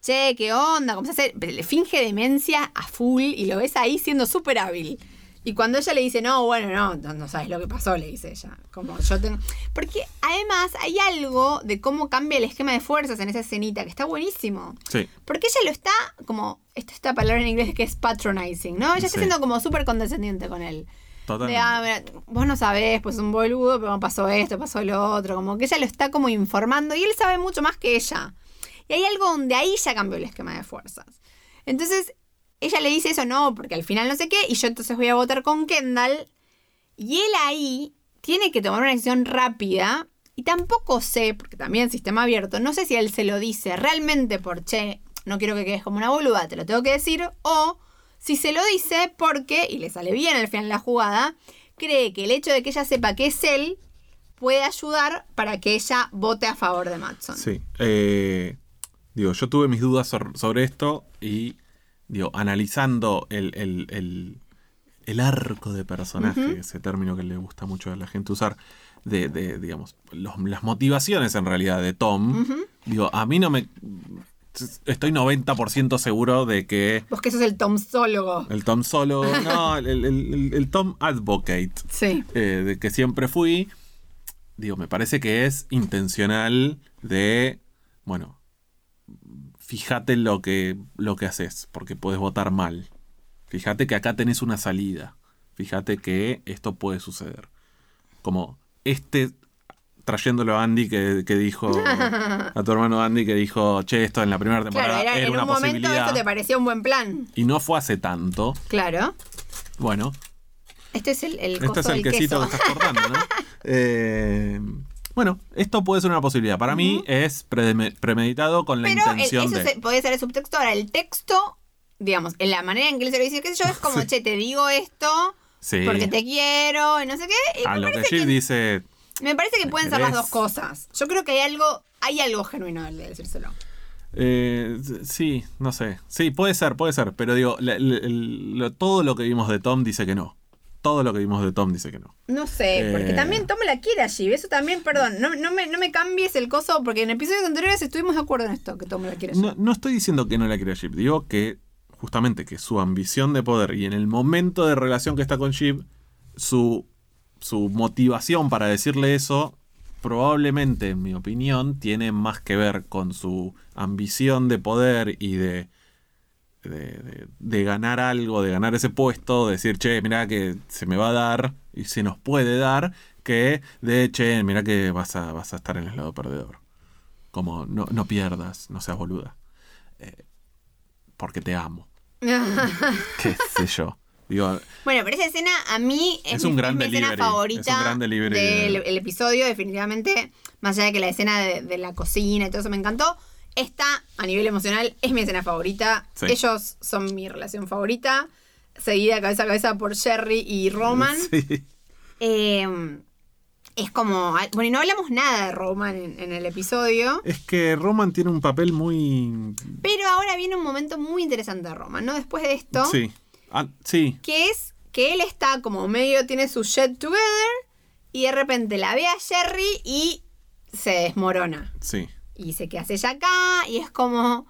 che, ¿qué onda? Como se hace, le finge demencia a full y lo ves ahí siendo súper hábil. Y cuando ella le dice, no, bueno, no, no, no sabes lo que pasó, le dice ella. Como yo tengo. Porque además hay algo de cómo cambia el esquema de fuerzas en esa escenita, que está buenísimo. Sí, Porque ella lo está como, esta, esta palabra en inglés que es patronizing, ¿no? Ella está Sí. siendo como súper condescendiente con él. De, totalmente. ah, mira, vos no sabés, pues es un boludo, pero pasó esto, pasó lo otro. Como que ella lo está como informando y él sabe mucho más que ella. Y hay algo donde ahí ya cambió el esquema de fuerzas. Entonces, ella le dice eso, no, porque al final no sé qué, y yo entonces voy a votar con Kendall. Y él ahí tiene que tomar una decisión rápida. Y tampoco sé, porque también sistema abierto, no sé si él se lo dice realmente por, che, no quiero que quedes como una boluda, te lo tengo que decir, o si se lo dice porque, y le sale bien al final la jugada, cree que el hecho de que ella sepa que es él puede ayudar para que ella vote a favor de Matson. Sí. eh, digo, yo tuve mis dudas sobre esto y, digo, analizando el, el- el- el arco de personaje, ese término que le gusta mucho a la gente usar, de, de, digamos, los- las motivaciones en realidad de Tom, digo, a mí no me... Estoy 90% seguro de que Vos que sos el tomsólogo. el Tom solo, no, el, el- el- el Tom advocate, Sí. eh, de que siempre fui, digo, me parece que es intencional de, bueno, fíjate lo que, lo que haces, porque puedes votar mal. Fíjate que acá tenés una salida. Fíjate que esto puede suceder. Como este, trayéndolo a Andy que, que dijo, a tu hermano Andy que dijo, che, esto en la primera temporada Claro, era, era en una un momento posibilidad. esto te parecía un buen plan. Y no fue hace tanto. Claro. Bueno, Este es el, el Este es el quesito queso. que estás cortando, ¿no? Eh, bueno, esto puede ser una posibilidad. Para mí es preme- premeditado con la Pero el- intención eso de. se- puede ser el subtexto. Ahora, el texto, digamos, en la manera en que él se lo dice, qué sé yo, es como, che, te digo esto Sí. porque te quiero y no sé qué. Y A lo que Jill dice. me parece que pueden ser las dos cosas. Yo creo que hay algo, hay algo genuino en el de decírselo. eh, sí, no sé. Sí, puede ser, puede ser. Pero digo, el- todo lo que vimos de Tom dice que no. Todo lo que vimos de Tom dice que no. No sé, porque Eh. también Tom la quiere allí. Eso también, perdón, no, no, me, no me cambies el coso, porque en episodios anteriores estuvimos de acuerdo en esto, que Tom la quiere allí. No, no estoy diciendo que no la quiera Jeep. Digo que justamente que su ambición de poder y en el momento de relación que está con Jeep, su, su motivación para decirle eso, probablemente, en mi opinión, tiene más que ver con su ambición de poder y de, de, de- de ganar algo, de ganar ese puesto, de decir, che, mira que se me va a dar y se nos puede dar, que de, che, mira que vas a, vas a estar en el lado perdedor. Como, no, no pierdas, no seas boluda. Eh, porque te amo. Qué sé yo. Digo, Bueno, pero esa escena a mí es, Es un mi, gran mi escena es favorita un gran delivery del de- el episodio, definitivamente. Más allá de que la escena de, de la cocina y todo eso me encantó. Esta, a nivel emocional, es mi escena favorita. Sí. Ellos son mi relación favorita. Seguida cabeza a cabeza por Sherry y Roman. sí. Eh, es como. Bueno, y no hablamos nada de Roman en, en el episodio. Es que Roman tiene un papel muy. Pero ahora viene un momento muy interesante de Roman, ¿no? Después de esto. Sí. Ah, sí. que es que él está como medio, tiene su jet together y de repente la ve a Jerry y se desmorona. Sí. Y dice que hace ella acá y es como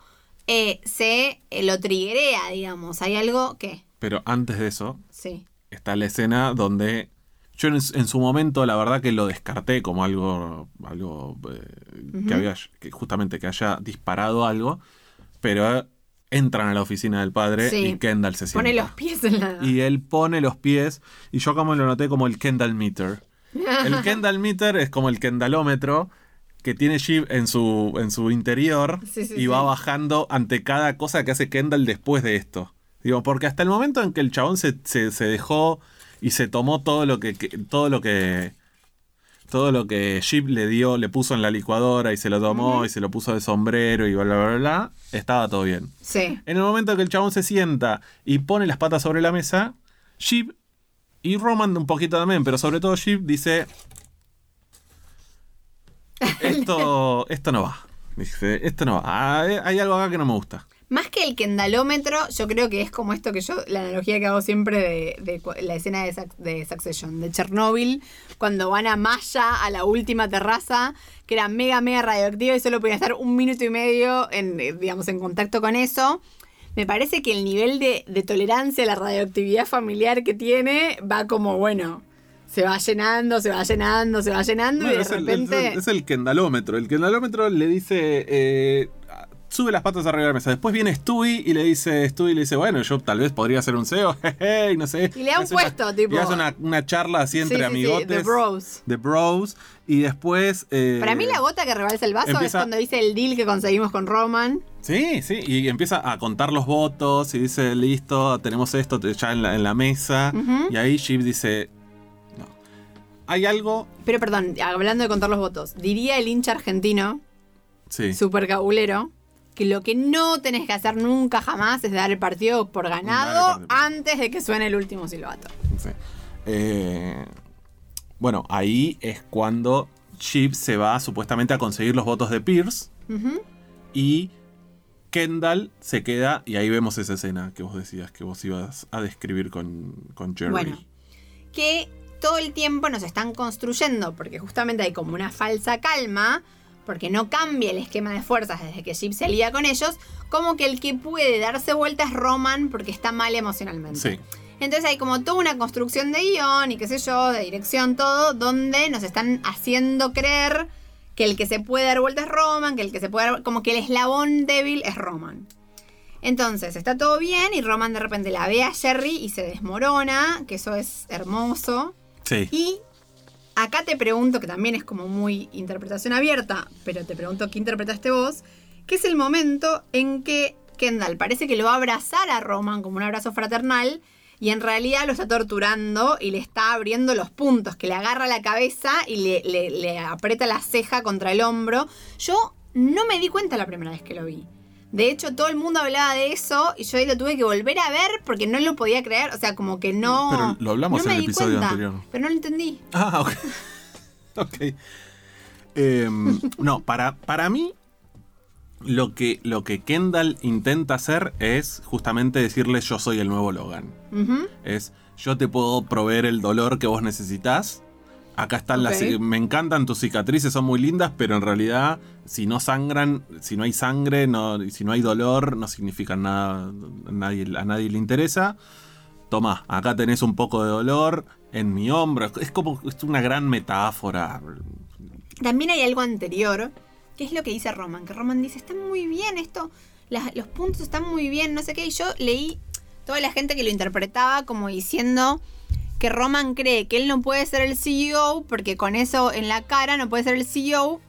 eh, se eh, lo triguea, digamos. Hay algo que, Pero antes de eso, sí. está la escena donde. Yo en, en su momento, la verdad que lo descarté como algo. algo eh, que había. que justamente que haya disparado algo. Pero entran a la oficina del padre Sí. y Kendall se sienta. Pone los pies en la... Y él pone los pies. Y yo como lo noté como el Kendall meter. El Kendall meter es como el Kendallómetro que tiene Jeep en su, en su interior Sí, sí, y va sí. bajando ante cada cosa que hace Kendall después de esto. Digo, porque hasta el momento en que el chabón se, se- se dejó y se tomó todo lo que, que- todo lo que todo lo que Jeep le dio, le puso en la licuadora y se lo tomó y se lo puso de sombrero y bla bla bla bla, estaba todo bien. Sí. En el momento que el chabón se sienta y pone las patas sobre la mesa, Jeep y Roman un poquito también, pero sobre todo Jeep dice: Esto, esto no va. Dice: Esto no va. Hay, hay algo acá que no me gusta. Más que el kendalómetro, yo creo que es como esto que yo, la analogía que hago siempre de, la escena de, de Succession, de Chernobyl, cuando van a Maya, a la última terraza, que era mega, mega radioactiva y solo podía estar un minuto y medio en, eh, digamos, en contacto con eso. Me parece que el nivel de, de tolerancia a la radioactividad familiar que tiene va como, bueno, se va llenando, se va llenando, se va llenando y de es, el, repente... es el- es el kendalómetro. El kendalómetro le dice. eh, sube las patas arriba de la mesa. Después viene Stewie y le dice, Stewie le dice, bueno, yo tal vez podría ser un CEO, jeje, y no sé. Y le da un Hace una- puesto, tipo- Y hace una, una charla así Sí, entre sí, sí, amigotes. de bros. De bros. Y después. eh, Para mí la gota que rebalsa el vaso es cuando dice el deal que conseguimos con Roman. Sí, sí, y empieza a contar los votos y dice, listo, tenemos esto ya en la, en la mesa. Y ahí Jeep dice. Hay algo, Pero perdón, hablando de contar los votos, diría el hincha argentino, sí, super cabulero, que lo que no tenés que hacer nunca jamás es dar el partido por ganado partido. antes de que suene el último silbato. sí. Eh, bueno, ahí es cuando Jeep se va supuestamente a conseguir los votos de Pierce y Kendall se queda, y ahí vemos esa escena que vos decías que vos ibas a describir con, con Jerry. Bueno. Que todo el tiempo nos están construyendo, porque justamente hay como una falsa calma, porque no cambia el esquema de fuerzas desde que Jeep se alía con ellos, como que el que puede darse vuelta es Roman porque está mal emocionalmente. Sí. Entonces hay como toda una construcción de guion y qué sé yo, de dirección, todo, donde nos están haciendo creer que el que se puede dar vuelta es Roman, que el que se puede dar, como que el eslabón débil es Roman. Entonces está todo bien y Roman de repente la ve a Jerry y se desmorona, que eso es hermoso. Y acá te pregunto, que también es como muy interpretación abierta, pero te pregunto qué interpretaste vos, que es el momento en que Kendall parece que lo va a abrazar a Roman como un abrazo fraternal y en realidad lo está torturando y le está abriendo los puntos, que le agarra la cabeza y le, le- le aprieta la ceja contra el hombro. Yo no me di cuenta la primera vez que lo vi. De hecho, todo el mundo hablaba de eso y yo ahí lo tuve que volver a ver porque no lo podía creer. O sea, como que no. Pero lo hablamos no me en el di episodio cuenta, anterior. Pero no lo entendí. Ah, ok. ok. Em, no, para, para mí, lo que, lo que Kendall intenta hacer es justamente decirle yo soy el nuevo Logan. Es yo te puedo proveer el dolor que vos necesitas. Acá están las... Me encantan tus cicatrices, son muy lindas, pero en realidad si no sangran, si no hay sangre, no, si no hay dolor, no significa nada, a nadie, a nadie le interesa. Toma, acá tenés un poco de dolor en mi hombro. Es como es una gran metáfora. También hay algo anterior, que es lo que dice Roman, que Roman dice, está muy bien esto, las- los puntos están muy bien, no sé qué, y yo leí toda la gente que lo interpretaba como diciendo que Roman cree que él no puede ser el CEO porque con eso en la cara no puede ser el CEO.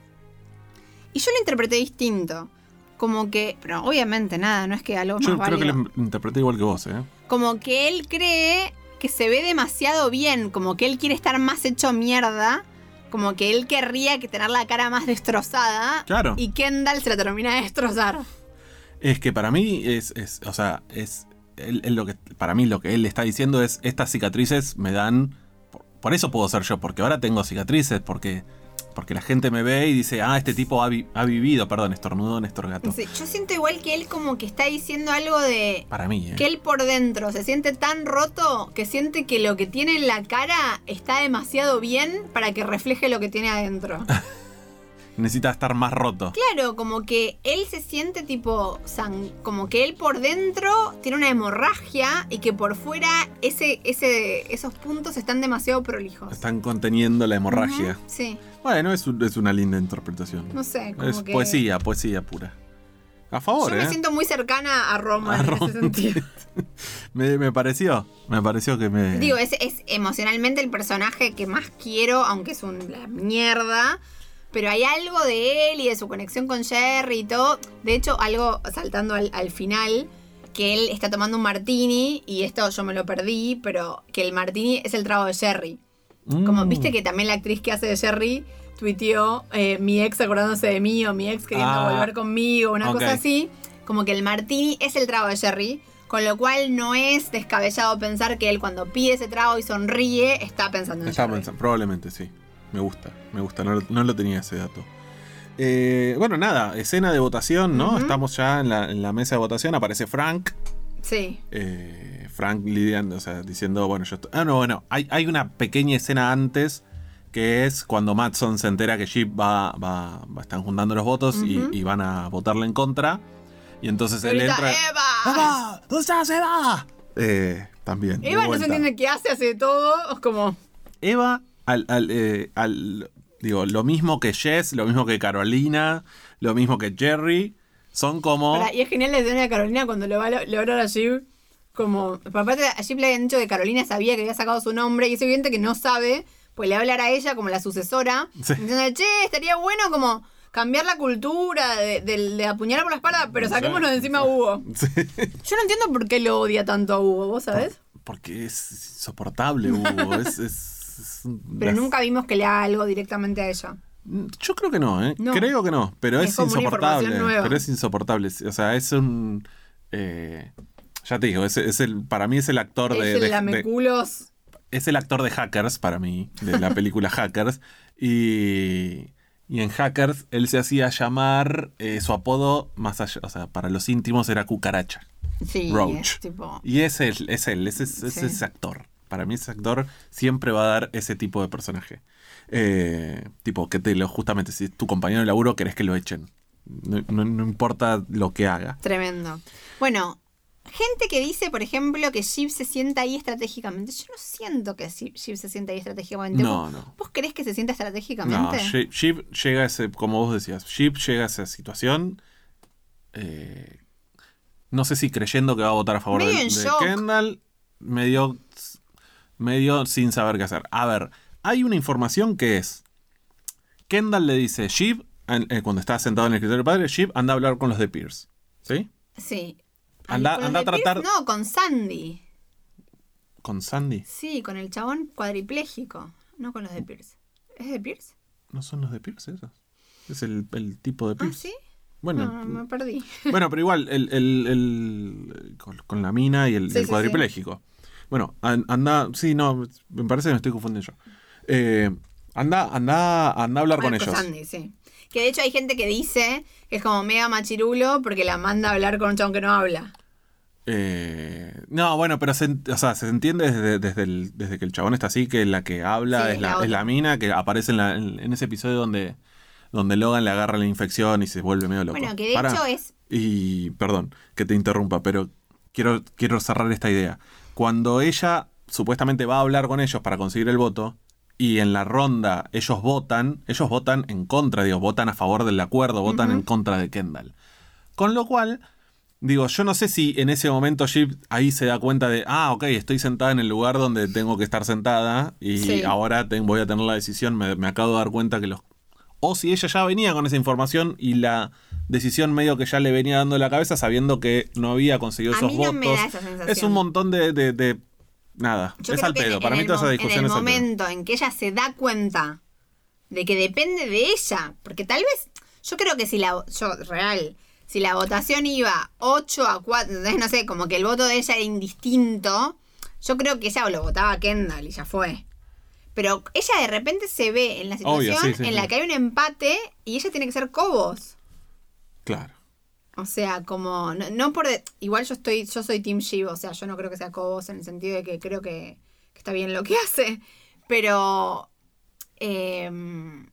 Y yo lo interpreté distinto. Como que, pero obviamente nada, no es que algo Yo más creo que lo interpreté igual que vos, ¿eh? Como que él cree que se ve demasiado bien, como que él quiere estar más hecho mierda, como que él querría que tener la cara más destrozada. Claro. Y Kendall se la termina de destrozar. Es que para mí es, es o sea, es él- él lo que para mí lo que él está diciendo es estas cicatrices me dan por, por eso puedo ser yo, porque ahora tengo cicatrices, porque porque la gente me ve y dice, "Ah, este tipo ha, vi- ha vivido, perdón, estornudo Néstor Gato." Sí, yo siento igual que él como que está diciendo algo de Para mí, ¿eh? que él por dentro se siente tan roto que siente que lo que tiene en la cara está demasiado bien para que refleje lo que tiene adentro. Necesita estar más roto. Claro, como que él se siente tipo, san- como que él por dentro tiene una hemorragia y que por fuera ese, ese, esos puntos están demasiado prolijos. Están conteniendo la hemorragia. Sí, Bueno, es, un- es una linda interpretación. no sé, como es que... poesía, poesía pura. A favor, Yo me ¿eh? siento muy cercana a Roman A en ese sentido. Me, me pareció, me pareció que me... Digo, es, es emocionalmente el personaje que más quiero, aunque es una mierda. Pero hay algo de él y de su conexión con Jerry y todo. De hecho, algo saltando al, al final, que él está tomando un martini y esto yo me lo perdí, pero que el martini es el trago de Jerry. Como Mm. viste que también la actriz que hace de Jerry tuiteó eh, mi ex acordándose de mí o mi ex queriendo Ah, volver conmigo, una cosa así. Como que el martini es el trago de Jerry, con lo cual no es descabellado pensar que él cuando pide ese trago y sonríe está pensando en Jerry. pensando, probablemente sí. Me gusta, me gusta, no, lo- no lo tenía ese dato. Eh, bueno, nada, escena de votación, ¿no? Estamos ya en la, en la mesa de votación, aparece Frank. Sí. eh, Frank lidiando, o sea, diciendo, bueno, yo estoy... Ah, no, bueno, hay, hay una pequeña escena antes que es cuando Matson se entera que Jeep va, va, va- están juntando los votos y- van a votarle en contra. Y entonces él entra... ¡Eva! ¡Eva! ¿Dónde estás, Eva? Eh, también. Eva no se entiende qué hace, hace todo. Es como. Eva, al, al, eh, al- digo, lo mismo que Jess, lo mismo que Carolina, lo mismo que Jerry, son como... Pará, y es genial la escena de Carolina cuando le va a va a Jeep. Como. Aparte, a Jeep le habían dicho que Carolina sabía que había sacado su nombre y es evidente que no sabe, pues le va a hablar a ella como la sucesora. Sí. Diciendo, che, estaría bueno como cambiar la cultura de, de- de apuñalar por la espalda, pero saquémonos de encima a Hugo. Sí, Yo no entiendo por qué lo odia tanto a Hugo, ¿vos sabés? porque es insoportable, Hugo. es, es- es Pero las- nunca vimos que le haga algo directamente a ella. Yo creo que no, ¿eh? No. Creo que no, pero Es insoportable. Pero es insoportable. O sea, es un... eh, ya te digo, es, es el, para mí es el actor de, es de- el de- lameculos. es el actor de Hackers para mí, de la película Hackers. Y, y en Hackers él se hacía llamar eh, su apodo más allá, o sea, para los íntimos era Cucaracha. Sí, Roach. es tipo. Y es él, es él, es, es- es Sí. ese actor. Para mí ese actor siempre va a dar ese tipo de personaje. Eh, tipo, que te lo, justamente, si es tu compañero de laburo, querés que lo echen. No, no- no importa lo que haga. Tremendo. Bueno, gente que dice, por ejemplo, que Jeep se sienta ahí estratégicamente. Yo no siento que Jeep Jeep se sienta ahí estratégicamente. No, ¿Vos, no. ¿Vos crees que se sienta No, estratégicamente? Sheep, Sheep llega a ese, como vos decías, Sheep llega a esa situación. eh, no sé si creyendo que va a votar a favor de, de. Kendall, medio, medio sin saber qué hacer. A ver, hay una información que es: Kendall le dice, en- eh, cuando está sentado en el escritorio del padre, Sheep anda a hablar con los de Pierce. ¿Sí? sí. Anda- anda a tratar- Pierce, No, con Sandy. ¿Con Sandy? Sí, con el chabón cuadripléjico, no con los de Pierce. ¿Es de Pierce? ¿No son los de Pierce esos? Es el, el tipo de Ah, Pierce. sí. Bueno, No, me perdí. bueno, pero igual, el, el- el- con, con la mina y el, Sí, el sí, cuadripléjico. Bueno, an- anda, sí, no, me parece que me estoy confundiendo yo. Eh, anda, anda, anda a hablar con Bueno, ellos. Sí. Que de hecho hay gente que dice que es como mega machirulo porque la manda a hablar con un chabón que no habla. Eh, no, bueno, pero se, o sea, se entiende desde, desde, el- desde que el chabón está así, que la que habla Sí, es, la, la es la mina que aparece en, la- en- en ese episodio donde, donde Logan le agarra la infección y se vuelve medio loco. Bueno, que de Pará. hecho es. Y perdón que te interrumpa, pero quiero, quiero cerrar esta idea. Cuando ella supuestamente va a hablar con ellos para conseguir el voto, y en la ronda ellos votan, ellos votan en contra, digo, votan a favor del acuerdo, votan en contra de Kendall. Con lo cual, digo, yo no sé si en ese momento Jeep ahí se da cuenta de, ah, ok, estoy sentada en el lugar donde tengo que estar sentada y Sí. ahora te- voy a tener la decisión, me, me acabo de dar cuenta que los... O si ella ya venía con esa información y la decisión medio que ya le venía dando la cabeza sabiendo que no había conseguido A esos mí no votos. me da esa sensación. es un montón de... de- de- nada, Yo es al pedo. Para mí toda esa discusión En el es momento en que ella se da cuenta de que depende de ella, porque tal vez, yo creo que si la, yo, real, si la votación iba 8 a 4, entonces no sé, como que el voto de ella era indistinto, yo creo que ella lo votaba a Kendall y ya fue. Pero ella de repente se ve en la Obvio, situación sí, sí, en sí. la que hay un empate y ella tiene que ser Cobos. Claro. O sea, como, no, no por... de- igual yo estoy, yo soy Team Shiv, o sea, yo no creo que sea Cobos en el sentido de que creo que, que está bien lo que hace, pero... em,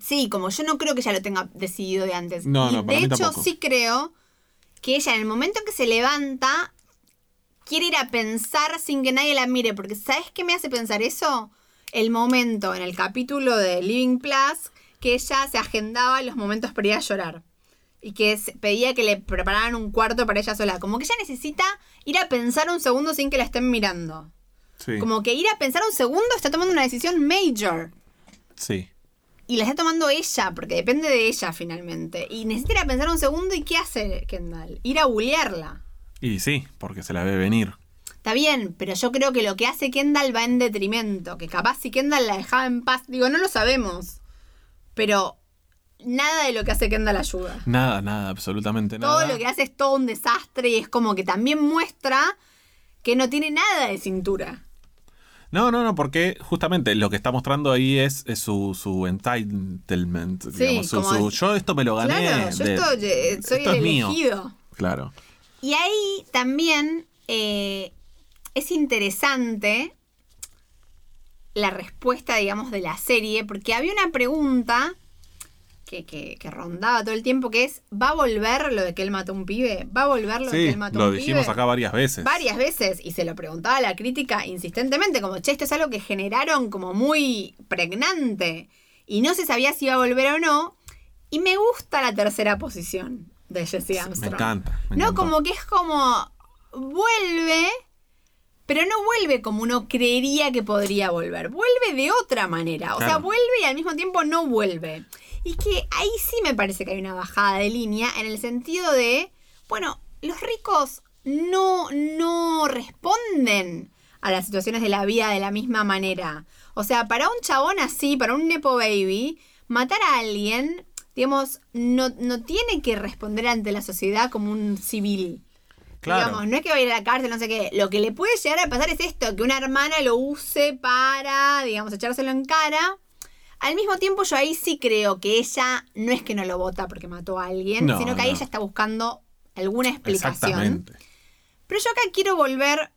sí, como yo no creo que ella lo tenga decidido de antes. No, Y no, para de mí hecho, tampoco. sí creo que ella en el momento en que se levanta, quiere ir a pensar sin que nadie la mire, porque ¿sabes qué me hace pensar eso? El momento en el capítulo de Living Plus que ella se agendaba los momentos para ir a llorar y que pedía que le prepararan un cuarto para ella sola. Como que ella necesita ir a pensar un segundo sin que la estén mirando. Sí. Como que ir a pensar un segundo está tomando una decisión major. Sí. Y la está tomando ella, porque depende de ella finalmente. Y necesita ir a pensar un segundo y ¿qué hace Kendall? Ir a bullearla. Y sí, porque se la ve venir. Está bien, pero yo creo que lo que hace Kendall va en detrimento. Que capaz si Kendall la dejaba en paz, digo, no lo sabemos. Pero nada de lo que hace Kendall ayuda. Nada, nada, absolutamente nada. Todo lo que hace es todo un desastre y es como que también muestra que no tiene nada de cintura. No, no, no, porque justamente lo que está mostrando ahí es, es su, su entitlement. Sí, digamos, su- yo esto me lo gané. Claro, yo de- esto, eh, soy esto el es mío. elegido. Claro. Y ahí también eh, es interesante la respuesta, digamos, de la serie, porque había una pregunta que, que- que rondaba todo el tiempo, que es, ¿va a volver lo de que él mató a un pibe? ¿Va a volver lo de que él mató a lo un dijimos pibe? acá varias veces. Varias veces, y se lo preguntaba a la crítica insistentemente, como, che, esto es algo que generaron como muy pregnante, y no se sabía si iba a volver o no, y me gusta la tercera posición de Jesse Me Armstrong. encanta. me No, encantó. como que es como vuelve, pero no vuelve como uno creería que podría volver. Vuelve de otra manera. O sea, vuelve y al mismo tiempo no vuelve. Y que ahí sí me parece que hay una bajada de línea en el sentido de, bueno, los ricos no, no responden a las situaciones de la vida de la misma manera. O sea, para un chabón así, para un Nepo Baby, matar a alguien, digamos, no, no tiene que responder ante la sociedad como un civil. Claro. Digamos, no es que va a ir a la cárcel, no sé qué. Lo que le puede llegar a pasar es esto, que una hermana lo use para, digamos, echárselo en cara. Al mismo tiempo, yo ahí sí creo que ella no es que no lo vota porque mató a alguien, No, sino que ahí ella está buscando alguna explicación. Pero yo acá quiero volver.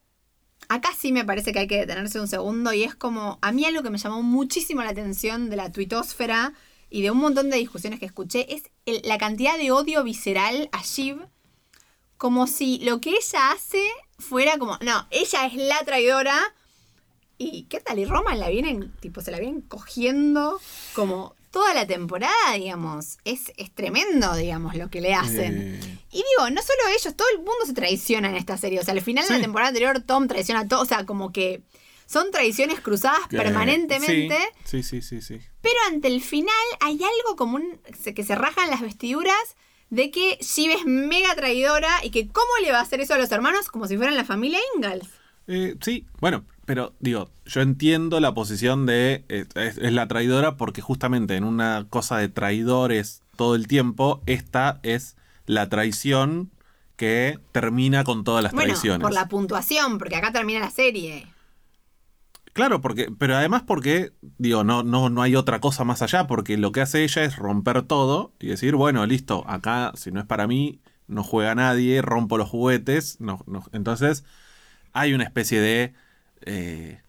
Acá sí me parece que hay que detenerse un segundo y es como. A mí algo que me llamó muchísimo la atención de la tuitosfera y de un montón de discusiones que escuché es el- la cantidad de odio visceral a Shiv. Como si lo que ella hace fuera como. No, ella es la traidora. Y qué tal, y Roman la vienen, tipo, se la vienen cogiendo como toda la temporada, digamos. Es, es tremendo, digamos, lo que le hacen. Eh, Y digo, no solo ellos, todo el mundo se traiciona en esta serie. O sea, al final de la temporada anterior, Tom traiciona a todo. O sea, como que son traiciones cruzadas permanentemente. Sí, sí, sí, sí. sí. Pero ante el final hay algo como un, que se rajan las vestiduras de que Shiv es mega traidora y que cómo le va a hacer eso a los hermanos como si fueran la familia Ingalls. Eh, sí, bueno, pero digo, yo entiendo la posición de eh, es, es la traidora porque justamente en una cosa de traidores todo el tiempo, esta es la traición que termina con todas las Bueno, traiciones. por la puntuación, porque acá termina la serie. Claro, porque, pero además porque, digo, no, no, no hay otra cosa más allá, porque lo que hace ella es romper todo y decir, bueno, listo, acá si no es para mí, no juega nadie, rompo los juguetes. No, no. Entonces, hay una especie de, eh,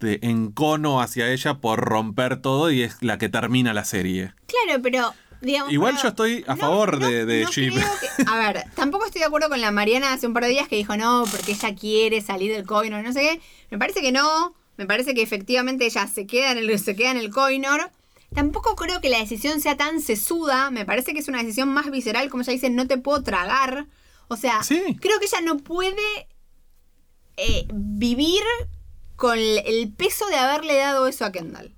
de encono hacia ella por romper todo y es la que termina la serie. Claro, pero digamos. Igual yo estoy a no- favor no- de, de no Jim. creo que- a ver, tampoco estoy de acuerdo con la Mariana hace un par de días que dijo no, porque ella quiere salir del coinor, no sé qué. Me parece que no. Me parece que efectivamente ella se queda en el, se queda en el coinor. Tampoco creo que la decisión sea tan sesuda. Me parece que es una decisión más visceral, como ella dice, no te puedo tragar. O sea, Sí. creo que ella no puede eh, vivir con el- peso de haberle dado eso a Kendall.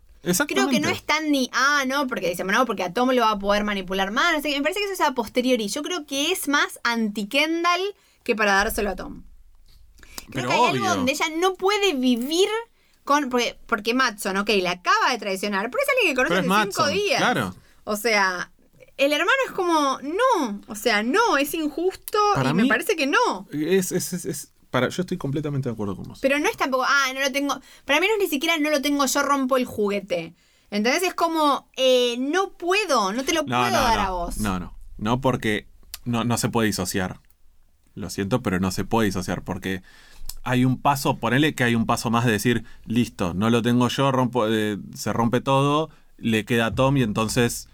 Creo que no es tan ni, ah, no, porque dice, no, porque a Tom lo va a poder manipular más. me parece que eso es a posteriori. Yo creo que es más anti-Kendall que para dárselo a Tom. Creo Pero que hay obvio. algo donde ella no puede vivir con. Porque, porque Matson, ok, la acaba de traicionar, pero es alguien que conoce hace cinco días. claro. O sea, el hermano es como, no, o sea, no, es injusto Para y me parece que no. Es, es- es- es- para, yo estoy completamente de acuerdo con vos. Pero no es tampoco, ah, no lo tengo. Para mí no es ni siquiera no lo tengo, yo rompo el juguete. Entonces es como, eh, no puedo, no te lo No, puedo no, dar no. a vos. No, no. No porque no, no se puede disociar. Lo siento, pero no se puede disociar porque hay un paso, ponele que hay un paso más de decir, listo, no lo tengo yo, rompo, eh, se rompe todo, le queda a Tom y entonces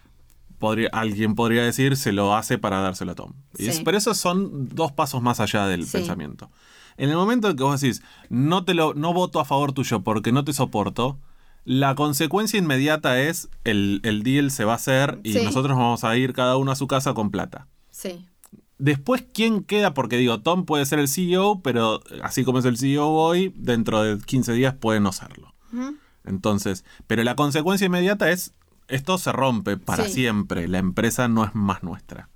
podría, alguien podría decir, se lo hace para dárselo a Tom. Y es- pero esos son dos pasos más allá del Sí. pensamiento. En el momento en que vos decís, no, te lo, no voto a favor tuyo porque no te soporto, la consecuencia inmediata es el, el deal se va a hacer y Sí. nosotros vamos a ir cada uno a su casa con plata. Sí. Después, ¿quién queda? Porque digo, Tom puede ser el CEO, pero así como es el CEO hoy, dentro de 15 días puede no serlo. Entonces, pero la consecuencia inmediata es, esto se rompe para Sí. siempre, la empresa no es más nuestra.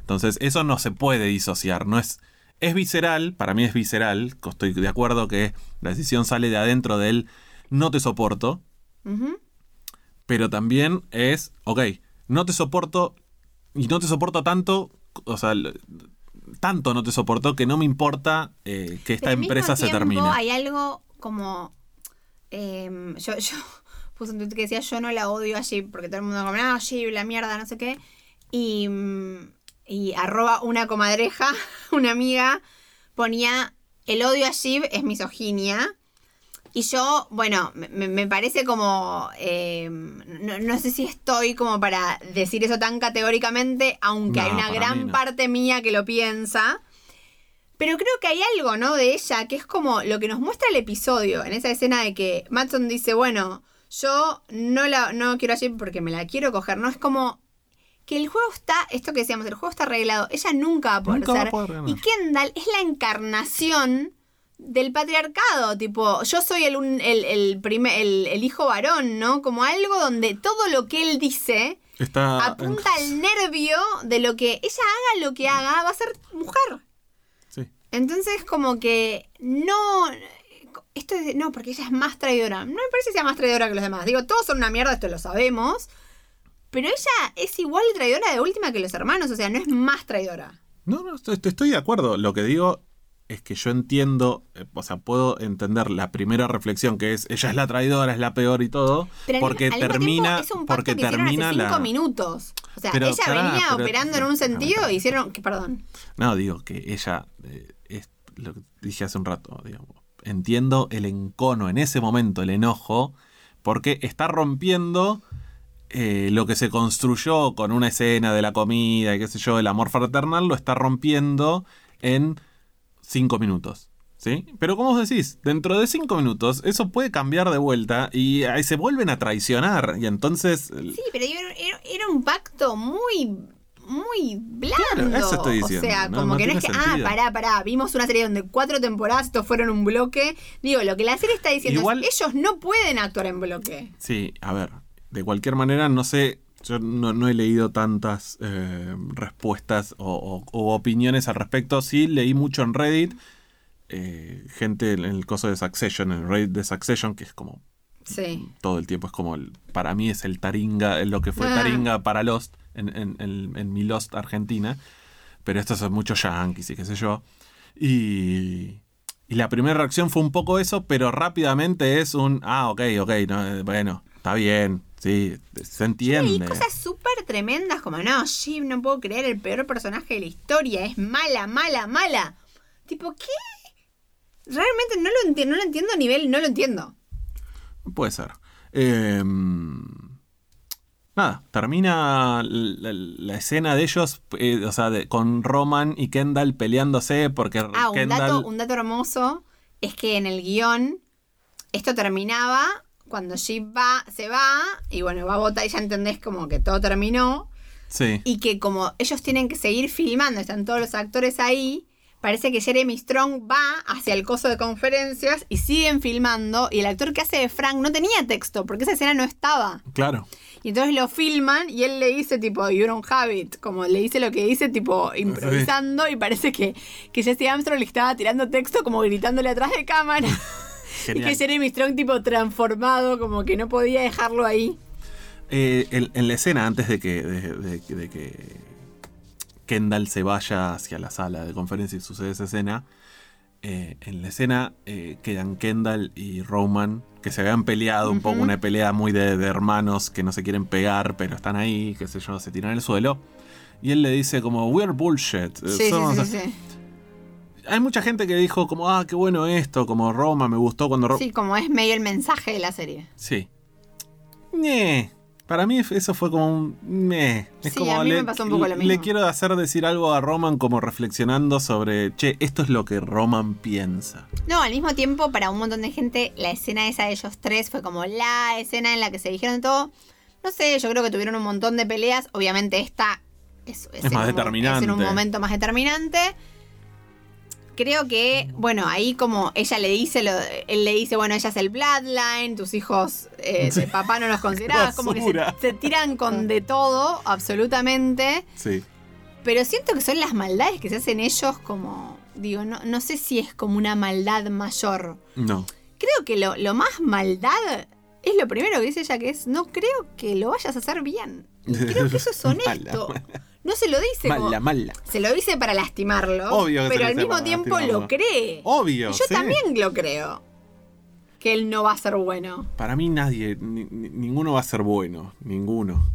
Entonces, eso no se puede disociar, no es... Es visceral, para mí es visceral, estoy de acuerdo que la decisión sale de adentro de él, no te soporto, pero también es, ok, no te soporto y no te soporto tanto, o sea, tanto no te soporto que no me importa eh, que esta empresa se termine. Hay algo como. em, yo, yo puse un tweet que decía: Yo no la odio a Jeep, porque todo el mundo como, no, Jeep, la mierda, no sé qué. Y, mm, y arroba una comadreja, una amiga, ponía: El odio a Jeep es misoginia. Y yo, bueno, me, me parece como. em, no, no sé si estoy como para decir eso tan categóricamente, aunque No, hay una gran no. parte mía que lo piensa. Pero creo que hay algo, ¿no? De ella, que es como lo que nos muestra el episodio, en esa escena de que Matson dice, bueno, yo no la no quiero allí porque me la quiero coger, ¿no? Es como que el juego está, esto que decíamos, el juego está arreglado, ella nunca va a poder Nunca va a ser. poder y Kendall es la encarnación del patriarcado, tipo, yo soy el, un- el, el, primer- el, el hijo varón, ¿no? Como algo donde todo lo que él dice Está apunta al nervio de lo que ella haga lo que haga, va a ser mujer. Sí. Entonces, como que no. Esto es no, porque ella es más traidora. No me parece que sea más traidora que los demás. Digo, todos son una mierda, esto lo sabemos. Pero ella es igual de traidora de última que los hermanos, o sea, no es más traidora. No, no, estoy, estoy de acuerdo. Lo que digo es que yo entiendo, eh, o sea, puedo entender la primera reflexión que es ella es la traidora, es la peor y todo, Pero porque al termina, es un porque que termina hace cinco la. minutos. O sea, Pero, ella venía pero- operando en un no, sentido pará. y hicieron. que- Perdón. No, digo que ella, eh, es lo que dije hace un rato, digamos, entiendo el encono en ese momento, el enojo, porque está rompiendo eh, lo que se construyó con una escena de la comida y qué sé yo, el amor fraternal, lo está rompiendo en cinco minutos. ¿Sí? Pero como vos decís, dentro de cinco minutos eso puede cambiar de vuelta y ahí se vuelven a traicionar. Y entonces Sí, pero era, un pacto muy. Muy blando. Claro, eso estoy diciendo, O sea, no- como no que no es que, ah, pará, pará, vimos una serie donde cuatro temporadas estos fueron un bloque. Digo, lo que la serie está diciendo Igual- es, ellos no pueden actuar en bloque. Sí, a ver, de cualquier manera, no sé, yo no, no he leído tantas eh, respuestas o, o- o opiniones al respecto. Sí, leí mucho en Reddit eh, gente en el coso de Succession, el raid de Succession, que es como Sí. todo el tiempo, es como, el- para mí es el Taringa, lo que fue Ah. Taringa para Lost, en, en- en- en mi Lost Argentina, pero estos son muchos yankees y qué sé yo. Y, y la primera reacción fue un poco eso, pero rápidamente es un, ah, ok, ok, no, eh, bueno, está bien, sí, se Y entiende. cosas súper tremendas como, no, Shiv, no puedo creer, el peor personaje de la historia, es mala, mala, mala. Tipo, ¿qué? Realmente no lo entiendo, no lo entiendo a nivel, no lo entiendo. Puede ser. Eh, nada, termina la, la escena de ellos, eh, o sea, de- con Roman y Kendall peleándose porque Ah, un dato, un dato hermoso es que en el guion esto terminaba cuando Shiv va, se va y bueno, va a votar y ya entendés como que todo terminó Sí, y que como ellos tienen que seguir filmando, están todos los actores ahí, parece que Jeremy Strong va hacia el coso de conferencias y siguen filmando y el actor que hace de Frank no tenía texto porque esa escena no estaba. claro. Y entonces lo filman y él le dice tipo, you don't have it, como le dice lo que dice tipo improvisando y parece que, que Jesse Armstrong le estaba tirando texto como gritándole atrás de cámara. y Genial. que Jeremy Strong tipo transformado, como que no podía dejarlo ahí. Eh, en, en la escena, antes de que, de, de- de que Kendall se vaya hacia la sala de conferencia y sucede esa escena, eh, en la escena eh, quedan Kendall y Roman, que se habían peleado un poco, una pelea muy de, de hermanos que no se quieren pegar, pero están ahí, qué sé yo, se tiran al suelo. Y él le dice como, we're bullshit. Sí, sí, somos- sí, sí. Hay mucha gente que dijo como, ah, qué bueno esto, como Roma, me gustó cuando... Ro- Sí, como es medio el mensaje de la serie. Sí. Para mí eso fue como un... Es Sí, como a mí le, me pasó un poco lo mismo. Le quiero hacer decir algo a Roman como reflexionando sobre, che, esto es lo que Roman piensa. No, al mismo tiempo, para un montón de gente, la escena esa de ellos tres fue como la escena en la que se dijeron todo. No sé, yo creo que tuvieron un montón de peleas. Obviamente esta es, Es más un- determinante. Es en un momento más determinante. Creo que, bueno, ahí como ella le dice, lo, él le dice, bueno, ella es el Bloodline, tus hijos eh, de papá no los considerás, como que se, tiran con de todo, absolutamente. Sí. Pero siento que son las maldades que se hacen ellos como, digo, no, no sé si es como una maldad mayor. No. Creo que lo, lo más maldad es lo primero que dice ella, que es, no creo que lo vayas a hacer bien. Y creo que eso es honesto. Mala, No se lo dice como... Mala, mala. Se lo dice para lastimarlo, Obvio que pero al mismo tiempo lastimarlo. lo cree. Obvio. Y yo sí. también lo creo. Que él no va a ser bueno. Para mí nadie, ni- ni- ninguno va a ser bueno. Ninguno.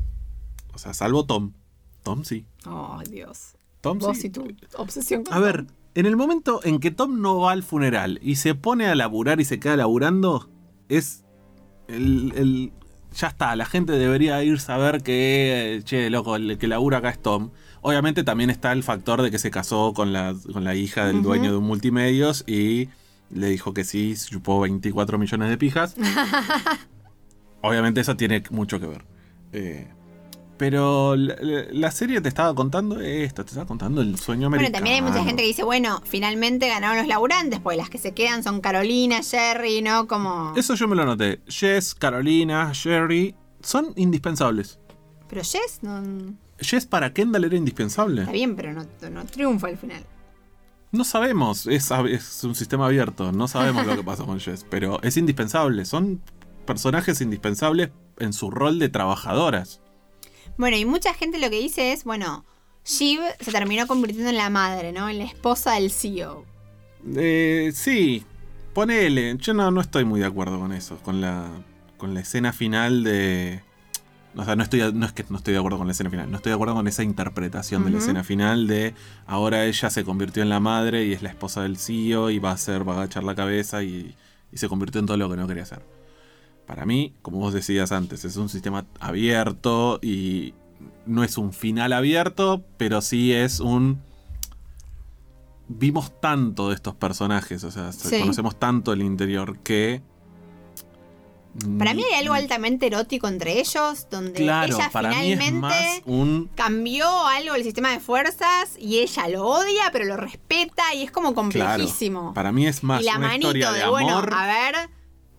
O sea, salvo Tom. Tom sí. Oh, Dios. Tom Vos sí. y tu obsesión con A ver, en el momento en que Tom no va al funeral y se pone a laburar y se queda laburando, es el, el- ya está, la gente debería ir a saber que, che, loco, el que labura acá es Tom. Obviamente también está el factor de que se casó con la, con la hija del dueño de un multimedios y le dijo que sí, chupó 24 millones de pijas. Obviamente eso tiene mucho que ver. Eh, pero la, serie te estaba contando esto, te estaba contando el sueño Bueno, americano. también hay mucha gente que dice, bueno, finalmente ganaron los laburantes, porque las que se quedan son Carolina, Jerry, ¿no? Como... Eso yo me lo noté. Jess, Carolina, Sherry son indispensables. Pero Jess no... Jess para Kendall era indispensable. Está bien, pero no, no triunfa al final. No sabemos, es, es un sistema abierto, no sabemos lo que pasó con Jess, pero es indispensable. Son personajes indispensables en su rol de trabajadoras. Bueno, y mucha gente lo que dice es, bueno, Shiv se terminó convirtiendo en la madre, ¿no? En la esposa del CEO. Eh, sí, ponele. Yo no, no estoy muy de acuerdo con eso, con la, con la escena final de... O sea, no, estoy, no es que no estoy de acuerdo con la escena final, no estoy de acuerdo con esa interpretación de la escena final de ahora ella se convirtió en la madre y es la esposa del CEO y va a hacer, va a agachar la cabeza y, y se convirtió en todo lo que no quería hacer. Para mí, como vos decías antes, es un sistema abierto y no es un final abierto, pero sí es un... Vimos tanto de estos personajes, o sea, Sí. conocemos tanto el interior que... Para mí hay algo altamente erótico entre ellos, donde Claro, ella para mí es finalmente más un... cambió algo del sistema de fuerzas y ella lo odia, pero lo respeta y es como Claro, complejísimo. para mí es más y la una manito historia de, de, amor. bueno, a ver,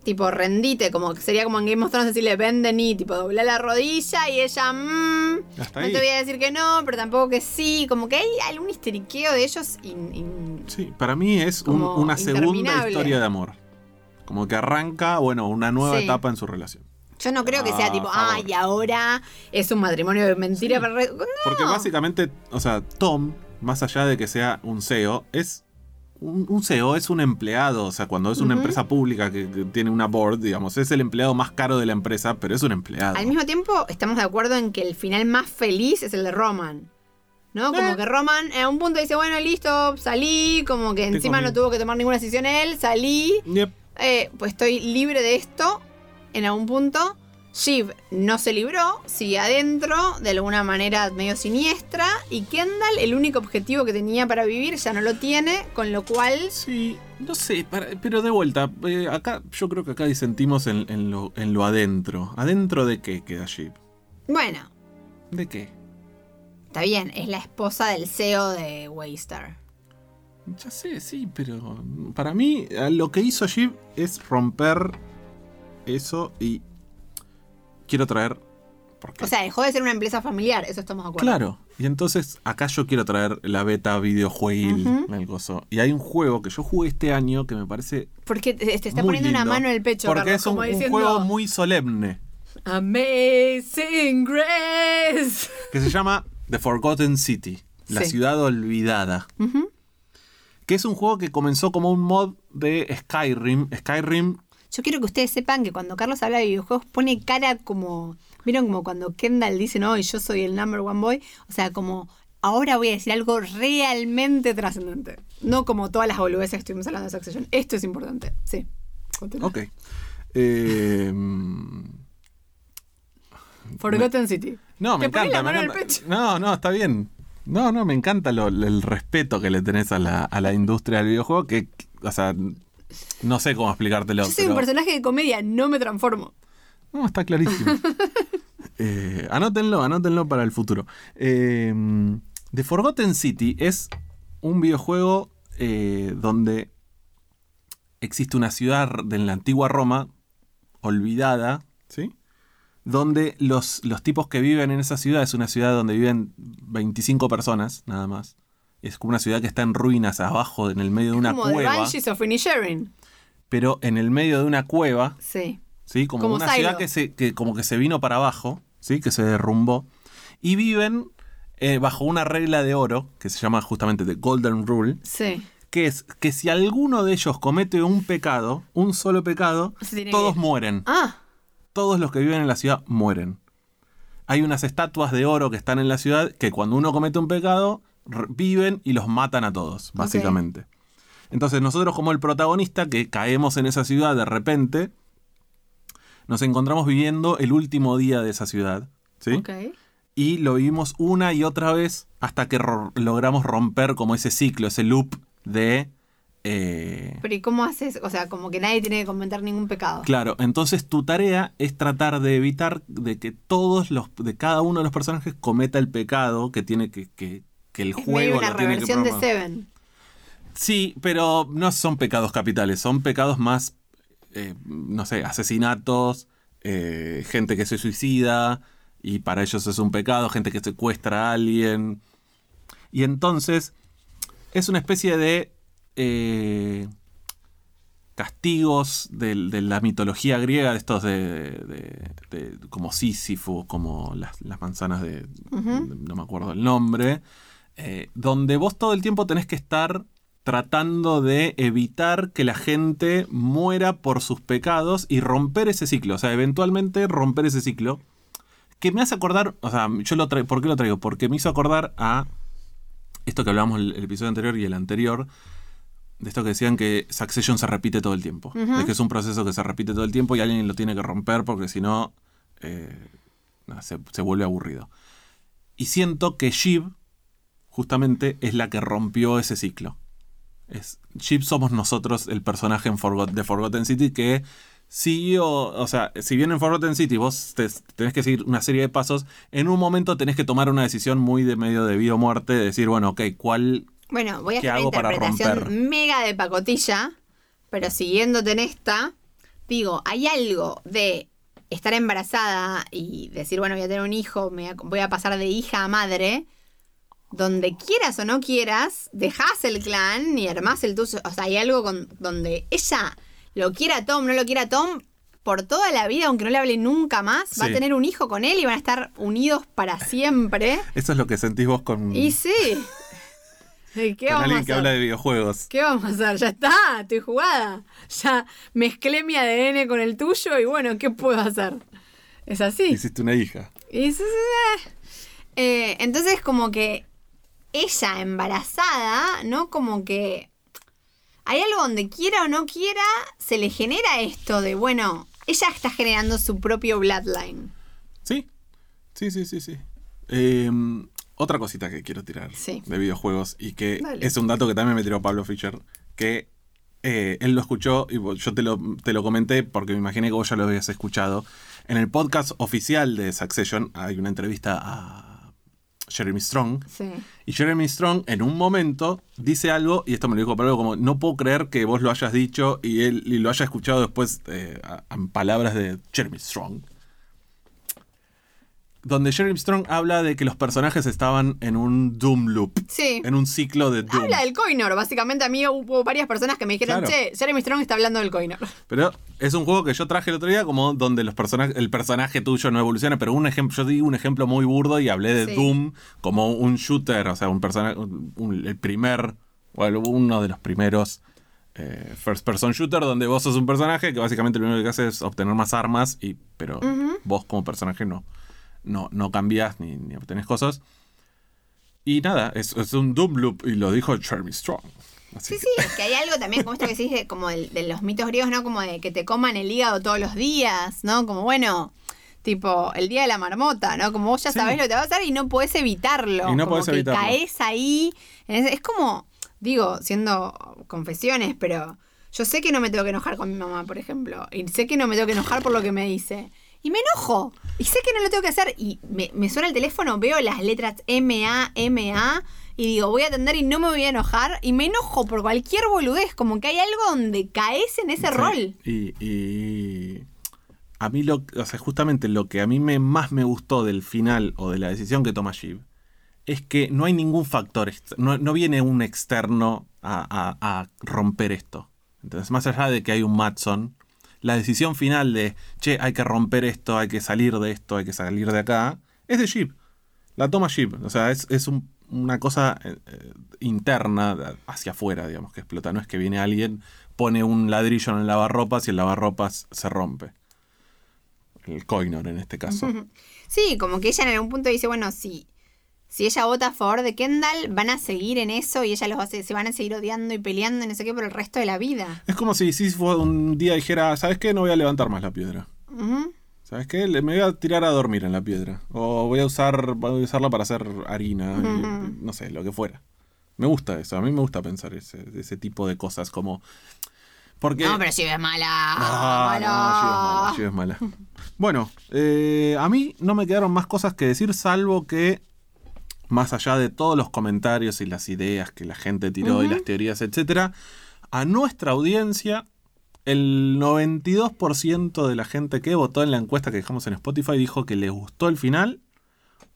tipo, rendite, como que sería como en Game of Thrones decirle, ven de ni, tipo, dobla la rodilla y ella, mmm, Hasta no ahí. te voy a decir que no, pero tampoco que sí, como que hay algún histeriqueo de ellos in- in- Sí, para mí es un- una segunda historia de amor. Como que arranca, bueno, una nueva Sí. etapa en su relación. Yo no creo que sea Ah, tipo, favor. ah, ahora es un matrimonio de mentira. Sí. para re-". Porque básicamente, o sea, Tom, más allá de que sea un CEO, es un, un CEO es un empleado, o sea, cuando es una empresa pública que, que tiene una board, digamos, es el empleado más caro de la empresa, pero es un empleado. Al mismo tiempo, estamos de acuerdo en que el final más feliz es el de Roman. ¿No? Como Eh. que Roman a un punto dice, bueno, listo, salí, como que encima no tuvo que tomar ninguna decisión él, salí, Yep. eh, pues estoy libre de esto en algún punto. Shiv no se libró, sigue adentro, de alguna manera medio siniestra, y Kendall, el único objetivo que tenía para vivir, ya no lo tiene, con lo cual... Sí, no sé, para- pero de vuelta, eh, acá yo creo que acá disentimos en, en lo, en lo adentro. ¿Adentro de qué queda Jeep? Bueno, ¿De qué? está bien, es la esposa del CEO de Waystar. Ya sé, sí, pero para mí lo que hizo Jeep es romper eso y quiero traer... Porque, O sea, dejó de ser una empresa familiar, eso estamos de acuerdo. claro, y entonces acá yo quiero traer la beta videojueguil, Ujú. el gozo. Y hay un juego que yo jugué este año que me parece Porque te, está poniendo una mano en el pecho, Porque Carlos, es un, juego muy solemne. Amazing Grace. que se llama The Forgotten City, la Sí. ciudad olvidada. Que es un juego que comenzó como un mod de Skyrim. Skyrim, Yo quiero que ustedes sepan que cuando Carlos habla de videojuegos pone cara como. ¿Vieron como cuando Kendall dice, no, y yo soy el number one boy? O sea, como. Ahora voy a decir algo realmente trascendente. No como todas las boludeces que estuvimos hablando de Succession. Esto es importante. Sí. Continúa. ok. Eh, Forgotten City. no, me encanta. me encanta. No, no, está bien. No, no, me encanta lo- el respeto que le tenés a la, a la industria del videojuego. Que, o sea, no sé cómo explicártelo. Yo soy un personaje de comedia, no me transformo. No, está clarísimo. Eh, anótenlo, anótenlo para el futuro. Eh, The Forgotten City es un videojuego eh, donde existe una ciudad de la antigua Roma olvidada, ¿sí? Donde los, los tipos que viven en esa ciudad es una ciudad donde viven 25 personas, nada más. Es como una ciudad que está en ruinas abajo, en el medio de una como cueva. Inisherin. Pero en el medio de una cueva Sí. ¿sí? Como, Como una ciudad que, se, que como que se vino para abajo, ¿sí? Que se derrumbó. Y viven eh, bajo una regla de oro, que se llama justamente The Golden Rule, Sí. que es que si alguno de ellos comete un pecado, un solo pecado, todos mueren. Ah, Todos los que viven en la ciudad mueren. Hay unas estatuas de oro que están en la ciudad que cuando uno comete un pecado, viven y los matan a todos, básicamente. Entonces nosotros como el protagonista que caemos en esa ciudad de repente, nos encontramos viviendo el último día de esa ciudad. ¿sí? ok. Y lo vivimos una y otra vez hasta que ro- logramos romper como ese ciclo, ese loop de... eh, Pero ¿y cómo haces? O sea, como que nadie tiene que cometer ningún pecado. Claro, entonces tu tarea es tratar de evitar de que todos los, de cada uno de los personajes cometa el pecado que tiene que, que, que el Es juego medio una lo tiene que reversión de. Seven. Sí, pero no son pecados capitales, son pecados más, eh, no sé, asesinatos, eh, gente que se suicida y para ellos es un pecado, gente que secuestra a alguien. Y entonces es una especie de eh, castigos de, la mitología griega, de estos de, de- de- como Sísifo, como las, las manzanas de, no me acuerdo el nombre, eh, donde vos todo el tiempo tenés que estar tratando de evitar que la gente muera por sus pecados y romper ese ciclo, o sea, eventualmente romper ese ciclo, que me hace acordar, o sea, yo lo traigo, ¿por qué lo traigo? Porque me hizo acordar a esto que hablábamos el, el episodio anterior y el anterior, de esto que decían que Succession se repite todo el tiempo, de que es un proceso que se repite todo el tiempo y alguien lo tiene que romper porque si no, eh, no, se, se vuelve aburrido. Y siento que Shiv, justamente, es la que rompió ese ciclo. Es, Shiv somos nosotros, el personaje en Forgot- de Forgotten City, que siguió, o sea, si bien en Forgotten City vos te- tenés que seguir una serie de pasos, en un momento tenés que tomar una decisión muy de medio de vida o muerte, de decir, bueno, ok, ¿cuál Bueno, voy a ¿Qué hacer una interpretación mega de pacotilla, pero siguiéndote en esta, digo, hay algo de estar embarazada y decir, bueno, voy a tener un hijo, me voy a pasar de hija a madre, donde quieras o no quieras, dejas el clan y armás el tuyo. O sea, hay algo con, donde ella lo quiera a Tom, no lo quiera a Tom, por toda la vida, aunque no le hable nunca más, va a tener un hijo con él y van a estar unidos para siempre. Eso es lo que sentís vos con, Y sí. ¿Y ¿Qué con vamos a alguien que hacer? habla de videojuegos. ¿Qué vamos a hacer? Ya está, estoy jugada. Ya mezclé mi ADN con el tuyo y bueno, ¿qué puedo hacer? Es así. Hiciste una hija. Y sí, sí, sí. Eh, entonces como que ella embarazada, ¿no? Como que hay algo donde quiera o no quiera, se le genera esto de, bueno, ella está generando su propio bloodline. Sí, sí, sí, sí, sí. Eh, otra cosita que quiero tirar Sí. de videojuegos y que Dale. es un dato que también me tiró Pablo Fischer, que eh, él lo escuchó y yo te lo, te lo comenté porque me imaginé que vos ya lo habías escuchado. En el podcast oficial de Succession hay una entrevista a Jeremy Strong. Sí. Y Jeremy Strong en un momento dice algo, y esto me lo dijo Pablo, como no puedo creer que vos lo hayas dicho y él y lo haya escuchado después eh, a- en palabras de Jeremy Strong. Donde Jeremy Strong habla de que los personajes estaban en un Doom loop, Sí. en un ciclo de Doom. Habla del Coinor, básicamente a mí hubo varias personas que me dijeron, Claro. che, Jeremy Strong está hablando del Coinor. Pero es un juego que yo traje el otro día como donde los personajes, el personaje tuyo no evoluciona, pero un ejemplo, yo di un ejemplo muy burdo y hablé de Sí. Doom como un shooter, o sea, un personaje, el primer, o uno de los primeros eh, first person shooter donde vos sos un personaje que básicamente lo único que hace es obtener más armas, y, pero vos como personaje no, no, no cambias ni, ni obtenés cosas. Y nada, es, es un Doom loop y lo dijo Jeremy Strong. Así Sí, sí, es que hay algo también, como esto que se dice, como el- de los mitos griegos, ¿no? Como de que te coman el hígado todos los días, ¿no? Como, bueno, tipo, el día de la marmota, ¿no? Como vos ya Sí. sabés lo que te va a pasar y no podés evitarlo. Y no como podés que evitarlo. caes ahí. Es como, digo, siendo confesiones, pero yo sé que no me tengo que enojar con mi mamá, por ejemplo. Y sé que no me tengo que enojar por lo que me dice. Y me enojo. Y sé que no lo tengo que hacer. Y me, me suena el teléfono, veo las letras M, A, M, A. Y digo, voy a atender y no me voy a enojar. Y me enojo por cualquier boludez. Como que hay algo donde caes en ese Sí, rol. Y, y a mí lo, o sea, justamente lo que a mí me, más me gustó del final o de la decisión que toma Shiv es que no hay ningún factor, no, no viene un externo a, a- a romper esto. Entonces, más allá de que hay un Matson, la decisión final de, che, hay que romper esto, hay que salir de esto, hay que salir de acá, es de Shiv. La toma Shiv. O sea, es, es un- una cosa eh, eh, interna hacia afuera, digamos, que explota. No es que viene alguien, pone un ladrillo en el lavarropas y el lavarropas se rompe. El coinor en este caso. Sí, como que ella en algún punto dice, bueno, si, si ella vota a favor de Kendall, van a seguir en eso y ella los va a se van a seguir odiando y peleando y no sé qué por el resto de la vida. Es como si Sísifo un día dijera, ¿sabes qué? No voy a levantar más la piedra. Ujú. ¿Sabes qué? Le- Me voy a tirar a dormir en la piedra. O voy a usar voy a usarla para hacer harina. y- no sé, lo que fuera. Me gusta eso. A mí me gusta pensar ese, ese tipo de cosas como... Porque... No, pero si es mala. No, Shiva es mala, Shiva es mala. Bueno, eh, a mí no me quedaron más cosas que decir, salvo que, más allá de todos los comentarios y las ideas que la gente tiró y las teorías, etcétera, a nuestra audiencia, el 92% de la gente que votó en la encuesta que dejamos en Spotify dijo que le gustó el final.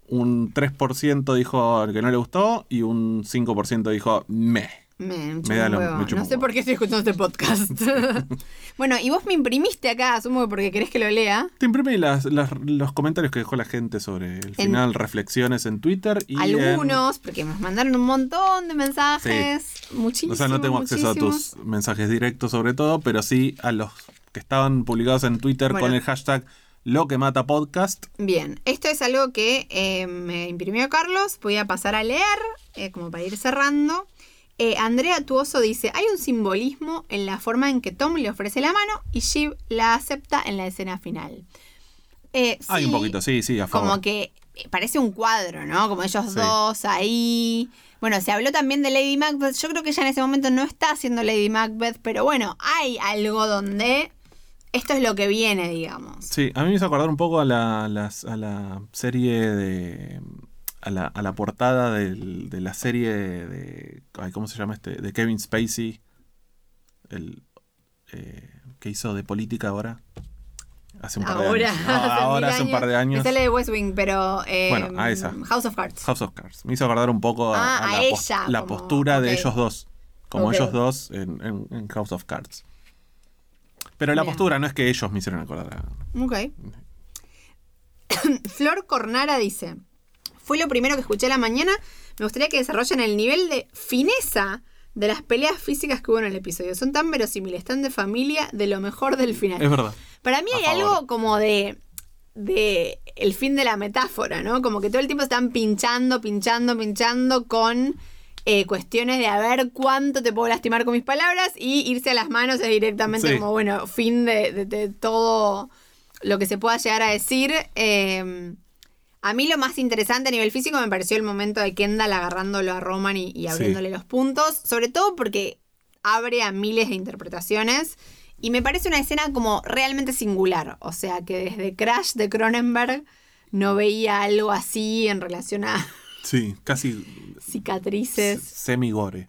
Un 3% dijo que no le gustó y un 5% dijo meh. Me, Me da lo- me no sé por qué estoy escuchando este podcast. bueno, y vos me imprimiste acá, asumo que porque querés que lo lea. Te imprimí las- las- los comentarios que dejó la gente sobre el final, reflexiones en Twitter y en- Algunos, porque me mandaron un montón de mensajes. Muchísimos. o sea, no tengo acceso a muchísimos. tus mensajes directos sobre todo, pero sí a los que estaban publicados en Twitter Bueno. con el hashtag lo que mata podcast. Bien, esto es algo que eh, me imprimió Carlos. Voy a pasar a leer, eh, como para ir cerrando. Eh, Andrea Tuoso dice: Hay un simbolismo en la forma en que Tom le ofrece la mano y Shiv la acepta en la escena final. Eh, Hay sí, un poquito, sí, sí, a favor. Como que parece un cuadro, ¿no? Como ellos Sí. dos ahí. Bueno, se habló también de Lady Macbeth. Yo creo que ella en ese momento no está haciendo Lady Macbeth, pero bueno, hay algo donde esto es lo que viene, digamos. Sí, a mí me hizo acordar un poco a la, las- a la serie de. A la, a la portada del- de la serie de. ay, ¿Cómo se llama este? De Kevin Spacey. El. eh, que hizo de política ahora. hace un par Ahora, de años. No, hace ahora hace un par de años. Sale de West Wing, pero. eh, Bueno, a esa. House of Cards. House of Cards. Me hizo acordar un poco a, Ah, a a la, ella, como- postura de ellos dos. Como ellos dos en, en- en House of Cards. Pero la postura no es que ellos me hicieron acordar. a- Ok. Flor Cornara dice: Fue lo primero que escuché a la mañana. Me gustaría que desarrollen el nivel de fineza de las peleas físicas que hubo en el episodio. Son tan verosímiles, tan de familia, de lo mejor del final. Es verdad. Para mí A hay favor. algo como de de el fin de la metáfora, ¿no? Como que todo el tiempo están pinchando, pinchando, pinchando con eh, cuestiones de a ver cuánto te puedo lastimar con mis palabras y irse a las manos es directamente Sí. como, bueno, fin de, de- de todo lo que se pueda llegar a decir. Eh, a mí lo más interesante a nivel físico me pareció el momento de Kendall agarrándolo a Roman y, y abriéndole los puntos, sobre todo porque abre a miles de interpretaciones y me parece una escena como realmente singular, o sea que desde Crash de Cronenberg no veía algo así en relación a Sí, casi cicatrices. semi-gore.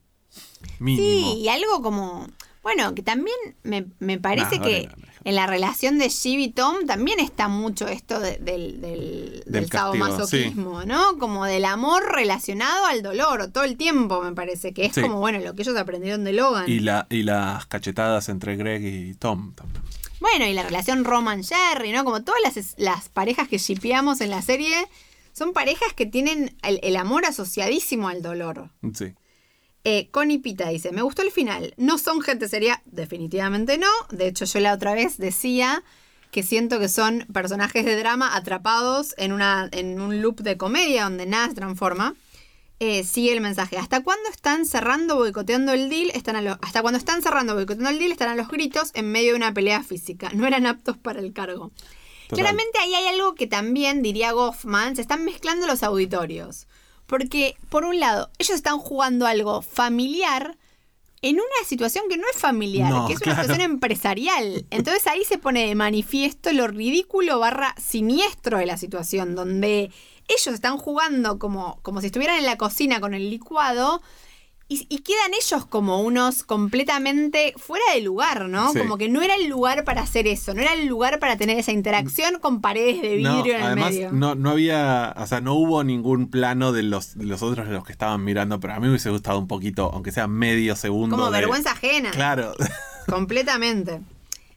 Mínimo. Sí, y algo como, bueno, que también me, me parece Nah, que vale, vale. En la relación de Shiv y Tom también está mucho esto de- del, del, Del del sadomasoquismo, ¿no? Como del amor relacionado al dolor, todo el tiempo me parece, que es Sí. como, bueno, lo que ellos aprendieron de Logan. Y, la, y las cachetadas entre Greg y Tom también. Bueno, y la relación Roman-Jerry, ¿no? Como todas las, las parejas que shipeamos en la serie, son parejas que tienen el, el amor asociadísimo al dolor. Sí. Eh, Connie Pita dice, me gustó el final. No son gente seria, definitivamente no. De hecho, yo la otra vez decía que siento que son personajes de drama atrapados en, una, en un loop de comedia donde nada se transforma. Eh, sigue el mensaje. ¿Hasta cuándo están cerrando, boicoteando el deal? Están a lo- hasta cuando están cerrando, boicoteando el deal, están a los gritos en medio de una pelea física. No eran aptos para el cargo. Total. Claramente ahí hay algo que también, diría Goffman, se están mezclando los auditorios. Porque, por un lado, ellos están jugando algo familiar en una situación que no es familiar, No, que es una claro. situación empresarial. Entonces ahí se pone de manifiesto lo ridículo barra siniestro de la situación, donde ellos están jugando como, como si estuvieran en la cocina con el licuado. Y, y quedan ellos como unos completamente fuera de lugar, ¿no? Sí. Como que no era el lugar para hacer eso, no era el lugar para tener esa interacción con paredes de vidrio No, en el además medio. no, no había, o sea, no hubo ningún plano de los, de los otros de los que estaban mirando, pero a mí me hubiese gustado un poquito, aunque sea medio segundo. como de- vergüenza ajena. Claro. Completamente.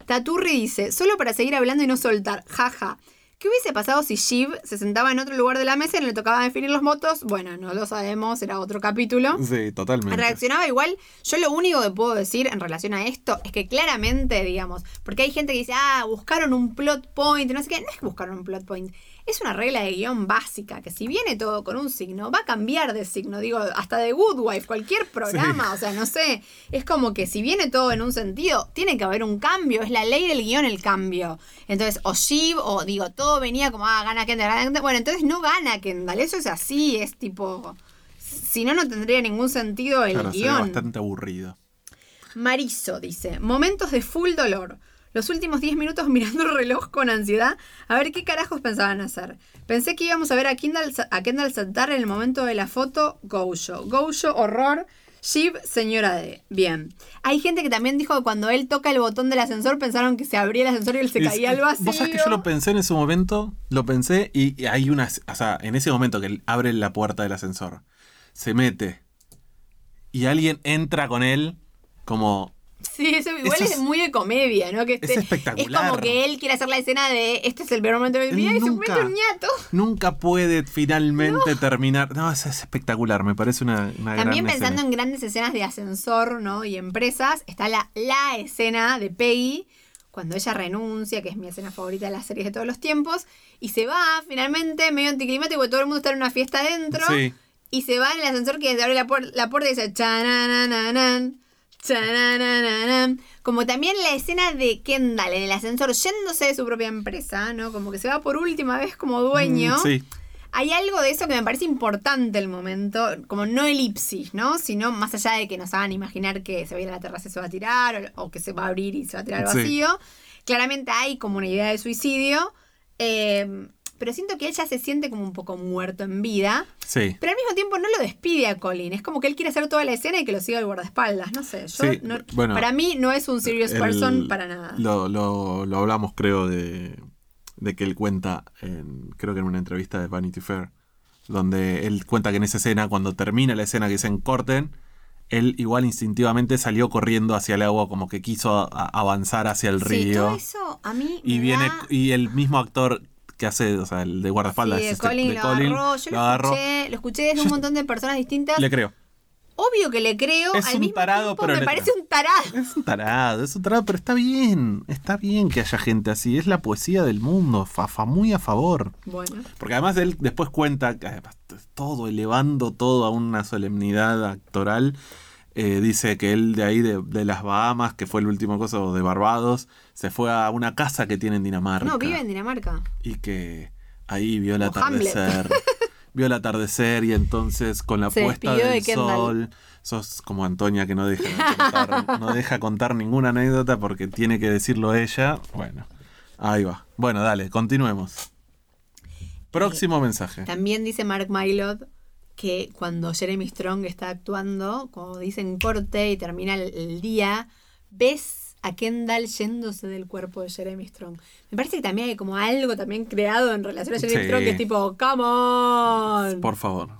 Taturri dice, solo para seguir hablando y no soltar, jaja. ¿Qué hubiese pasado si Shiv se sentaba en otro lugar de la mesa y no le tocaba definir los votos? Bueno, no lo sabemos, era otro capítulo. sí, totalmente. Reaccionaba igual. Yo lo único que puedo decir en relación a esto es que claramente, digamos, porque hay gente que dice, ah, buscaron un plot point, no sé qué. No es que buscaron un plot point. Es una regla de guion básica, que si viene todo con un signo, va a cambiar de signo. Digo, hasta de Good Wife, cualquier programa, o sea, no sé. Es como que si viene todo en un sentido, tiene que haber un cambio. Es la ley del guion el cambio. Entonces, o Shiv, o digo, todo venía como, ah, gana Kendall, gana Kendall. Bueno, entonces no gana Kendall. Eso es así, es tipo. Si no, no tendría ningún sentido el Claro, guion. bastante aburrido. Marizo dice, momentos de full dolor. Los últimos 10 minutos mirando el reloj con ansiedad a ver qué carajos pensaban hacer. Pensé que íbamos a ver a Kendall, a Kendall saltar en el momento de la foto Gojo. Gojo, horror. Shiv, señora D. Bien. Hay gente que también dijo que cuando él toca el botón del ascensor pensaron que se abría el ascensor y él se Es- caía al vacío. Vos sabés que yo lo pensé en ese momento, lo pensé y, y hay una, o sea, en ese momento que él abre la puerta del ascensor, se mete y alguien entra con él como Sí, eso igual Eso es, es- muy de comedia, ¿no? Que es este- espectacular. Es como que él quiere hacer la escena de este es el peor momento de mi vida y se mete un ñato. nunca puede finalmente terminar. No, es, es espectacular, me parece una, una También gran pensando escena. en grandes escenas de ascensor, ¿no? Y empresas, está la, la escena de Peggy, cuando ella renuncia, que es mi escena favorita de las series de todos los tiempos, y se va finalmente, medio anticlimático, porque todo el mundo está en una fiesta adentro, Sí. y se va en el ascensor que se abre la, puer- la puerta y dice chananananan, chananananan. Como también la escena de Kendall en el ascensor yéndose de su propia empresa, ¿no? Como que se va por última vez como dueño. Mm, Sí, Hay algo de eso que me parece importante el momento, como no elipsis, ¿no? Sino más allá de que nos hagan imaginar que se va a ir a la terraza y se va a tirar, o, o que se va a abrir y se va a tirar al Sí. vacío. Claramente hay como una idea de suicidio, eh, pero siento que él ya se siente como un poco muerto en vida, sí. pero al mismo tiempo no lo despide a Colin. Es como que él quiere hacer toda la escena y que lo siga el guardaespaldas, no sé. Yo Sí, no- bueno, para mí no es un serious El- person para nada. Lo, lo, lo hablamos, creo, de de que él cuenta, en, creo que en una entrevista de Vanity Fair, donde él cuenta que en esa escena, cuando termina la escena que dicen corten, él igual instintivamente salió corriendo hacia el agua, como que quiso avanzar hacia el Sí, río. todo eso a mí y me viene da- y el mismo actor que hace, o sea, el de guardaespaldas, Sí, de este- Colin de lo Colin, agarró. Yo lo, agarró. escuché, lo escuché desde Yo un montón de personas distintas. Le creo. Obvio que le creo. Es al un mismo tarado, tiempo pero me parece un tarado. Es un tarado, es un tarado, pero está bien. Está bien que haya gente así. Es la poesía del mundo. Fafa, muy a favor. Bueno. Porque además él después cuenta, además, todo elevando todo a una solemnidad actoral. Eh, dice que él de ahí, de, de las Bahamas, que fue el último cosa, o de Barbados, se fue a una casa que tiene en Dinamarca. No, vive en Dinamarca. Y que ahí vio el atardecer. vio el atardecer y entonces con la Se puesta de del sol. Sos como Antonia que no deja, contar, no deja contar ninguna anécdota porque tiene que decirlo ella. Bueno, ahí va. Bueno, dale, continuemos. Próximo mensaje. También dice Mark Mylod que cuando Jeremy Strong está actuando, como dicen corte y termina el, el día, ves a Kendall yéndose del cuerpo de Jeremy Strong. Me parece que también hay como algo también creado en relación a Jeremy Sí. Strong que es tipo, come on. Por favor.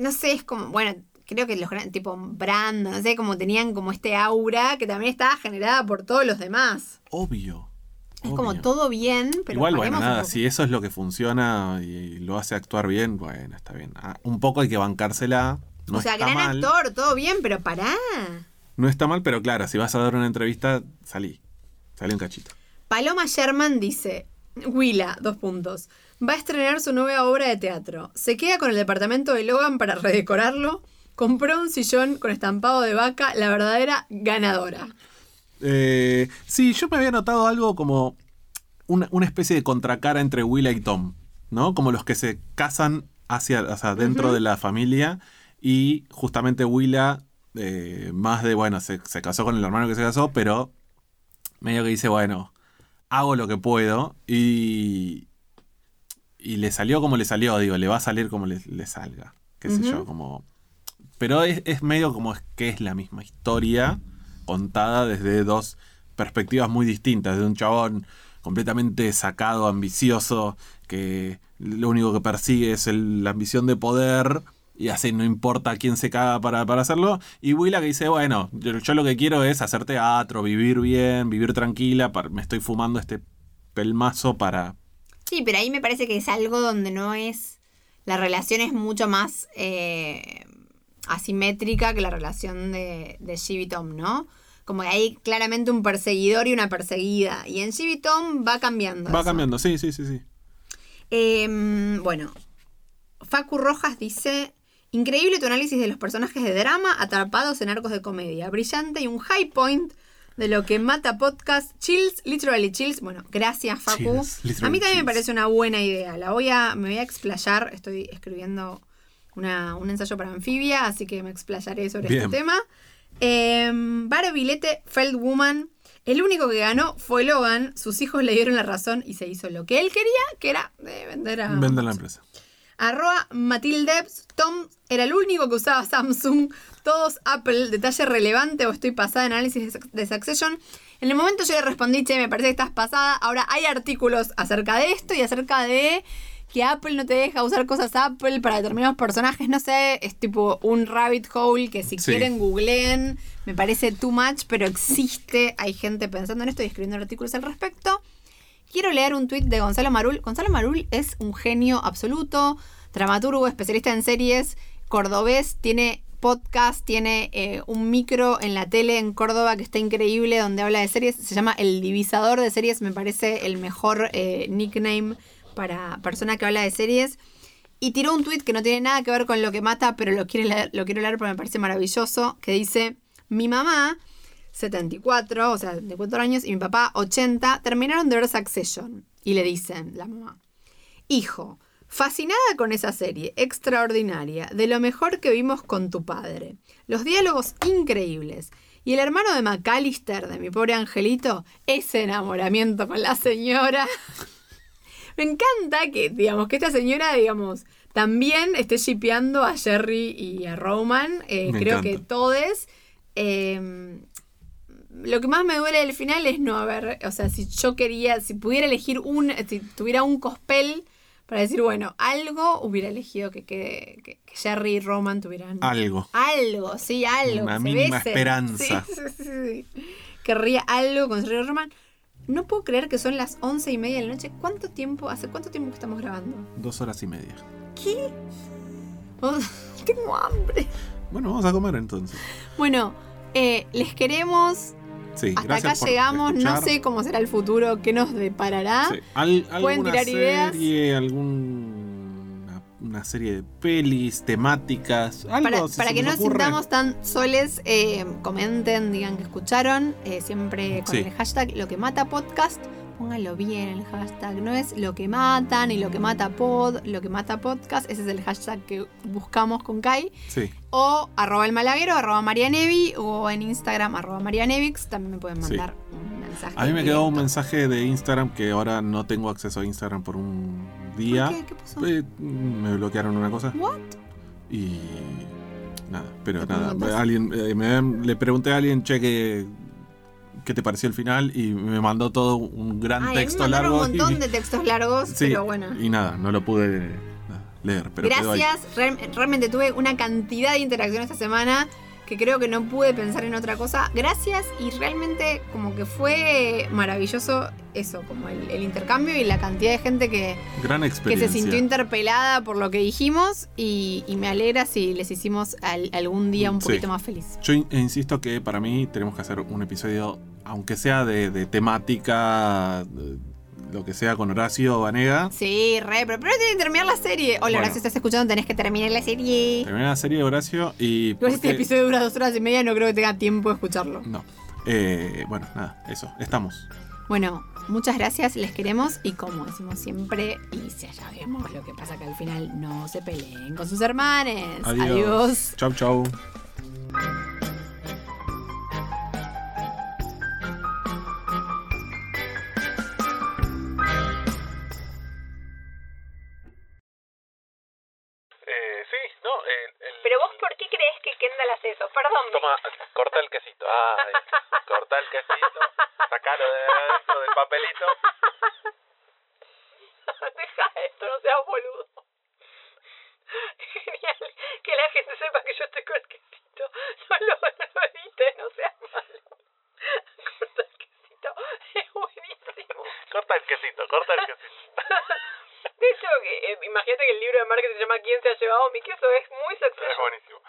no sé, es como, bueno, creo que los gran- tipo Brando, no sé, como tenían como este aura que también estaba generada por todos los demás. Obvio. Es como todo bien, pero Igual, bueno, nada, si eso es lo que funciona y lo hace actuar bien, bueno, está bien. Ah, un poco hay que bancársela. No o sea, está gran mal. actor, todo bien, pero pará. No está mal, pero claro, si vas a dar una entrevista, salí. Salí un cachito. Paloma Sherman dice, Willa, dos puntos, va a estrenar su nueva obra de teatro. Se queda con el departamento de Logan para redecorarlo. Compró un sillón con estampado de vaca, la verdadera ganadora. Eh, sí, yo me había notado algo como una, una especie de contracara entre Willa y Tom, ¿no? Como los que se casan hacia, o sea, dentro de la familia y justamente Willa, eh, más de, bueno, se, se casó con el hermano que se casó, pero medio que dice, bueno, hago lo que puedo y, y le salió como le salió, digo, le va a salir como le, le salga, qué sé Ujú. yo, como... Pero es, es medio como es que es la misma historia contada desde dos perspectivas muy distintas, de un chabón completamente sacado, ambicioso, que lo único que persigue es la ambición de poder y así no importa quién se caga para, para hacerlo. Y Willa que dice, bueno, yo, lo que quiero es hacer teatro, vivir bien, vivir tranquila, me estoy fumando este pelmazo para... Sí, pero ahí me parece que es algo donde no es. La relación es mucho más eh, asimétrica que la relación de, de Shiv y Tom, ¿no? Como que hay claramente un perseguidor y una perseguida. Y en Shiv y Tom va cambiando. Va eso. cambiando, sí, sí, sí, sí. Em, bueno, Facu Rojas dice. Increíble tu análisis de los personajes de drama atrapados en arcos de comedia. Brillante y un high point de lo que mata podcast. Chills, literally chills. Bueno, gracias, Facu. Chills, a mí también me parece una buena idea. La voy a, me voy a explayar. Estoy escribiendo una- un ensayo para anfibia, así que me explayaré sobre Bien. este tema. Eh, Bilete, Feldwoman. El único que ganó fue Logan. Sus hijos le dieron la razón y se hizo lo que él quería, que era eh, vender a. Vende la empresa. Arroba Matildebs. Tom era el único que usaba Samsung. Todos Apple. Detalle relevante o estoy pasada en análisis de Succession. En el momento yo le respondí, che, me parece que estás pasada. Ahora hay artículos acerca de esto y acerca de que Apple no te deja usar cosas Apple para determinados personajes. No sé, es tipo un rabbit hole que si Sí. quieren googleen. Me parece too much, pero existe. Hay gente pensando en esto y escribiendo artículos al respecto. Quiero leer un tuit de Gonzalo Marul. Gonzalo Marul es un genio absoluto, dramaturgo, especialista en series, cordobés, tiene podcast, tiene eh, un micro en la tele en Córdoba que está increíble, donde habla de series. Se llama El Divisador de Series, me parece el mejor eh, nickname para persona que habla de series. Y tiró un tuit que no tiene nada que ver con lo que mata, pero lo, lo quiero leer porque me parece maravilloso, que dice, mi mamá 74, o sea, de 4 años, y mi papá 80, terminaron de ver Succession. Y le dicen, la mamá, hijo, fascinada con esa serie, extraordinaria, de lo mejor que vimos con tu padre. Los diálogos increíbles. Y el hermano de McAllister, de mi pobre angelito, ese enamoramiento con la señora. Me encanta que, digamos, que esta señora, digamos, también esté shipeando a Jerry y a Roman. Eh, creo encanta. que todos. eh, lo que más me duele del final es no haber, o sea, si yo quería, si pudiera elegir un, si tuviera un cospel para decir, bueno, algo hubiera elegido que, que, que, Jerry y Roman tuvieran Algo. algo, sí, algo. Una mínima besen. esperanza. Sí, sí, sí, sí. Querría algo con Jerry y Roman. No puedo creer que son las once y media de la noche. ¿Cuánto tiempo, hace cuánto tiempo que estamos grabando? Dos horas y media. ¿Qué? Oh, tengo hambre. Bueno, vamos a comer entonces. Bueno, eh, les queremos. Sí, Hasta acá llegamos. No sé cómo será el futuro, qué nos deparará. Sí. Al- Pueden tirar ideas. serie, algún una, serie de pelis, temáticas, algo Para, si para se que no nos sintamos tan soles, eh, comenten, digan que escucharon, eh, siempre con Sí. el hashtag lo que mata podcast. Pónganlo bien el hashtag, no es lo que mata ni lo que mata pod, lo que mata podcast, ese es el hashtag que buscamos con Kai. Sí, O arroba el malaguero, arroba marianevi, o en Instagram, arroba marianevix, también me pueden Sí. mandar un mensaje. a mí me quedó un mensaje de Instagram que ahora no tengo acceso a Instagram por un día. ¿Por qué? ¿Qué pasó? Eh, me bloquearon una cosa What? y nada, pero ¿Te nada, alguien eh, me- le pregunté a alguien, che, ¿qué, te pareció el final? Y me mandó todo un gran Ay, me texto mandaron largo. un montón y, de textos largos, sí, pero bueno. y nada, no lo pude leer, pero. Gracias, Real- realmente tuve una cantidad de interacción esta semana que creo que no pude pensar en otra cosa. Gracias y realmente como que fue maravilloso eso, como el, el intercambio y la cantidad de gente que, Gran que se sintió interpelada por lo que dijimos y, y me alegra si les hicimos al- algún día un Sí. poquito más feliz. Yo in- insisto que para mí tenemos que hacer un episodio, aunque sea de, de temática, de lo que sea con Horacio Vanega. Sí, re, pero primero tiene que terminar la serie. Hola, Bueno. si estás escuchando tenés que terminar la serie. Terminar la serie de Horacio y. Este episodio dura dos horas y media, no creo que tenga tiempo de escucharlo. No. Eh, bueno, nada, eso. Estamos. Bueno, muchas gracias, les queremos y como decimos siempre, y si ya vemos lo que pasa que al final no se peleen con sus hermanes. Adiós. Adiós. Chau, chau. Eso? Perdón. Toma, corta el quesito. Ay, corta el quesito, sacalo de adentro del papelito. Deja esto, no seas boludo. Genial. Que la gente sepa que yo estoy con el quesito. No lo, no lo edites, no seas malo. Corta el quesito. Es buenísimo. Corta el quesito, corta el quesito. De hecho, que, eh, imagínate que el libro de marketing se llama ¿Quién se ha llevado mi queso? Es muy Es succession. buenísimo.